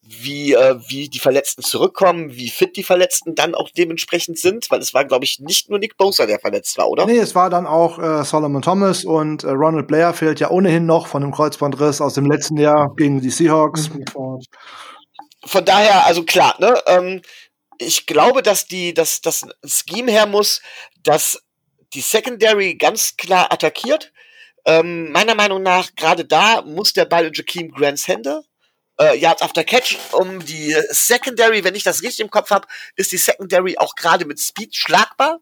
wie, äh, wie die Verletzten zurückkommen, wie fit die Verletzten dann auch dementsprechend sind, weil es war, glaube ich, nicht nur Nick Bosa, der verletzt war, oder? Nee, es war dann auch äh, Solomon Thomas und äh, Ronald Blair fehlt ja ohnehin noch von dem Kreuzbandriss aus dem letzten Jahr gegen die Seahawks. Von daher, also klar, ne, ähm, ich glaube, dass die, dass das Scheme her muss, dass die Secondary ganz klar attackiert. Ähm, meiner Meinung nach, gerade da muss der Ball in Jakeem Grants Hände äh, Yards after Catch um die Secondary, wenn ich das richtig im Kopf habe, ist die Secondary auch gerade mit Speed schlagbar,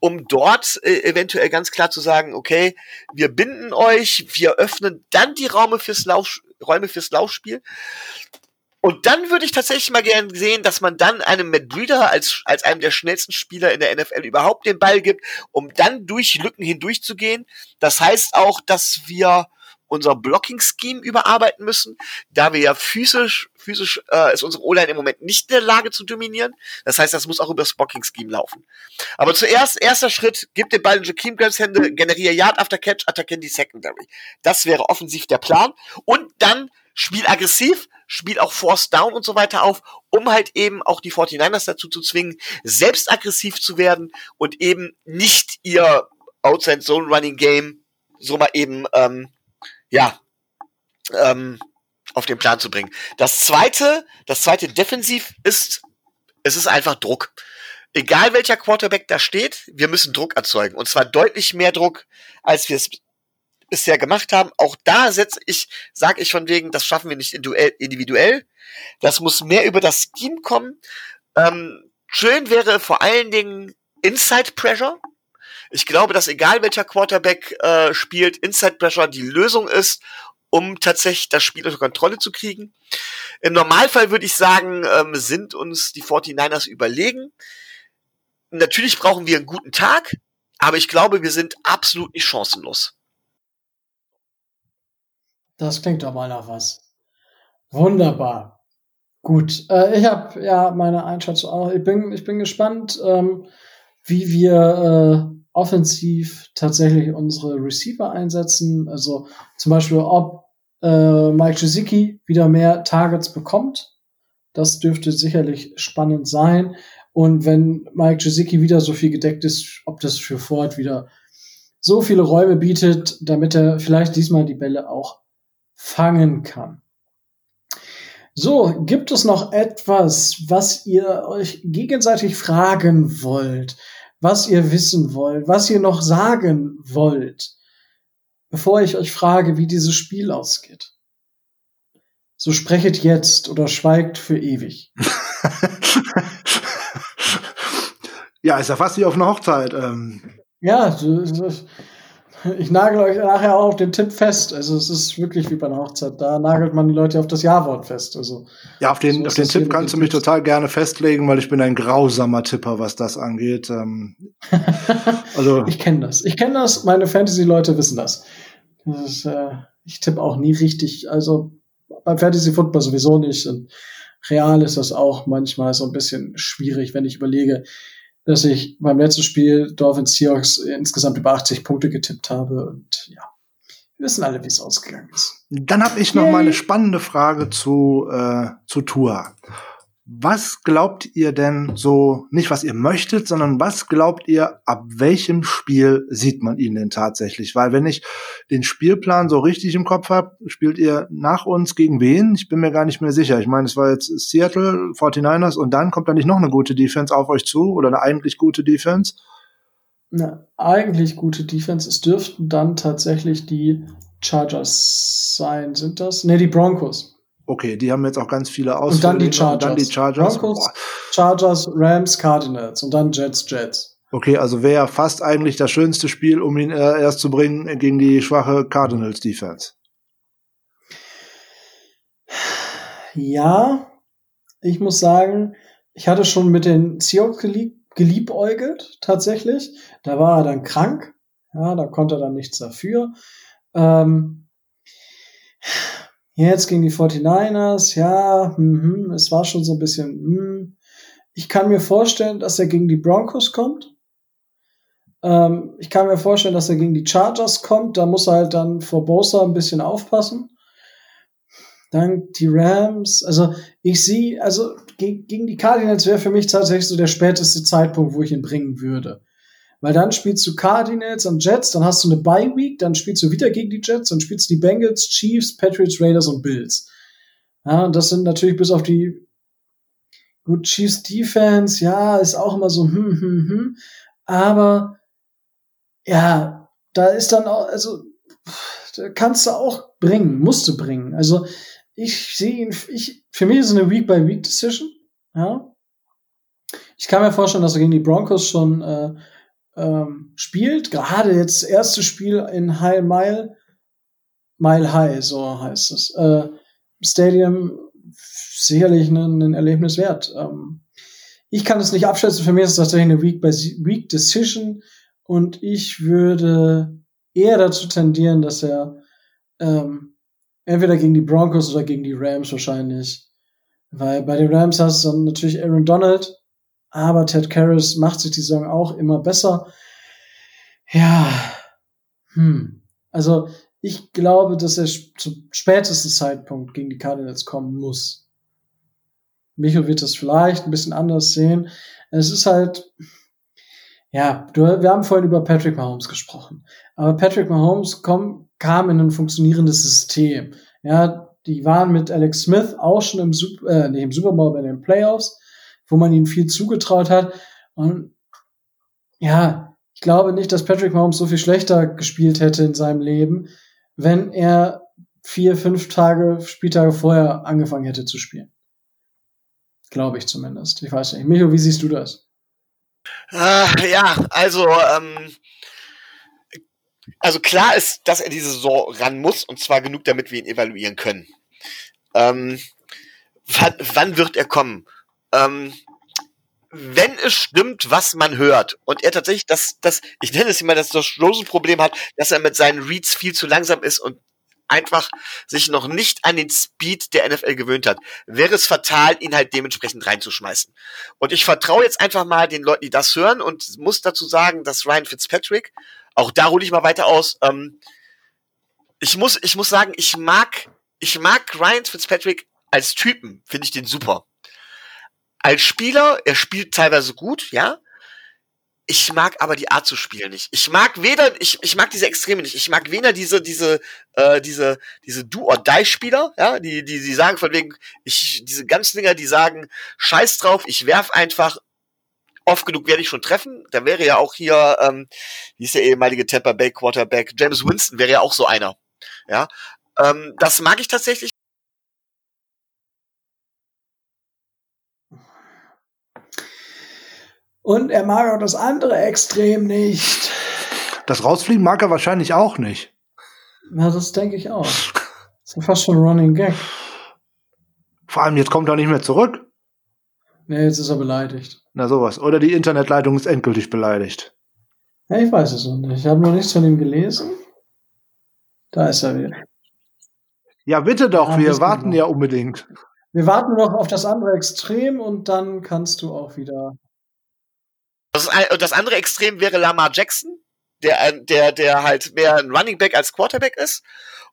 um dort äh, eventuell ganz klar zu sagen, okay, wir binden euch, wir öffnen dann die Räume fürs Lauf, Räume fürs Laufspiel. Und dann würde ich tatsächlich mal gerne sehen, dass man dann einem Matt Breeder als, als einem der schnellsten Spieler in der NFL überhaupt den Ball gibt, um dann durch Lücken hindurchzugehen. Das heißt auch, dass wir unser Blocking-Scheme überarbeiten müssen, da wir ja physisch, physisch äh, ist unsere O-Line im Moment nicht in der Lage zu dominieren. Das heißt, das muss auch über das Blocking-Scheme laufen. Aber zuerst, erster Schritt, gib den Ball in Jakeem Grants Hände, generiere Yard after Catch, attackieren die Secondary. Das wäre offensiv der Plan. Und dann spiel aggressiv, spiel auch Force Down und so weiter auf, um halt eben auch die 49ers dazu zu zwingen, selbst aggressiv zu werden und eben nicht ihr Outside Zone Running Game so mal eben ähm, ja, ähm, auf den Plan zu bringen. Das zweite, das zweite defensiv ist, es ist einfach Druck. Egal welcher Quarterback da steht, wir müssen Druck erzeugen. Und zwar deutlich mehr Druck, als wir es bisher gemacht haben. Auch da setze ich, sage ich von wegen, das schaffen wir nicht individuell. Das muss mehr über das Team kommen. Ähm, schön wäre vor allen Dingen Inside Pressure. Ich glaube, dass egal welcher Quarterback äh, spielt, Inside Pressure die Lösung ist, um tatsächlich das Spiel unter Kontrolle zu kriegen. Im Normalfall würde ich sagen, ähm, sind uns die 49ers überlegen. Natürlich brauchen wir einen guten Tag, aber ich glaube, wir sind absolut nicht chancenlos. Das klingt doch mal nach was. Wunderbar. Gut, äh, ich habe ja meine Einschätzung auch. Ich bin, ich bin gespannt, ähm, wie wir äh, offensiv tatsächlich unsere Receiver einsetzen. Also zum Beispiel, ob äh, Mike Gesicki wieder mehr Targets bekommt. Das dürfte sicherlich spannend sein. Und wenn Mike Gesicki wieder so viel gedeckt ist, ob das für Ford wieder so viele Räume bietet, damit er vielleicht diesmal die Bälle auch fangen kann. So, gibt es noch etwas, was ihr euch gegenseitig fragen wollt? was ihr wissen wollt, was ihr noch sagen wollt, bevor ich euch frage, wie dieses Spiel ausgeht. So sprechet jetzt oder schweigt für ewig. ja, ist ja fast wie auf einer Hochzeit. Ähm. Ja, ich nagel euch nachher auch auf den Tipp fest. Also es ist wirklich wie bei einer Hochzeit. Da nagelt man die Leute auf das Ja-Wort fest. Also ja, auf den, so auf den Tipp kannst du mich total gerne festlegen, weil ich bin ein grausamer Tipper, was das angeht. Ähm, also ich kenne das. Ich kenne das. Meine Fantasy-Leute wissen das. das ist, äh, ich tippe auch nie richtig. Also beim Fantasy Football sowieso nicht. Und real ist das auch manchmal so ein bisschen schwierig, wenn ich überlege, dass ich beim letzten Spiel Dolphins Seahawks insgesamt über 80 Punkte getippt habe. Und ja, wir wissen alle, wie es ausgegangen ist. Dann habe ich noch Yay. mal eine spannende Frage zu, äh, zu Tua. Was glaubt ihr denn so, nicht was ihr möchtet, sondern was glaubt ihr, ab welchem Spiel sieht man ihn denn tatsächlich? Weil wenn ich den Spielplan so richtig im Kopf habe, spielt ihr nach uns gegen wen? Ich bin mir gar nicht mehr sicher. Ich meine, es war jetzt Seattle, 49ers und dann kommt da nicht noch eine gute Defense auf euch zu oder eine eigentlich gute Defense? Eine eigentlich gute Defense. Es dürften dann tatsächlich die Chargers sein. Sind das? Ne, die Broncos. Okay, die haben jetzt auch ganz viele Ausfälle. Und dann die Chargers. Und dann die Chargers. Broncos, Chargers, Rams, Cardinals und dann Jets, Jets. Okay, also wäre fast eigentlich das schönste Spiel, um ihn äh, erst zu bringen gegen die schwache Cardinals Defense. Ja, ich muss sagen, ich hatte schon mit den Seahawks gelieb geliebäugelt, tatsächlich. Da war er dann krank. Ja, da konnte er dann nichts dafür. Ähm, Jetzt gegen die 49ers, ja, mhm, es war schon so ein bisschen, hm. Ich kann mir vorstellen, dass er gegen die Broncos kommt. Ähm, ich kann mir vorstellen, dass er gegen die Chargers kommt. Da muss er halt dann vor Bosa ein bisschen aufpassen. Dann die Rams. Also ich sehe, also gegen die Cardinals wäre für mich tatsächlich so der späteste Zeitpunkt, wo ich ihn bringen würde. Weil dann spielst du Cardinals und Jets, dann hast du eine Bye Week, dann spielst du wieder gegen die Jets, dann spielst du die Bengals, Chiefs, Patriots, Raiders und Bills. Ja, und das sind natürlich bis auf die gut Chiefs Defense, ja, ist auch immer so hm hm hm, aber ja, da ist dann auch also kannst du auch bringen, musst du bringen. Also ich sehe ihn, ich, für mich ist es eine Week-by-Week-Decision. Ja. Ich kann mir vorstellen, dass er gegen die Broncos schon äh, ähm, spielt. Gerade jetzt das erste Spiel in High Mile, Mile High, so heißt es. Äh, Stadium sicherlich ein, Erlebnis wert. Ähm, ich kann es nicht abschätzen. Für mich ist es tatsächlich eine Week-by-Week-Decision und ich würde eher dazu tendieren, dass er ähm, entweder gegen die Broncos oder gegen die Rams wahrscheinlich. Weil bei den Rams hast du dann natürlich Aaron Donald, aber Ted Karras macht sich die Saison auch immer besser. Ja, hm. Also ich glaube, dass er zum spätesten Zeitpunkt gegen die Cardinals kommen muss. Micho wird das vielleicht ein bisschen anders sehen. Es ist halt, ja, wir haben vorhin über Patrick Mahomes gesprochen. Aber Patrick Mahomes komm, kam in ein funktionierendes System. Ja, die waren mit Alex Smith auch schon im, Super, äh, nee, im Super Bowl bei den Playoffs, wo man ihm viel zugetraut hat. Und ja, ich glaube nicht, dass Patrick Mahomes so viel schlechter gespielt hätte in seinem Leben, wenn er vier, fünf Tage, Spieltage vorher angefangen hätte zu spielen. Glaube ich zumindest. Ich weiß nicht. Micho, wie siehst du das? Äh, ja, also ähm, also klar ist, dass er diese Saison ran muss und zwar genug, damit wir ihn evaluieren können. Ähm, wann, wann wird er kommen? Ähm, wenn es stimmt, was man hört und er tatsächlich das, das, ich nenne es immer, dass das Rosen-Problem hat, dass er mit seinen Reads viel zu langsam ist und einfach sich noch nicht an den Speed der NFL gewöhnt hat, wäre es fatal, ihn halt dementsprechend reinzuschmeißen. Und ich vertraue jetzt einfach mal den Leuten, die das hören und muss dazu sagen, dass Ryan Fitzpatrick auch da hole ich mal weiter aus. Ähm, ich muss, ich muss sagen, ich mag, ich mag Ryan Fitzpatrick als Typen, finde ich den super. Als Spieler, er spielt teilweise gut, ja. Ich mag aber die Art zu spielen nicht. Ich mag weder, ich, ich mag diese Extreme nicht. Ich mag weder diese, diese, äh, diese, diese Do-or-Die-Spieler, ja, die, die, die sagen von wegen, ich, diese ganzen Dinger, die sagen, scheiß drauf, ich werf einfach oft genug werde ich schon treffen. Da wäre ja auch hier, ähm, wie ist der ehemalige Tampa Bay Quarterback, James Winston wäre ja auch so einer. Ja, ähm, das mag ich tatsächlich. Und er mag auch das andere Extrem nicht. Das Rausfliegen mag er wahrscheinlich auch nicht. Na, das denke ich auch. Das ist fast schon ein Running Gag. Vor allem, jetzt kommt er nicht mehr zurück. Nee, jetzt ist er beleidigt. Na sowas. Oder die Internetleitung ist endgültig beleidigt. Ja, ich weiß es noch nicht. Ich habe noch nichts von ihm gelesen. Da ist er wieder. Ja, bitte doch. Ja, wir warten ja unbedingt. Wir warten noch auf das andere Extrem und dann kannst du auch wieder. Das, das andere Extrem wäre Lamar Jackson, der, der, der halt mehr ein Running Back als Quarterback ist.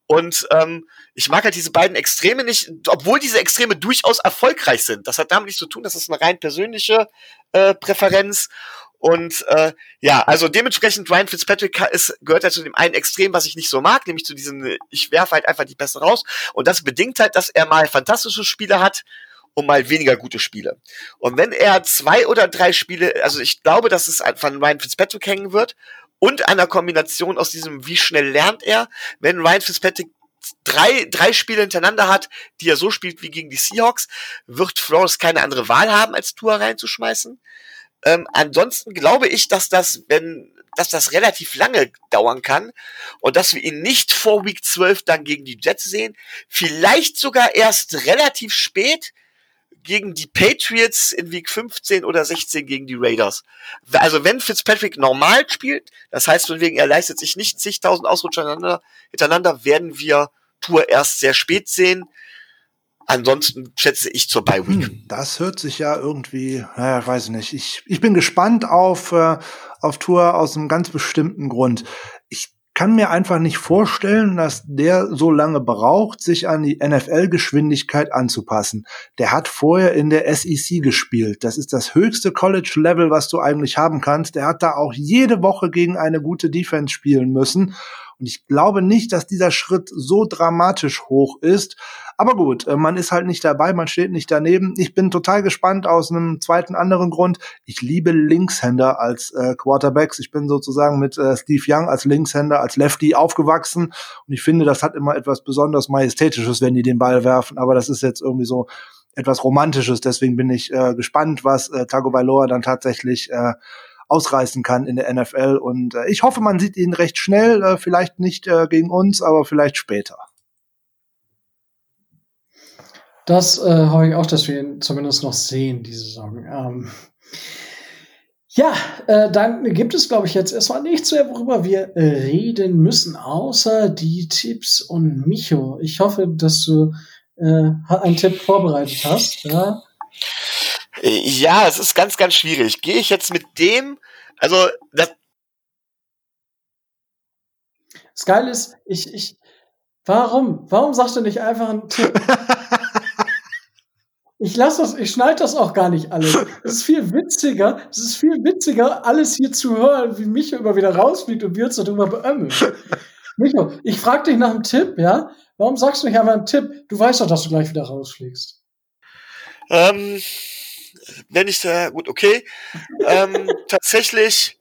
Und ähm, ich mag halt diese beiden Extreme nicht, obwohl diese Extreme durchaus erfolgreich sind. Das hat damit nichts zu tun, das ist eine rein persönliche äh, Präferenz. Und äh, ja, also dementsprechend Ryan Fitzpatrick ist, gehört halt zu dem einen Extrem, was ich nicht so mag, nämlich zu diesem, ich werfe halt einfach die Beste raus. Und das bedingt halt, dass er mal fantastische Spiele hat und mal weniger gute Spiele. Und wenn er zwei oder drei Spiele, also ich glaube, dass es von Ryan Fitzpatrick hängen wird und einer Kombination aus diesem, wie schnell lernt er, wenn Ryan Fitzpatrick drei, drei Spiele hintereinander hat, die er so spielt wie gegen die Seahawks, wird Flores keine andere Wahl haben, als Tua reinzuschmeißen. Ähm, ansonsten glaube ich, dass das, wenn, dass das relativ lange dauern kann und dass wir ihn nicht vor Week 12 dann gegen die Jets sehen. Vielleicht sogar erst relativ spät gegen die Patriots in Week 15 oder 16 gegen die Raiders. Also wenn Fitzpatrick normal spielt, das heißt von wegen, er leistet sich nicht zigtausend Ausrutscher hintereinander, werden wir Tour erst sehr spät sehen. Ansonsten schätze ich zur Bye Week. Hm, das hört sich ja irgendwie, naja, weiß ich nicht. Ich, ich bin gespannt auf, äh, auf Tour aus einem ganz bestimmten Grund. Kann mir einfach nicht vorstellen, dass der so lange braucht, sich an die NFL-Geschwindigkeit anzupassen. Der hat vorher in der SEC gespielt. Das ist das höchste College-Level, was du eigentlich haben kannst. Der hat da auch jede Woche gegen eine gute Defense spielen müssen. Und ich glaube nicht, dass dieser Schritt so dramatisch hoch ist. Aber gut, äh, man ist halt nicht dabei, man steht nicht daneben. Ich bin total gespannt aus einem zweiten anderen Grund. Ich liebe Linkshänder als äh, Quarterbacks. Ich bin sozusagen mit äh, Steve Young als Linkshänder, als Lefty aufgewachsen. Und ich finde, das hat immer etwas besonders Majestätisches, wenn die den Ball werfen. Aber das ist jetzt irgendwie so etwas Romantisches. Deswegen bin ich äh, gespannt, was äh, Tagovailoa dann tatsächlich äh, ausreißen kann in der NFL. Und äh, ich hoffe, man sieht ihn recht schnell, äh, vielleicht nicht äh, gegen uns, aber vielleicht später. Das äh, hoffe ich auch, dass wir ihn zumindest noch sehen, diese Saison. Ähm, ja, äh, dann gibt es, glaube ich, jetzt erstmal nichts mehr, worüber wir reden müssen, außer die Tipps und Micho. Ich hoffe, dass du äh, einen Tipp vorbereitet hast. Ja? Ja, es ist ganz, ganz schwierig. Gehe ich jetzt mit dem, also das. Das Geile ist, ich, ich, warum? Warum sagst du nicht einfach einen Tipp? Ich lasse das, ich schneide das auch gar nicht alles. Es ist viel witziger, es ist viel witziger, alles hier zu hören, wie Micho immer wieder rausfliegt und wir uns darüber beömmeln. Micho, ich frage dich nach einem Tipp, ja? Warum sagst du nicht einfach einen Tipp? Du weißt doch, dass du gleich wieder rausfliegst. Ähm, nenne ich da, gut, okay. ähm, tatsächlich,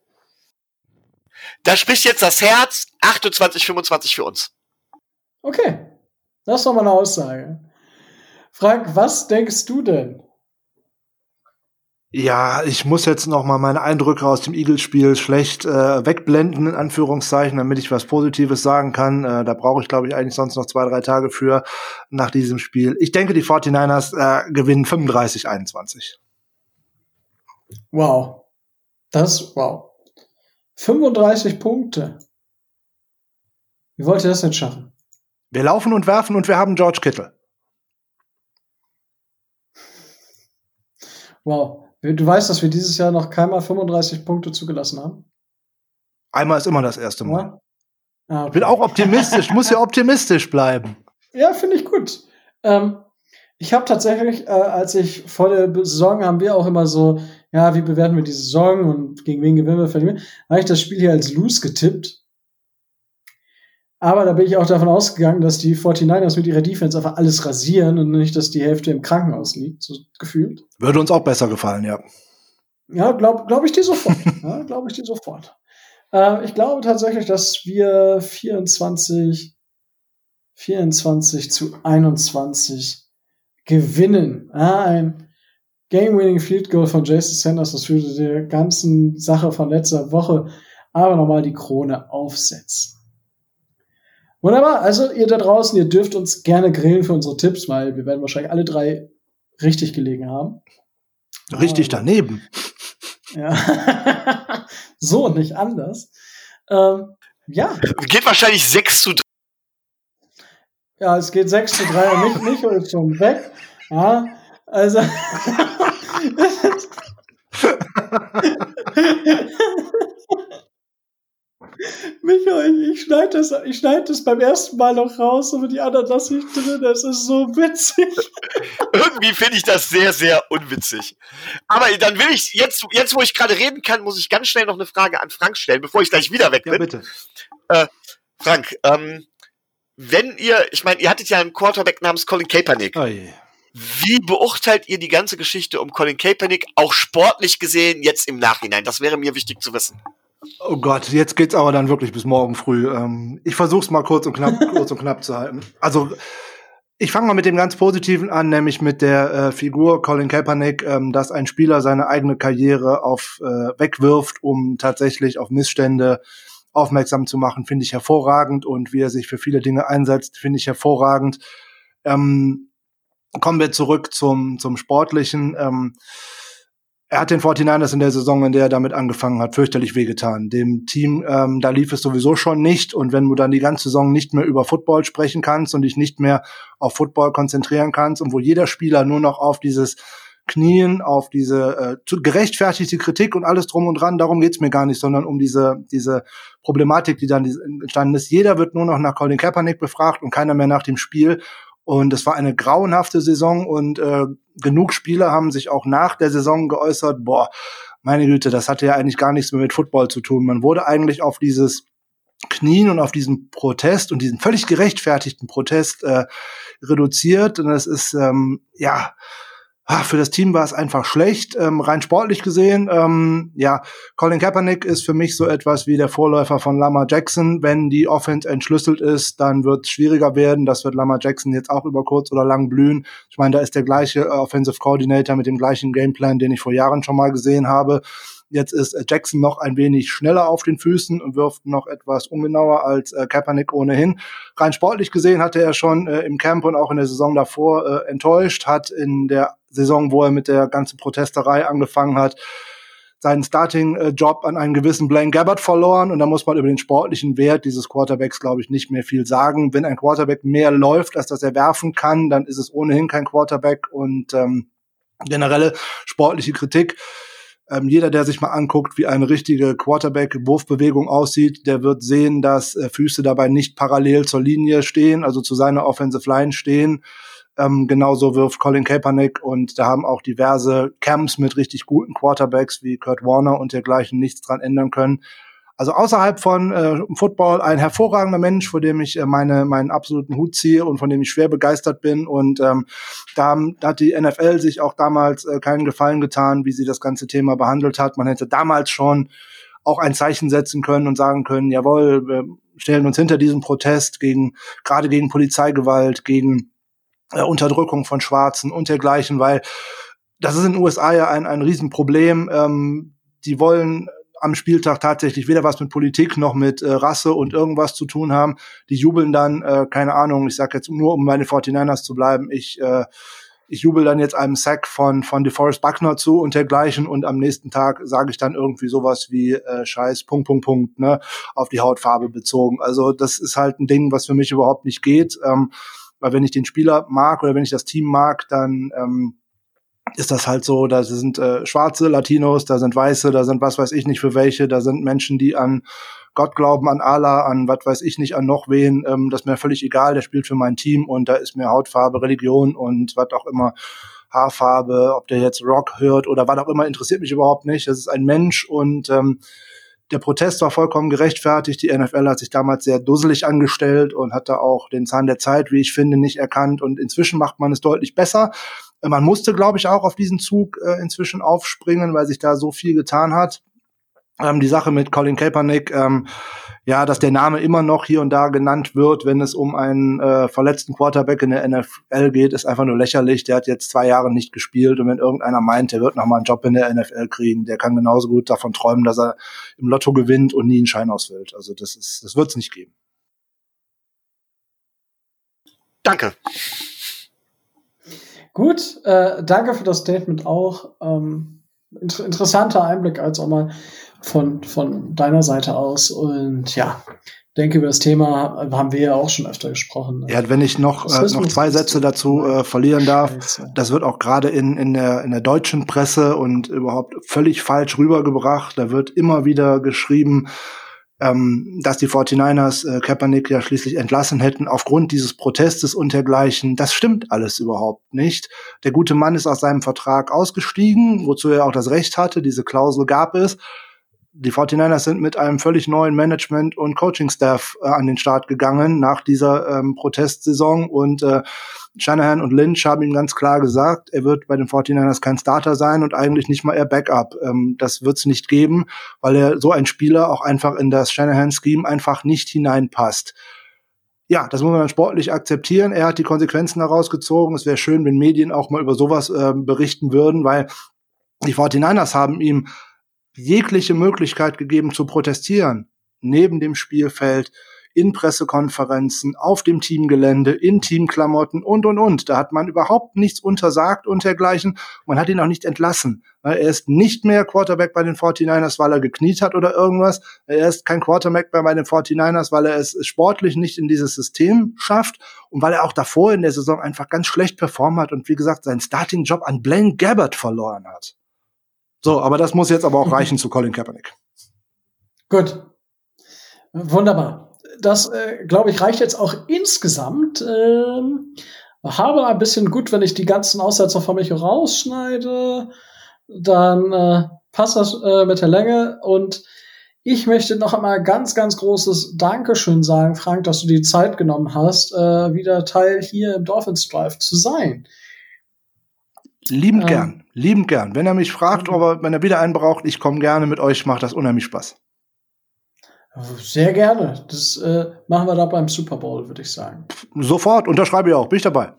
da spricht jetzt das Herz 28, 25 für uns. Okay. Das ist doch mal eine Aussage. Frank, was denkst du denn? Ja, ich muss jetzt noch mal meine Eindrücke aus dem Eagles-Spiel schlecht äh, wegblenden, in Anführungszeichen, damit ich was Positives sagen kann. Äh, da brauche ich, glaube ich, eigentlich sonst noch zwei, drei Tage für nach diesem Spiel. Ich denke, die 49ers äh, gewinnen 35-21. Wow. Das, wow. 35 Punkte. Wie wollt ihr das denn schaffen? Wir laufen und werfen und wir haben George Kittle. Wow. Du weißt, dass wir dieses Jahr noch keinmal 35 Punkte zugelassen haben? Einmal ist immer das erste Mal. Ja? Ah, okay. Ich bin auch optimistisch, muss ja optimistisch bleiben. Ja, finde ich gut. Ähm, ich habe tatsächlich, äh, als ich vor der Saison haben wir auch immer so, ja, wie bewerten wir die Saison und gegen wen gewinnen wir, verlieren wir, habe ich das Spiel hier als Loose getippt. Aber da bin ich auch davon ausgegangen, dass die 49ers mit ihrer Defense einfach alles rasieren und nicht, dass die Hälfte im Krankenhaus liegt, so gefühlt. Würde uns auch besser gefallen, ja. Ja, glaube glaub ich dir sofort. ja, glaube ich dir sofort. Äh, ich glaube tatsächlich, dass wir 24, 24 zu 21 gewinnen. Ja, ein Game-Winning Field Goal von Jason Sanders, das würde der ganzen Sache von letzter Woche aber nochmal die Krone aufsetzen. Wunderbar. Also ihr da draußen, ihr dürft uns gerne grillen für unsere Tipps, weil wir werden wahrscheinlich alle drei richtig gelegen haben. Richtig ähm, daneben. Ja. so, nicht anders. Ähm, ja. Geht wahrscheinlich 6 zu 3. Ja, es geht 6 zu 3 und nicht, nicht ist schon weg. Ja, also. Michael, ich, schneide das, ich schneide das beim ersten Mal noch raus, aber die anderen lasse ich drin. Das ist so witzig. Irgendwie finde ich das sehr, sehr unwitzig. Aber dann will ich, jetzt, jetzt wo ich gerade reden kann, muss ich ganz schnell noch eine Frage an Frank stellen, bevor ich gleich wieder weg bin. Ja, bitte. Äh, Frank, ähm, wenn ihr, ich meine, ihr hattet ja einen Quarterback namens Colin Kaepernick. Oh je. Wie beurteilt ihr die ganze Geschichte um Colin Kaepernick, auch sportlich gesehen, jetzt im Nachhinein? Das wäre mir wichtig zu wissen. Oh Gott, jetzt geht's aber dann wirklich bis morgen früh. Ähm, ich versuch's mal kurz und knapp, kurz und knapp zu halten. Also ich fange mal mit dem ganz Positiven an, nämlich mit der äh, Figur Colin Kaepernick, ähm, dass ein Spieler seine eigene Karriere auf äh, wegwirft, um tatsächlich auf Missstände aufmerksam zu machen, finde ich hervorragend und wie er sich für viele Dinge einsetzt, finde ich hervorragend. Ähm, kommen wir zurück zum zum sportlichen. Ähm, er hat den 49ers in der Saison, in der er damit angefangen hat, fürchterlich wehgetan. Dem Team, ähm, da lief es sowieso schon nicht. Und wenn du dann die ganze Saison nicht mehr über Football sprechen kannst und dich nicht mehr auf Football konzentrieren kannst und wo jeder Spieler nur noch auf dieses Knien, auf diese äh, gerechtfertigte Kritik und alles drum und dran, darum geht's mir gar nicht, sondern um diese, diese Problematik, die dann entstanden ist. Jeder wird nur noch nach Colin Kaepernick befragt und keiner mehr nach dem Spiel. Und es war eine grauenhafte Saison und äh, genug Spieler haben sich auch nach der Saison geäußert, boah, meine Güte, das hatte ja eigentlich gar nichts mehr mit Football zu tun. Man wurde eigentlich auf dieses Knien und auf diesen Protest und diesen völlig gerechtfertigten Protest äh, reduziert. Und das ist, ähm, ja, Ah, für das Team war es einfach schlecht, ähm, rein sportlich gesehen. Ähm, ja, Colin Kaepernick ist für mich so etwas wie der Vorläufer von Lama Jackson. Wenn die Offense entschlüsselt ist, dann wird es schwieriger werden. Das wird Lama Jackson jetzt auch über kurz oder lang blühen. Ich meine, da ist der gleiche äh, Offensive Coordinator mit dem gleichen Gameplan, den ich vor Jahren schon mal gesehen habe. Jetzt ist äh, Jackson noch ein wenig schneller auf den Füßen und wirft noch etwas ungenauer als äh, Kaepernick ohnehin. Rein sportlich gesehen hatte er schon äh, im Camp und auch in der Saison davor äh, enttäuscht, hat in der Saison, wo er mit der ganzen Protesterei angefangen hat, seinen Starting-Job an einen gewissen Blaine Gabbard verloren und da muss man über den sportlichen Wert dieses Quarterbacks, glaube ich, nicht mehr viel sagen. Wenn ein Quarterback mehr läuft, als dass er werfen kann, dann ist es ohnehin kein Quarterback und ähm, generelle sportliche Kritik ähm, jeder, der sich mal anguckt, wie eine richtige Quarterback-Wurfbewegung aussieht, der wird sehen, dass äh, Füße dabei nicht parallel zur Linie stehen, also zu seiner Offensive Line stehen. Ähm, genauso wirft Colin Kaepernick und da haben auch diverse Camps mit richtig guten Quarterbacks wie Kurt Warner und dergleichen nichts dran ändern können. Also außerhalb von äh, Football ein hervorragender Mensch, vor dem ich äh, meine, meinen absoluten Hut ziehe und von dem ich schwer begeistert bin. Und ähm, da, da hat die NFL sich auch damals äh, keinen Gefallen getan, wie sie das ganze Thema behandelt hat. Man hätte damals schon auch ein Zeichen setzen können und sagen können, jawohl, wir stellen uns hinter diesem Protest gegen, gerade gegen Polizeigewalt, gegen äh, Unterdrückung von Schwarzen und dergleichen, weil das ist in den USA ja ein, ein Riesenproblem. Ähm, die wollen am Spieltag tatsächlich weder was mit Politik noch mit äh, Rasse und irgendwas zu tun haben. Die jubeln dann, äh, keine Ahnung, ich sag jetzt nur, um meine 49ers zu bleiben, ich, äh, ich jubel dann jetzt einem Sack von, von DeForest Buckner zu und dergleichen und am nächsten Tag sage ich dann irgendwie sowas wie äh, Scheiß, Punkt, Punkt, Punkt, ne, auf die Hautfarbe bezogen. Also das ist halt ein Ding, was für mich überhaupt nicht geht. Ähm, weil wenn ich den Spieler mag oder wenn ich das Team mag, dann ähm, ist das halt so, da sind äh, schwarze Latinos, da sind Weiße, da sind was weiß ich nicht für welche, da sind Menschen, die an Gott glauben, an Allah, an was weiß ich nicht, an noch wen, ähm, das ist mir völlig egal, der spielt für mein Team und da ist mir Hautfarbe, Religion und was auch immer, Haarfarbe, ob der jetzt Rock hört oder was auch immer, interessiert mich überhaupt nicht. Das ist ein Mensch und ähm, der Protest war vollkommen gerechtfertigt. Die NFL hat sich damals sehr dusselig angestellt und hatte auch den Zahn der Zeit, wie ich finde, nicht erkannt. Und inzwischen macht man es deutlich besser. Man musste, glaube ich, auch auf diesen Zug äh, inzwischen aufspringen, weil sich da so viel getan hat. Ähm, die Sache mit Colin Kaepernick, ähm, ja, dass der Name immer noch hier und da genannt wird, wenn es um einen äh, verletzten Quarterback in der NFL geht, ist einfach nur lächerlich. Der hat jetzt zwei Jahre nicht gespielt und wenn irgendeiner meint, der wird noch mal einen Job in der NFL kriegen, der kann genauso gut davon träumen, dass er im Lotto gewinnt und nie einen Schein ausfüllt. Also das ist, das wird es nicht geben. Danke. Gut, äh, danke für das Statement auch. Ähm, inter interessanter Einblick als auch mal von, von deiner Seite aus. Und ja, denke, über das Thema haben wir ja auch schon öfter gesprochen. Ja, wenn ich noch, äh, noch zwei Sätze dazu äh, verlieren darf, das wird auch gerade in, in, der, in der deutschen Presse und überhaupt völlig falsch rübergebracht. Da wird immer wieder geschrieben, ähm, dass die 49ers äh, Kaepernick ja schließlich entlassen hätten aufgrund dieses Protestes und dergleichen. Das stimmt alles überhaupt nicht. Der gute Mann ist aus seinem Vertrag ausgestiegen, wozu er auch das Recht hatte. Diese Klausel gab es die 49ers sind mit einem völlig neuen Management- und Coaching-Staff äh, an den Start gegangen nach dieser ähm, Protestsaison und äh, Shanahan und Lynch haben ihm ganz klar gesagt, er wird bei den 49ers kein Starter sein und eigentlich nicht mal eher Backup. Ähm, das wird es nicht geben, weil er so ein Spieler auch einfach in das Shanahan-Scheme einfach nicht hineinpasst. Ja, das muss man dann sportlich akzeptieren. Er hat die Konsequenzen daraus gezogen. Es wäre schön, wenn Medien auch mal über sowas äh, berichten würden, weil die 49ers haben ihm jegliche Möglichkeit gegeben zu protestieren, neben dem Spielfeld, in Pressekonferenzen, auf dem Teamgelände, in Teamklamotten und, und, und. Da hat man überhaupt nichts untersagt und dergleichen. Man hat ihn auch nicht entlassen. Er ist nicht mehr Quarterback bei den 49ers, weil er gekniet hat oder irgendwas. Er ist kein Quarterback bei den 49ers, weil er es sportlich nicht in dieses System schafft und weil er auch davor in der Saison einfach ganz schlecht performt hat und wie gesagt seinen Starting-Job an Blaine Gabbard verloren hat. So, aber das muss jetzt aber auch reichen zu Colin Kaepernick. Gut. Wunderbar. Das, äh, glaube ich, reicht jetzt auch insgesamt. Ähm, habe ein bisschen gut, wenn ich die ganzen Aussetzer von mich rausschneide, dann äh, passt das äh, mit der Länge. Und ich möchte noch einmal ganz, ganz großes Dankeschön sagen, Frank, dass du die Zeit genommen hast, äh, wieder Teil hier im Dolphins Drive zu sein. Liebend ähm, gern, liebend gern. Wenn er mich fragt, ob er, wenn er wieder einen braucht, ich komme gerne mit euch, macht das unheimlich Spaß. Sehr gerne. Das äh, machen wir da beim Super Bowl, würde ich sagen. Sofort, unterschreibe ich auch. Bin ich dabei.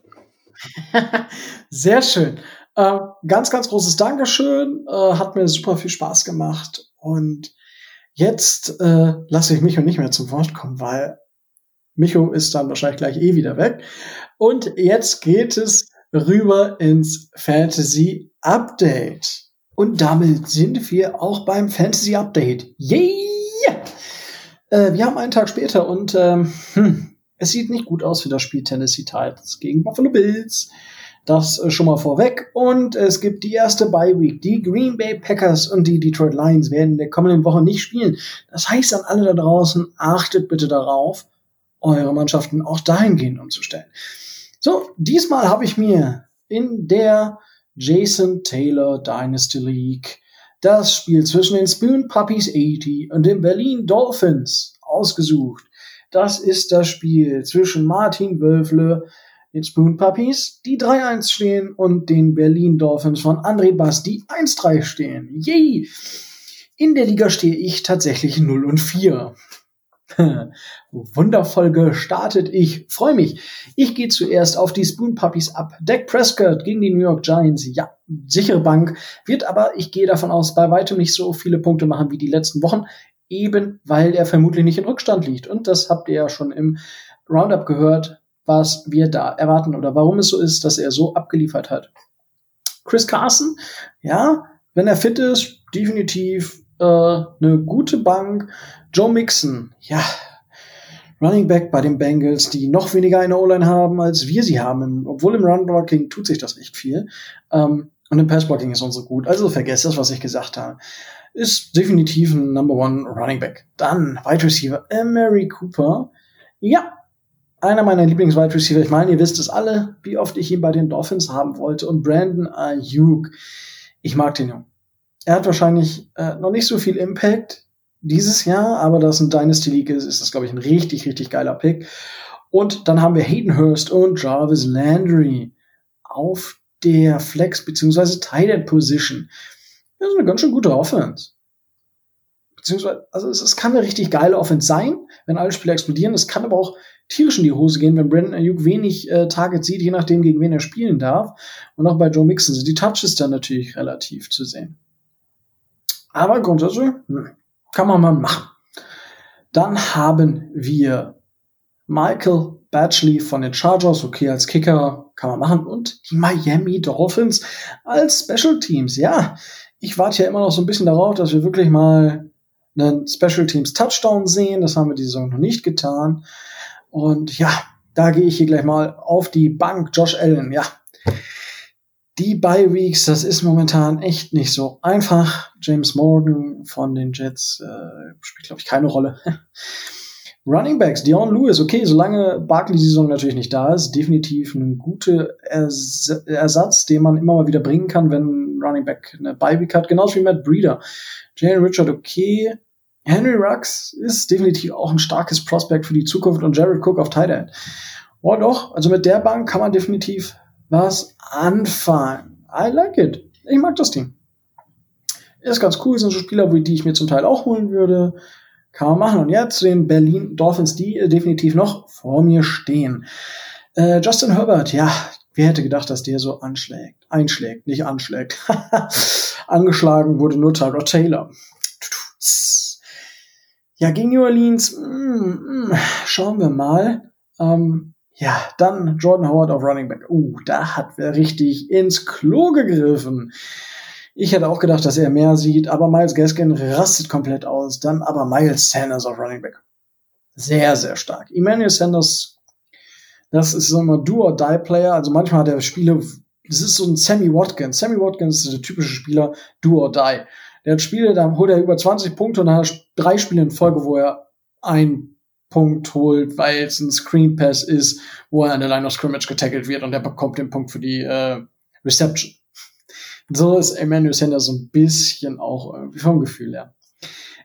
Sehr schön. Äh, ganz, ganz großes Dankeschön. Äh, hat mir super viel Spaß gemacht. Und jetzt äh, lasse ich Micho nicht mehr zum Wort kommen, weil Micho ist dann wahrscheinlich gleich eh wieder weg. Und jetzt geht es rüber ins Fantasy Update. Und damit sind wir auch beim Fantasy Update. Yay! Äh, wir haben einen Tag später und ähm, hm, es sieht nicht gut aus für das Spiel Tennessee Titans gegen Buffalo Bills. Das äh, schon mal vorweg. Und es gibt die erste Bye Week. Die Green Bay Packers und die Detroit Lions werden in der kommenden Woche nicht spielen. Das heißt an alle da draußen, achtet bitte darauf, eure Mannschaften auch dahingehend umzustellen. So, diesmal habe ich mir in der Jason Taylor Dynasty League das Spiel zwischen den Spoon Puppies 80 und den Berlin Dolphins ausgesucht. Das ist das Spiel zwischen Martin Wölfle, den Spoon Puppies, die 3-1 stehen, und den Berlin Dolphins von André Bass, die 1-3 stehen. Yay! In der Liga stehe ich tatsächlich 0 und 4. Wundervoll gestartet. Ich freue mich. Ich gehe zuerst auf die Spoon Puppies ab. Dak Prescott gegen die New York Giants. Ja, sichere Bank. Wird aber, ich gehe davon aus, bei weitem nicht so viele Punkte machen wie die letzten Wochen. Eben weil er vermutlich nicht in Rückstand liegt. Und das habt ihr ja schon im Roundup gehört, was wir da erwarten oder warum es so ist, dass er so abgeliefert hat. Chris Carson, ja, wenn er fit ist, definitiv äh, eine gute Bank. Joe Mixon, ja, Running Back bei den Bengals, die noch weniger eine O-Line haben, als wir sie haben. Obwohl im Run-Blocking tut sich das echt viel. Ähm, und im Pass-Blocking ist unsere gut. Also vergesst das, was ich gesagt habe. Ist definitiv ein Number One Running Back. Dann Wide Receiver, Mary Cooper. Ja, einer meiner Lieblings-Wide Receiver. Ich meine, ihr wisst es alle, wie oft ich ihn bei den Dolphins haben wollte. Und Brandon Ayuk. Ich mag den Jungen. Er hat wahrscheinlich äh, noch nicht so viel Impact dieses Jahr, aber das ein Dynasty League ist, ist das, glaube ich, ein richtig, richtig geiler Pick. Und dann haben wir Hayden Hurst und Jarvis Landry auf der Flex- bzw. Tight Position. Das ist eine ganz schön gute Offense. Beziehungsweise, also es, es, kann eine richtig geile Offense sein, wenn alle Spieler explodieren. Es kann aber auch tierisch in die Hose gehen, wenn Brandon Ayuk wenig äh, Targets sieht, je nachdem, gegen wen er spielen darf. Und auch bei Joe Mixon sind die Touches dann natürlich relativ zu sehen. Aber grundsätzlich, kann man mal machen. Dann haben wir Michael Batchley von den Chargers, okay, als Kicker kann man machen. Und die Miami Dolphins als Special Teams. Ja, ich warte ja immer noch so ein bisschen darauf, dass wir wirklich mal einen Special Teams Touchdown sehen. Das haben wir die Saison noch nicht getan. Und ja, da gehe ich hier gleich mal auf die Bank. Josh Allen, ja, die Bye Weeks, das ist momentan echt nicht so einfach. James Morgan von den Jets äh, spielt, glaube ich, keine Rolle. Running Backs, Dion Lewis, okay, solange Barkley die Saison natürlich nicht da ist, definitiv ein guter Ers Ersatz, den man immer mal wieder bringen kann, wenn Running Back eine Bye Week hat, genauso wie Matt Breeder. Jalen Richard, okay. Henry Rux ist definitiv auch ein starkes Prospect für die Zukunft und Jared Cook auf Tight End. Oh doch, also mit der Bank kann man definitiv was anfangen. I like it. Ich mag das Team. Ist ganz cool, sind so Spieler, die ich mir zum Teil auch holen würde. Kann man machen. Und jetzt den Berlin Dolphins, die definitiv noch vor mir stehen. Äh, Justin Herbert, ja, wer hätte gedacht, dass der so anschlägt? Einschlägt, nicht anschlägt. Angeschlagen wurde nur Tyrod Taylor. ja, gegen New Orleans, mm, mm, schauen wir mal. Ähm, ja, dann Jordan Howard auf Running Back. Uh, da hat wer richtig ins Klo gegriffen. Ich hätte auch gedacht, dass er mehr sieht, aber Miles Gaskin rastet komplett aus. Dann aber Miles Sanders auf Running Back. Sehr, sehr stark. Emmanuel Sanders, das ist so immer Do-or-Die-Player. Also manchmal hat er Spiele, das ist so ein Sammy Watkins. Sammy Watkins ist der typische Spieler Do-or-Die. Der hat Spiele, da holt er über 20 Punkte und dann hat er drei Spiele in Folge, wo er ein Punkt holt, weil es ein Screen Pass ist, wo er an der Line of Scrimmage getackelt wird und er bekommt den Punkt für die äh, Reception. So ist Emmanuel Sanders so ein bisschen auch irgendwie vom Gefühl her.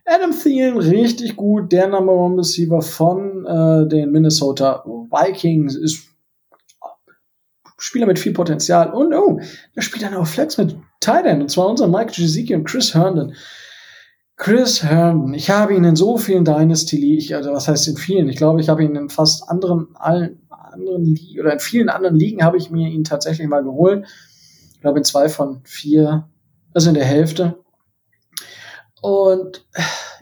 Adam Thielen richtig gut, der Number One Receiver von äh, den Minnesota Vikings ist Spieler mit viel Potenzial und oh, der spielt dann auch Flex mit Titan und zwar unser Mike Gesicki und Chris Herndon. Chris Herndon, ich habe ihn in so vielen Dynasty League, also was heißt in vielen? Ich glaube, ich habe ihn in fast anderen allen anderen oder in vielen anderen Ligen habe ich mir ihn tatsächlich mal geholt ich glaube in zwei von vier, also in der Hälfte. Und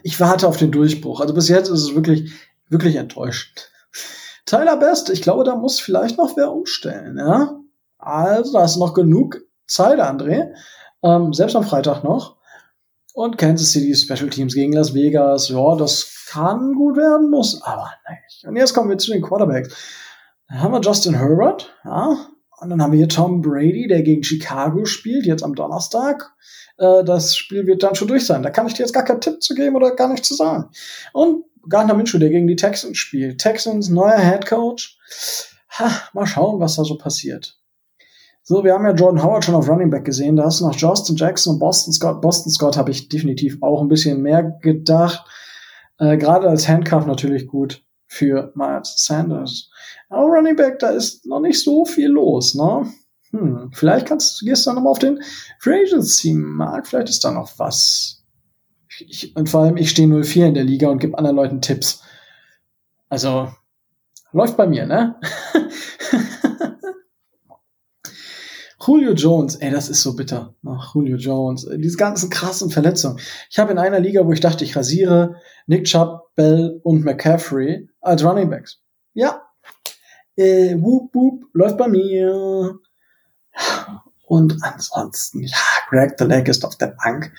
ich warte auf den Durchbruch. Also bis jetzt ist es wirklich, wirklich enttäuschend. Tyler Best, ich glaube, da muss vielleicht noch wer umstellen, ja. Also, da ist noch genug Zeit, André. Ähm, selbst am Freitag noch. Und Kansas City Special Teams gegen Las Vegas. Ja, das kann gut werden, muss aber nicht. Und jetzt kommen wir zu den Quarterbacks. Dann haben wir Justin Herbert, ja. Und dann haben wir hier Tom Brady, der gegen Chicago spielt, jetzt am Donnerstag. Äh, das Spiel wird dann schon durch sein. Da kann ich dir jetzt gar keinen Tipp zu geben oder gar nichts zu sagen. Und Gardner Minshew, der gegen die Texans spielt. Texans, neuer Head Coach. Ha, mal schauen, was da so passiert. So, wir haben ja Jordan Howard schon auf Running Back gesehen. Da hast du noch Justin Jackson und Boston Scott. Boston Scott habe ich definitiv auch ein bisschen mehr gedacht. Äh, Gerade als Handcuff natürlich gut für Miles Sanders. Aber Running Back, da ist noch nicht so viel los, ne? Hm, vielleicht kannst, gehst du dann nochmal auf den Free Agency Markt, vielleicht ist da noch was. Ich, und vor allem, ich stehe 0-4 in der Liga und gebe anderen Leuten Tipps. Also, läuft bei mir, ne? Julio Jones, ey, das ist so bitter. Ach, Julio Jones, diese ganzen krassen Verletzungen. Ich habe in einer Liga, wo ich dachte, ich rasiere Nick Chubb, Bell und McCaffrey als Running Backs. Ja, äh, whoop, whoop, läuft bei mir. Und ansonsten, ja, Greg the Leg ist auf der Bank.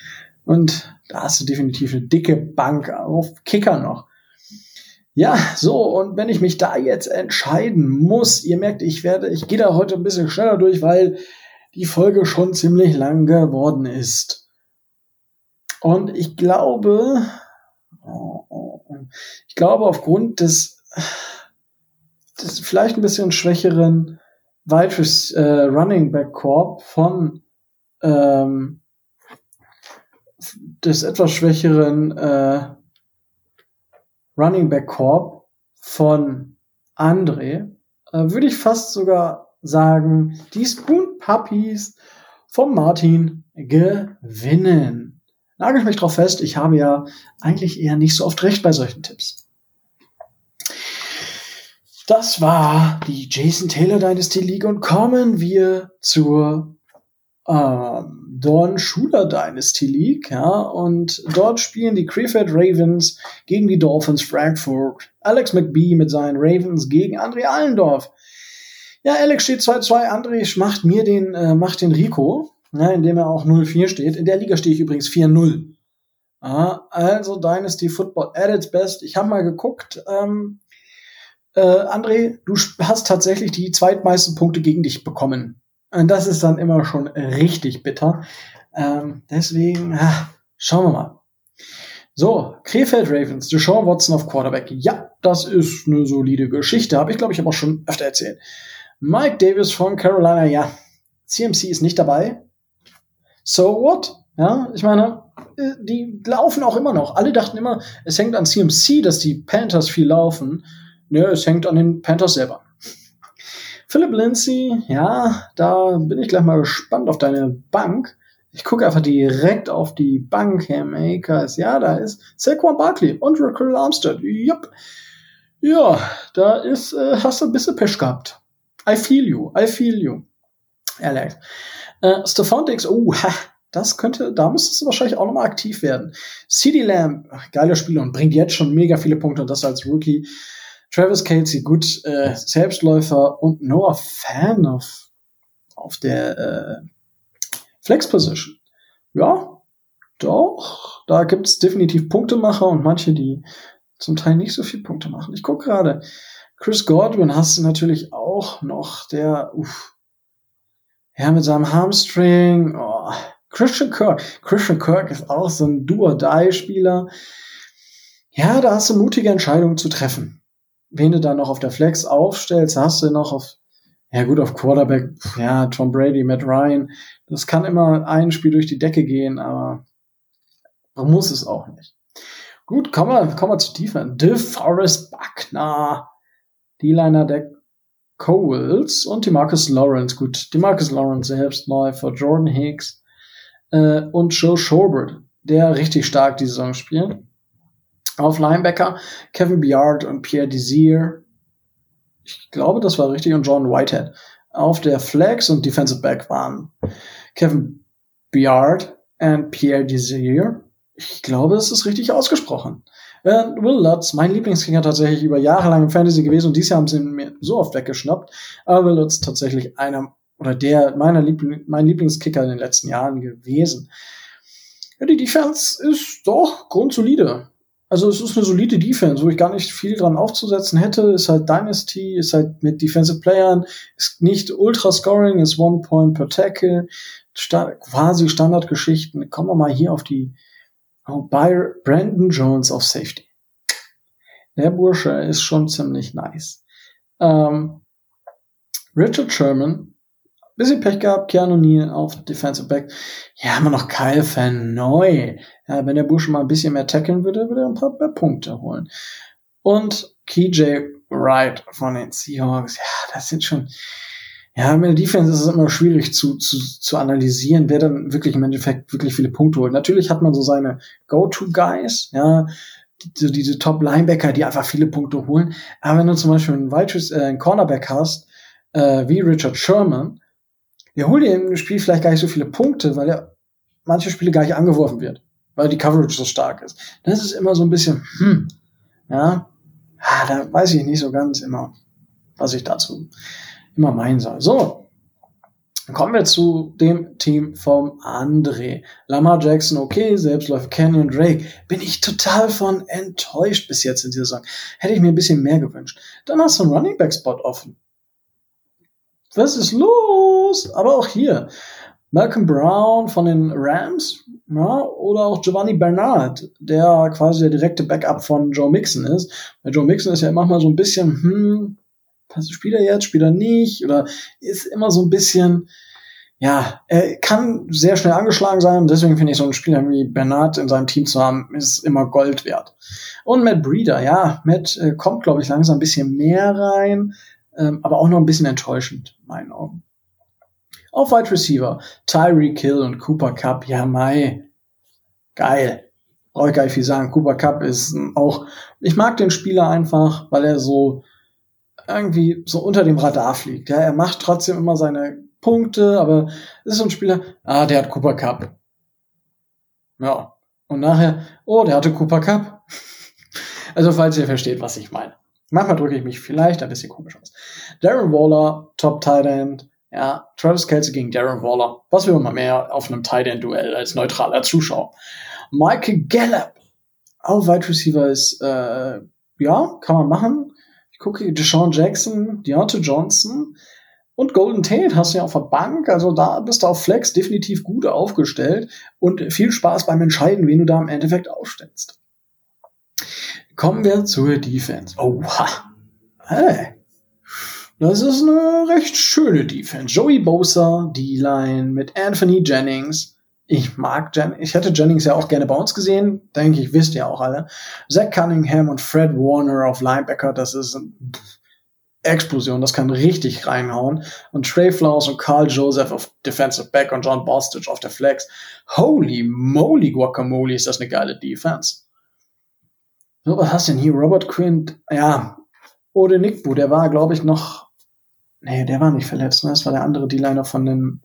Und da hast du definitiv eine dicke Bank auf Kicker noch. Ja, so, und wenn ich mich da jetzt entscheiden muss, ihr merkt, ich werde, ich gehe da heute ein bisschen schneller durch, weil die Folge schon ziemlich lang geworden ist. Und ich glaube, ich glaube, aufgrund des das vielleicht ein bisschen schwächeren Wide äh, Running Back Korb von ähm, des etwas schwächeren äh, Running Back Korb von André äh, würde ich fast sogar sagen, die Spoon Puppies von Martin gewinnen. Nagel ich mich drauf fest, ich habe ja eigentlich eher nicht so oft recht bei solchen Tipps. Das war die Jason Taylor Dynasty League und kommen wir zur ähm, Don Schuler Dynasty League, ja, und dort spielen die Krefeld Ravens gegen die Dolphins Frankfurt. Alex McBee mit seinen Ravens gegen André Allendorf. Ja, Alex steht 2-2, André macht mir den, äh, macht den Rico, ja, indem er auch 0-4 steht. In der Liga stehe ich übrigens 4-0. Ja, also Dynasty Football at its best. Ich habe mal geguckt, ähm, äh, André, du hast tatsächlich die zweitmeisten Punkte gegen dich bekommen. Und das ist dann immer schon richtig bitter. Ähm, deswegen, ah, schauen wir mal. So, Krefeld Ravens, Deshaun Watson auf Quarterback. Ja, das ist eine solide Geschichte. Habe ich, glaube ich, aber schon öfter erzählt. Mike Davis von Carolina, ja. CMC ist nicht dabei. So what? Ja, ich meine, äh, die laufen auch immer noch. Alle dachten immer, es hängt an CMC, dass die Panthers viel laufen. Nö, es hängt an den Panthers selber. Philip Lindsay, ja, da bin ich gleich mal gespannt auf deine Bank. Ich gucke einfach direkt auf die Bank, Herr Makers. Ja, da ist Saquon Barkley und Raquel Armstead. Jupp. Ja, da ist, äh, hast du ein bisschen Pech gehabt. I feel you, I feel you. Alex. Äh, Stefan Dix, oh, ha, das könnte, da müsstest du wahrscheinlich auch nochmal aktiv werden. CD Lamb, geiler Spieler und bringt jetzt schon mega viele Punkte und das als Rookie. Travis Casey, gut, äh, Selbstläufer und Noah Fan auf, auf der äh, Flex Position. Ja, doch, da gibt's definitiv Punktemacher und manche, die zum Teil nicht so viel Punkte machen. Ich gucke gerade. Chris Godwin hast du natürlich auch noch, der, uff, ja, mit seinem Hamstring, oh, Christian Kirk. Christian Kirk ist auch so ein Do-or-Die-Spieler. Ja, da hast du mutige Entscheidungen zu treffen. Wen du da noch auf der Flex aufstellst, hast du noch auf, ja gut, auf Quarterback, ja, Tom Brady, Matt Ryan. Das kann immer ein Spiel durch die Decke gehen, aber man muss es auch nicht. Gut, kommen wir, kommen wir zu Defense. DeForest Buckner, D-Liner der Coles und die Marcus Lawrence. Gut, die Marcus Lawrence selbst neu für Jordan Hicks äh, und Joe Schobert, der richtig stark die Saison spielt. Auf Linebacker Kevin Biard und Pierre Desir. Ich glaube, das war richtig. Und John Whitehead. Auf der Flex und Defensive Back waren Kevin Biard und Pierre Desir. Ich glaube, es ist richtig ausgesprochen. Äh, Will Lutz, mein Lieblingskicker tatsächlich über Jahre lang im Fantasy gewesen und dieses Jahr haben sie ihn mir so oft weggeschnappt. Aber Will Lutz tatsächlich einer oder der meiner Liebling, mein Lieblingskicker in den letzten Jahren gewesen. Ja, die Defense ist doch grundsolide. Also es ist eine solide Defense, wo ich gar nicht viel dran aufzusetzen hätte. Ist halt Dynasty, ist halt mit Defensive Playern, ist nicht Ultra Scoring, ist One Point per Tackle, sta quasi Standardgeschichten. Kommen wir mal hier auf die oh, bei Brandon Jones auf Safety. Der Bursche ist schon ziemlich nice. Ähm, Richard Sherman Bisschen Pech gehabt, Keanu Neal auf Defensive Back. Ja, haben wir noch Kyle Fan neu. Ja, wenn der Busch mal ein bisschen mehr tackeln würde, würde er ein paar mehr Punkte holen. Und KJ Wright von den Seahawks. Ja, das sind schon, ja, mit der Defense ist es immer schwierig zu, zu, zu analysieren, wer dann wirklich im Endeffekt wirklich viele Punkte holt. Natürlich hat man so seine Go-To-Guys, ja, die, diese Top-Linebacker, die einfach viele Punkte holen. Aber wenn du zum Beispiel einen, Wide, äh, einen Cornerback hast, äh, wie Richard Sherman, holt dir im Spiel vielleicht gar nicht so viele Punkte, weil er manche Spiele gar nicht angeworfen wird, weil die Coverage so stark ist. Das ist immer so ein bisschen, hm, ja, da weiß ich nicht so ganz immer, was ich dazu immer meinen soll. So, dann kommen wir zu dem Team vom André. Lamar Jackson, okay, Selbstläufer Canyon Drake. Bin ich total von enttäuscht bis jetzt in dieser Saison. Hätte ich mir ein bisschen mehr gewünscht. Dann hast du einen Running Back Spot offen was ist los? Aber auch hier, Malcolm Brown von den Rams, ja, oder auch Giovanni Bernard, der quasi der direkte Backup von Joe Mixon ist. Weil Joe Mixon ist ja manchmal so ein bisschen, hm, spielt er jetzt, spielt er nicht, oder ist immer so ein bisschen, ja, er kann sehr schnell angeschlagen sein, deswegen finde ich so einen Spieler wie Bernard in seinem Team zu haben, ist immer Gold wert. Und Matt Breeder, ja, Matt äh, kommt, glaube ich, langsam ein bisschen mehr rein, ähm, aber auch noch ein bisschen enttäuschend, in meinen Augen. Auf Wide Receiver, Tyree Kill und Cooper Cup, ja mai, geil. Brauche ich gar nicht viel sagen. Cooper Cup ist auch, ich mag den Spieler einfach, weil er so irgendwie so unter dem Radar fliegt. Ja, er macht trotzdem immer seine Punkte, aber es ist so ein Spieler, ah, der hat Cooper Cup. Ja. Und nachher, oh, der hatte Cooper Cup. also, falls ihr versteht, was ich meine. Manchmal drücke ich mich vielleicht ein bisschen komisch aus. Darren Waller, Top Tight End. Ja, Travis Kelsey gegen Darren Waller. Was will man mehr auf einem Tight End Duell als neutraler Zuschauer? Michael Gallup. Auch Wide Receiver ist, äh, ja, kann man machen. Ich gucke Deshaun Jackson, Deontay Johnson und Golden Tate hast du ja auf der Bank. Also da bist du auf Flex definitiv gut aufgestellt und viel Spaß beim Entscheiden, wen du da im Endeffekt aufstellst. Kommen wir zur Defense. Oha. Hey. Das ist eine recht schöne Defense. Joey Bosa, D-Line mit Anthony Jennings. Ich mag Jennings. Ich hätte Jennings ja auch gerne bei uns gesehen. Denke ich, wisst ihr auch alle. Zach Cunningham und Fred Warner auf Linebacker. Das ist eine Explosion. Das kann richtig reinhauen. Und Trey Flowers und Carl Joseph auf Defensive Back und John Bostich auf der Flex. Holy moly guacamole ist das eine geile Defense. Was hast du denn hier? Robert Quint, ja, Ode Nickbu, der war, glaube ich, noch, nee, der war nicht verletzt, ne? Das war der andere D-Liner von den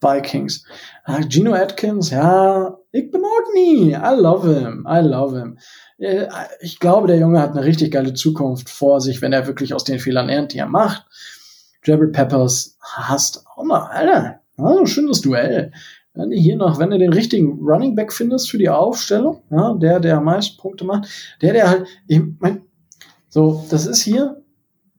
Vikings. Ah, Gino Atkins, ja, ich bin nie. I love him. I love him. Äh, ich glaube, der Junge hat eine richtig geile Zukunft vor sich, wenn er wirklich aus den Fehlern lernt, die er macht. Jared Peppers hast auch mal, Alter, also schönes Duell. Wenn du hier noch, wenn du den richtigen Running Back findest für die Aufstellung, ja, der, der am meisten Punkte macht, der, der halt, ich mein, so, das ist hier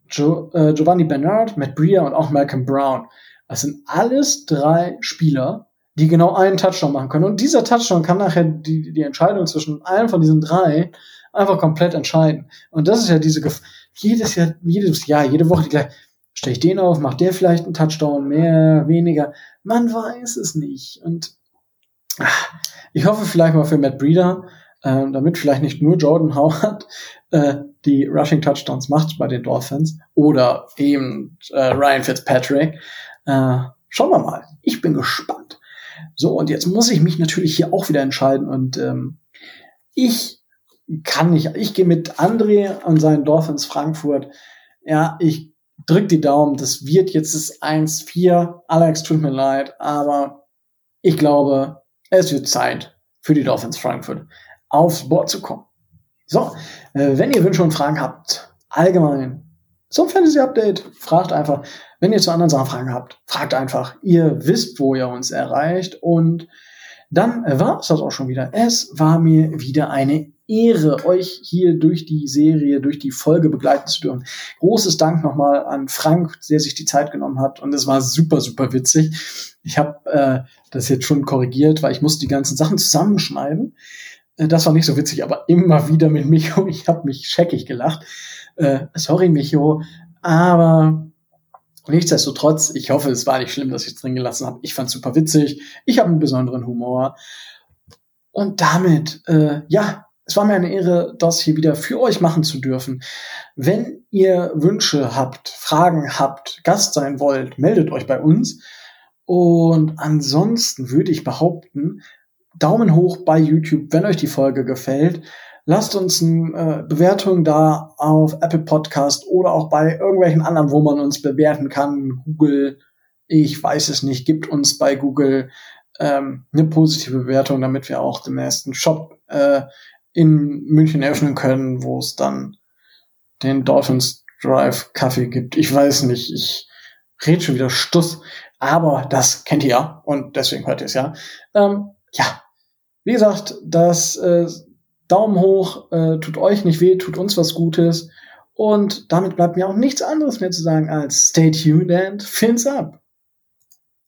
jo, äh, Giovanni Bernard, Matt Breer und auch Malcolm Brown. Das sind alles drei Spieler, die genau einen Touchdown machen können. Und dieser Touchdown kann nachher die, die Entscheidung zwischen allen von diesen drei einfach komplett entscheiden. Und das ist ja diese, Gef jedes Jahr, jedes Jahr, jede Woche die gleiche, stelle ich den auf, macht der vielleicht einen Touchdown, mehr, weniger. Man weiß es nicht. Und ach, ich hoffe vielleicht mal für Matt Breeder, äh, damit vielleicht nicht nur Jordan Howard äh, die Rushing Touchdowns macht bei den Dolphins oder eben äh, Ryan Fitzpatrick. Äh, schauen wir mal. Ich bin gespannt. So, und jetzt muss ich mich natürlich hier auch wieder entscheiden. Und ähm, ich kann nicht, ich gehe mit André und seinen Dolphins Frankfurt. Ja, ich drück die Daumen. Das wird jetzt das 1-4. Alex, tut mir leid, aber ich glaube, es wird Zeit für die Dolphins Frankfurt aufs Board zu kommen. So, äh, wenn ihr Wünsche und Fragen habt, allgemein zum Fantasy Update, fragt einfach. Wenn ihr zu anderen Sachen Fragen habt, fragt einfach. Ihr wisst, wo ihr uns erreicht. Und dann war es das auch schon wieder. Es war mir wieder eine Ehre, euch hier durch die Serie, durch die Folge begleiten zu dürfen. Großes Dank nochmal an Frank, der sich die Zeit genommen hat. Und es war super, super witzig. Ich habe äh, das jetzt schon korrigiert, weil ich musste die ganzen Sachen zusammenschneiden. Äh, das war nicht so witzig, aber immer wieder mit Micho. Ich habe mich scheckig gelacht. Äh, sorry, Micho, aber nichtsdestotrotz, ich hoffe, es war nicht schlimm, dass ich es drin gelassen habe. Ich fand super witzig. Ich habe einen besonderen Humor. Und damit, äh, ja, es war mir eine Ehre, das hier wieder für euch machen zu dürfen. Wenn ihr Wünsche habt, Fragen habt, Gast sein wollt, meldet euch bei uns. Und ansonsten würde ich behaupten, Daumen hoch bei YouTube, wenn euch die Folge gefällt. Lasst uns eine äh, Bewertung da auf Apple Podcast oder auch bei irgendwelchen anderen, wo man uns bewerten kann. Google, ich weiß es nicht, gibt uns bei Google ähm, eine positive Bewertung, damit wir auch den ersten Shop äh, in München eröffnen können, wo es dann den Dolphins Drive Kaffee gibt. Ich weiß nicht, ich rede schon wieder Stuss, aber das kennt ihr ja und deswegen hört ihr es ja. Ähm, ja, wie gesagt, das äh, Daumen hoch, äh, tut euch nicht weh, tut uns was Gutes. Und damit bleibt mir auch nichts anderes mehr zu sagen als stay tuned and fins up.